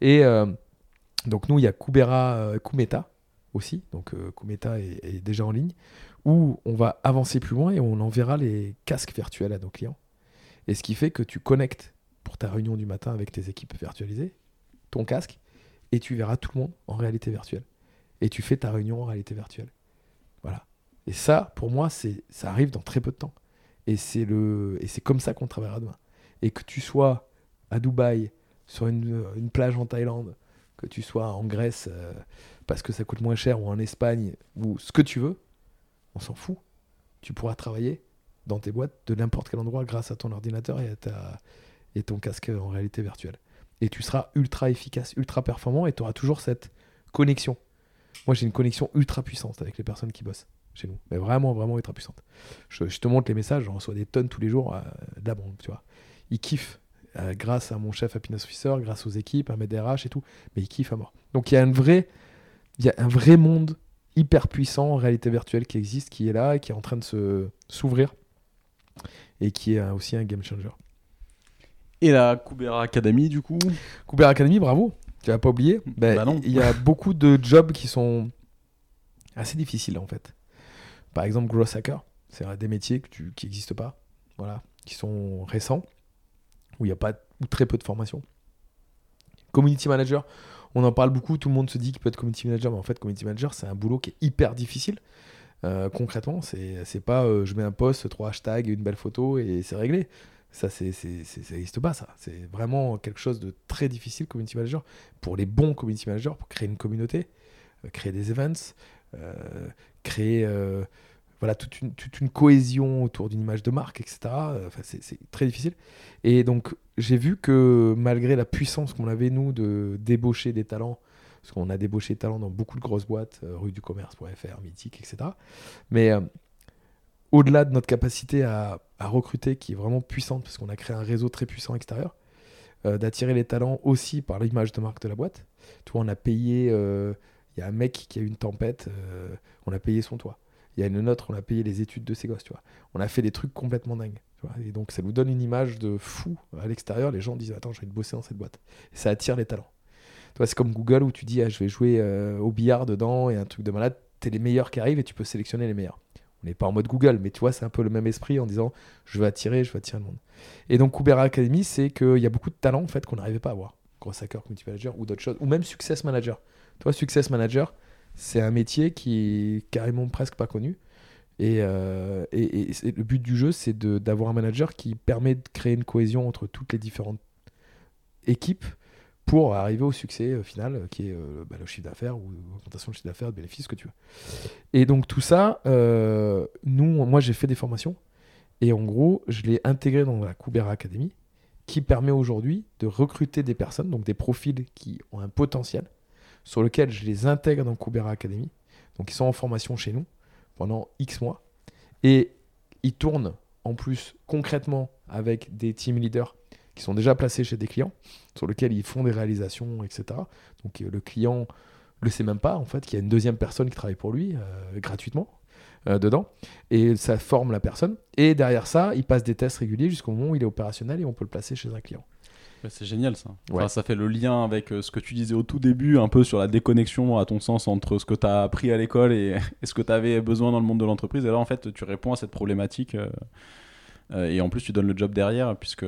Et euh, donc, nous, il y a Kubera, Kumeta aussi. Donc, Kumeta est déjà en ligne où on va avancer plus loin et on enverra les casques virtuels à nos clients. Et ce qui fait que tu connectes pour ta réunion du matin avec tes équipes virtualisées, ton casque, et tu verras tout le monde en réalité virtuelle. Et tu fais ta réunion en réalité virtuelle. Voilà. Et ça, pour moi, c'est ça arrive dans très peu de temps. Et c'est le et c'est comme ça qu'on travaillera demain. Et que tu sois à Dubaï, sur une, plage en Thaïlande, que tu sois en Grèce euh, parce que ça coûte moins cher, ou en Espagne, ou ce que tu veux, on s'en fout. Tu pourras travailler dans tes boîtes de n'importe quel endroit grâce à ton ordinateur et à ton casque en réalité virtuelle. Et tu seras ultra efficace, ultra performant et tu auras toujours cette connexion. Moi, j'ai une connexion ultra puissante avec les personnes qui bossent chez nous. Mais vraiment, vraiment ultra puissante. Je, te montre les messages, j'en reçois des tonnes tous les jours euh, de la tu vois. Ils kiffent euh, grâce à mon chef happiness officer, grâce aux équipes, à mes DRH et tout. Mais ils kiffent à mort. Donc, il y a un vrai monde hyper puissant en réalité virtuelle qui existe, qui est là et qui est en train de se s'ouvrir et qui est aussi un game changer. Et la Kubera Academy, du coup? Cooper Academy, bravo. Tu vas pas oublié? Ben, Bah. Il y a beaucoup de jobs qui sont assez difficiles en fait. Par exemple, Growth Hacker, c'est des métiers que tu- qui n'existent pas, voilà, qui sont récents, où il n'y a pas ou très peu de formation. Community Manager, on en parle beaucoup, tout le monde se dit qu'il peut être Community Manager, mais en fait, Community Manager, c'est un boulot qui est hyper difficile. Euh, concrètement, c'est pas euh, je mets un post, trois hashtags, une belle photo et c'est réglé. Ça, c'est, ça n'existe pas, ça. C'est vraiment quelque chose de très difficile, community manager, pour les bons community managers, pour créer une communauté, euh, créer des events, créer voilà, toute, une, toute une cohésion autour d'une image de marque, etc. Euh, Enfin, c'est, très difficile. Et donc, j'ai vu que malgré la puissance qu'on avait, nous, de débaucher des talents, parce qu'on a débauché des talents dans beaucoup de grosses boîtes, euh, rue du commerce.fr, Mythique, etc. Mais euh, au-delà de notre capacité à, à recruter, qui est vraiment puissante, parce qu'on a créé un réseau très puissant extérieur, d'attirer les talents aussi par l'image de marque de la boîte. Tu vois, on a payé, il y a un mec qui a eu une tempête, on a payé son toit. Il y a une autre, on a payé les études de ses gosses, tu vois. On a fait des trucs complètement dingues. tu vois. Et donc, ça nous donne une image de fou à l'extérieur. Les gens disent Attends, j'ai envie de bosser dans cette boîte. Et ça attire les talents. Toi, c'est comme Google où tu dis ah, je vais jouer euh, au billard dedans et un truc de malade. T'es les meilleurs qui arrivent et tu peux sélectionner les meilleurs. On n'est pas en mode Google, mais tu vois, c'est un peu le même esprit en disant je veux attirer, je veux attirer le monde. Et donc, Kubera Academy, c'est qu'il y a beaucoup de talents en fait qu'on n'arrivait pas à avoir. Gross hacker, community manager ou d'autres choses, ou même success manager. Toi, success manager, c'est un métier qui est carrément presque pas connu. Et, euh, et, le but du jeu, c'est d'avoir un manager qui permet de créer une cohésion entre toutes les différentes équipes pour arriver au succès euh, final, euh, qui est bah, le chiffre d'affaires ou l'augmentation du chiffre d'affaires, de bénéfices, ce que tu veux. Et donc tout ça, nous, moi j'ai fait des formations et en gros, je l'ai intégré dans la Kubera Academy qui permet aujourd'hui de recruter des personnes, donc des profils qui ont un potentiel, sur lequel je les intègre dans Kubera Academy. Donc ils sont en formation chez nous pendant X mois. Et ils tournent en plus concrètement avec des team leaders qui sont déjà placés chez des clients, sur lesquels ils font des réalisations, etc. Donc euh, le client le sait même pas en fait qu'il y a une deuxième personne qui travaille pour lui euh, gratuitement euh, dedans et ça forme la personne et derrière ça il passe des tests réguliers jusqu'au moment où il est opérationnel et on peut le placer chez un client c'est génial ça. ça fait le lien avec euh, ce que tu disais au tout début, un peu sur la déconnexion, à ton sens, entre ce que tu as appris à l'école et, ce que tu avais besoin dans le monde de l'entreprise. Et là, en fait, tu réponds à cette problématique. Euh, euh, et en plus, tu donnes le job derrière, puisque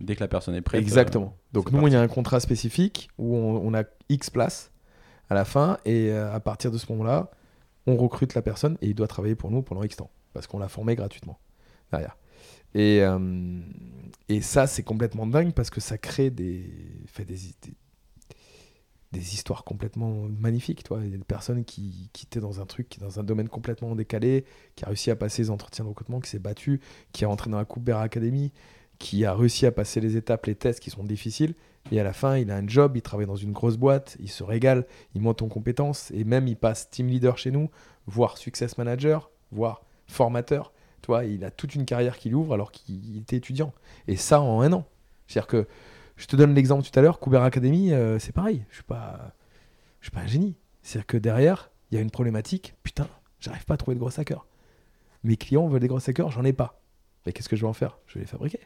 dès que la personne est prête. Exactement. Donc, nous, il y a un contrat spécifique où on, a X places à la fin. Et à partir de ce moment-là, on recrute la personne et il doit travailler pour nous pendant X temps. Parce qu'on l'a formé gratuitement derrière. Et, euh, et ça, c'est complètement dingue parce que ça crée des, fait des, des, histoires complètement magnifiques. Toi. Il y a des personnes qui, qui dans un truc, qui dans un domaine complètement décalé, qui a réussi à passer les entretiens de recrutement, qui s'est battu, qui est rentré dans la Coupe Bear Academy, qui a réussi à passer les étapes, les tests qui sont difficiles. Et à la fin, il a un job, il travaille dans une grosse boîte, il se régale, il monte en compétences, et même il passe team leader chez nous, voire success manager, voire formateur il a toute une carrière qui ouvre alors qu'il était étudiant. Et ça en un an. C'est-à-dire que, je te donne l'exemple tout à l'heure, Couber Academy, euh, c'est pareil. Je suis pas, je suis pas un génie. C'est-à-dire que derrière, il y a une problématique. Putain, j'arrive pas à trouver de gros hackers. Mes clients veulent des gros hackers, j'en ai pas. Mais qu'est-ce que je vais en faire? Je vais les fabriquer.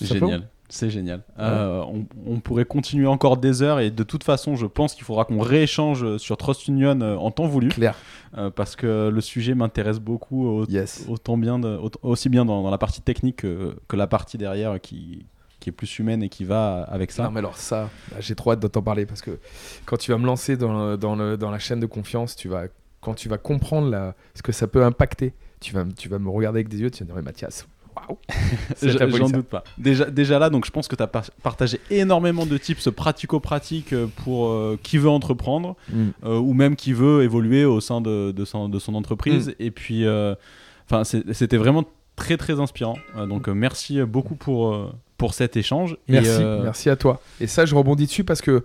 Génial. C'est génial. Euh, on, pourrait continuer encore des heures et de toute façon, je pense qu'il faudra qu'on rééchange sur Trust Union euh, en temps voulu. Claire. Euh, parce que le sujet m'intéresse beaucoup, autant bien aussi bien dans, la partie technique que, la partie derrière qui, qui est plus humaine et qui va avec ça. Non, mais alors ça, bah, j'ai trop hâte de t'en parler parce que quand tu vas me lancer dans, dans, le, dans la chaîne de confiance, tu vas, quand tu vas comprendre la, ce que ça peut impacter, tu vas, tu vas me regarder avec des yeux, tu vas me dire, Mathias, Waouh J'en doute pas. Déjà, déjà là, donc je pense que tu as partagé énormément de tips pratico-pratiques euh, pour euh, qui veut entreprendre mm. euh, ou même qui veut évoluer au sein de, de, son, de son, entreprise. Mm. Et puis, enfin, c'était vraiment très très inspirant. donc merci beaucoup pour, pour cet échange. Merci, merci à toi. Et ça, je rebondis dessus parce que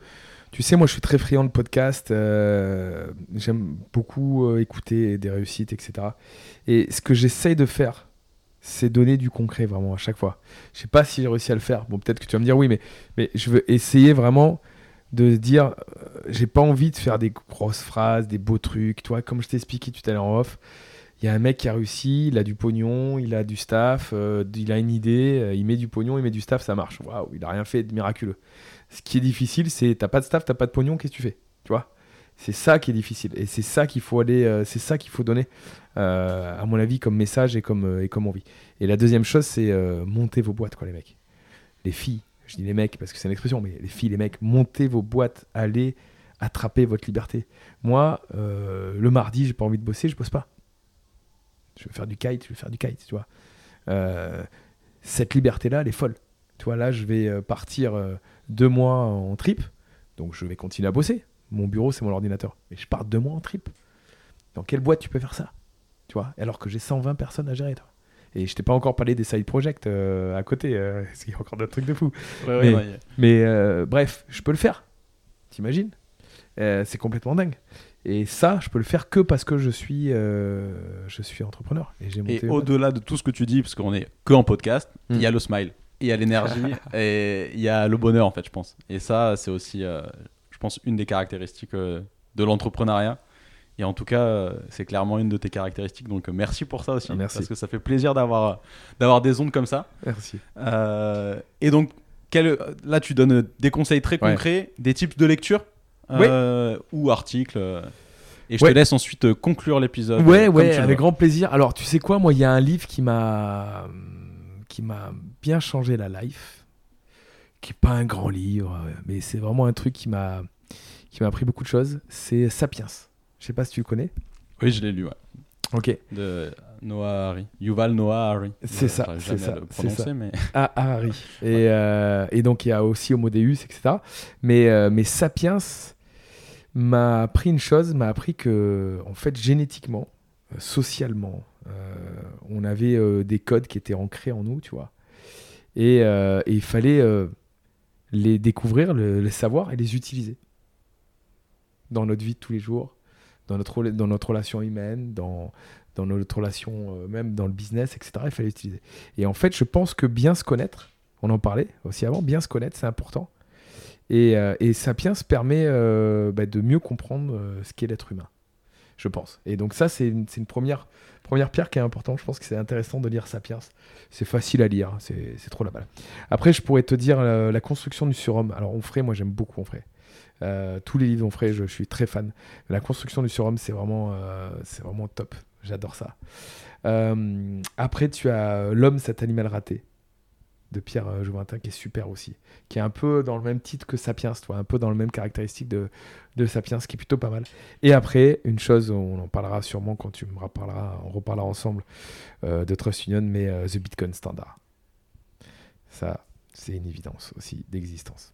tu sais, moi, je suis très friand de podcast. J'aime beaucoup écouter des réussites, etc. Et ce que j'essaye de faire c'est donner du concret vraiment à chaque fois. Je sais pas si j'ai réussi à le faire. Bon, peut-être que tu vas me dire oui, mais, mais je veux essayer vraiment de dire, euh, j'ai pas envie de faire des grosses phrases, des beaux trucs. Toi, comme je t'ai expliqué tout à l'heure en off, il y a un mec qui a réussi, il a du pognon, il a du staff, euh, il a une idée, euh, il met du pognon, il met du staff, ça marche. Waouh, il a rien fait de miraculeux. Ce qui est difficile, c'est t'as pas de staff, t'as pas de pognon, qu'est-ce que tu fais? Tu vois? C'est ça qui est difficile et c'est ça qu'il faut aller, c'est ça qu'il faut donner, à mon avis, comme message et comme, euh, et comme envie. Et la deuxième chose, c'est monter vos boîtes, quoi, les mecs. Les filles, je dis les mecs parce que c'est une expression, mais les filles, les mecs, montez vos boîtes, allez attraper votre liberté. Moi, le mardi, j'ai pas envie de bosser, je bosse pas. Je veux faire du kite, je veux faire du kite, tu vois. cette liberté-là, elle est folle. Tu là, je vais partir deux mois en trip, donc je vais continuer à bosser mon bureau, c'est mon ordinateur. Mais je pars deux mois en trip. Dans quelle boîte tu peux faire ça? Tu vois Alors que j'ai 120 personnes à gérer. Toi. Et je t'ai pas encore parlé des side projects euh, à côté. Euh, qu'il y a encore d'autres trucs de fou. mais, euh, bref, je peux le faire. T'imagines? C'est complètement dingue. Et ça, je peux le faire que parce que je suis, je suis entrepreneur. Et, et au-delà de tout ce que tu dis, parce qu'on est que en podcast, il y a hmm. le smile, il y a l'énergie et il y a le bonheur, en fait, je pense. Et ça, c'est aussi je pense, une des caractéristiques euh, de l'entrepreneuriat. Et en tout cas, euh, c'est clairement une de tes caractéristiques. Donc, euh, merci pour ça aussi. Merci. Parce que ça fait plaisir d'avoir, d'avoir des ondes comme ça. Merci. et donc, quel, là, tu donnes des conseils très Ouais. concrets, des types de lecture euh, ou articles. euh, et je Ouais. te laisse ensuite euh, conclure l'épisode. Ouais, euh, ouais, avec veux. grand plaisir. Alors, tu sais quoi, moi, il y a un livre qui m'a qui m'a bien changé la life, qui est pas un grand livre, euh, mais c'est vraiment un truc qui m'a qui m'a appris beaucoup de choses. C'est Sapiens. Je sais pas si tu le connais. Oui, je l'ai lu, ouais. Ok. De Noah Harry. Yuval Noah Harry. C'est ça, c'est ça, c'est ça. mais. Ah, ah, Harry. Et, euh, et donc, il y a aussi Homo Deus, etc. Mais, euh, mais Sapiens m'a appris une chose, m'a appris que, en fait, génétiquement, euh, socialement, euh, on avait des codes qui étaient ancrés en nous, tu vois. Et, et il fallait les découvrir, le- les savoir et les utiliser dans notre vie de tous les jours, dans notre, dans notre relation humaine, dans, dans notre relation, euh, même dans le business, etc. Il fallait l'utiliser. Et en fait, je pense que bien se connaître, on en parlait aussi avant, bien se connaître, c'est important. Et, euh, et Sapiens permet euh, bah, de mieux comprendre ce qu'est l'être humain, je pense. Et donc ça, c'est une, une première, première pierre qui est importante. Je pense que c'est intéressant de lire Sapiens. C'est facile à lire, c'est c'est trop la balle. Après, je pourrais te dire la construction du surhomme. Alors, Onfray, moi j'aime beaucoup Onfray. Euh, tous les livres d'Onfray, je, je suis très fan. La construction du surhomme, c'est vraiment, euh, vraiment top. J'adore ça. Euh, après, tu as L'homme, cet animal raté de Pierre Jouventin qui est super aussi, qui est un peu dans le même titre que Sapiens, tu vois, un peu dans le même caractéristique de, de Sapiens, qui est plutôt pas mal. Et après, une chose, on en parlera sûrement quand tu me reparleras, on reparlera ensemble de Trust Union, mais The Bitcoin Standard. Ça, c'est une évidence aussi d'existence.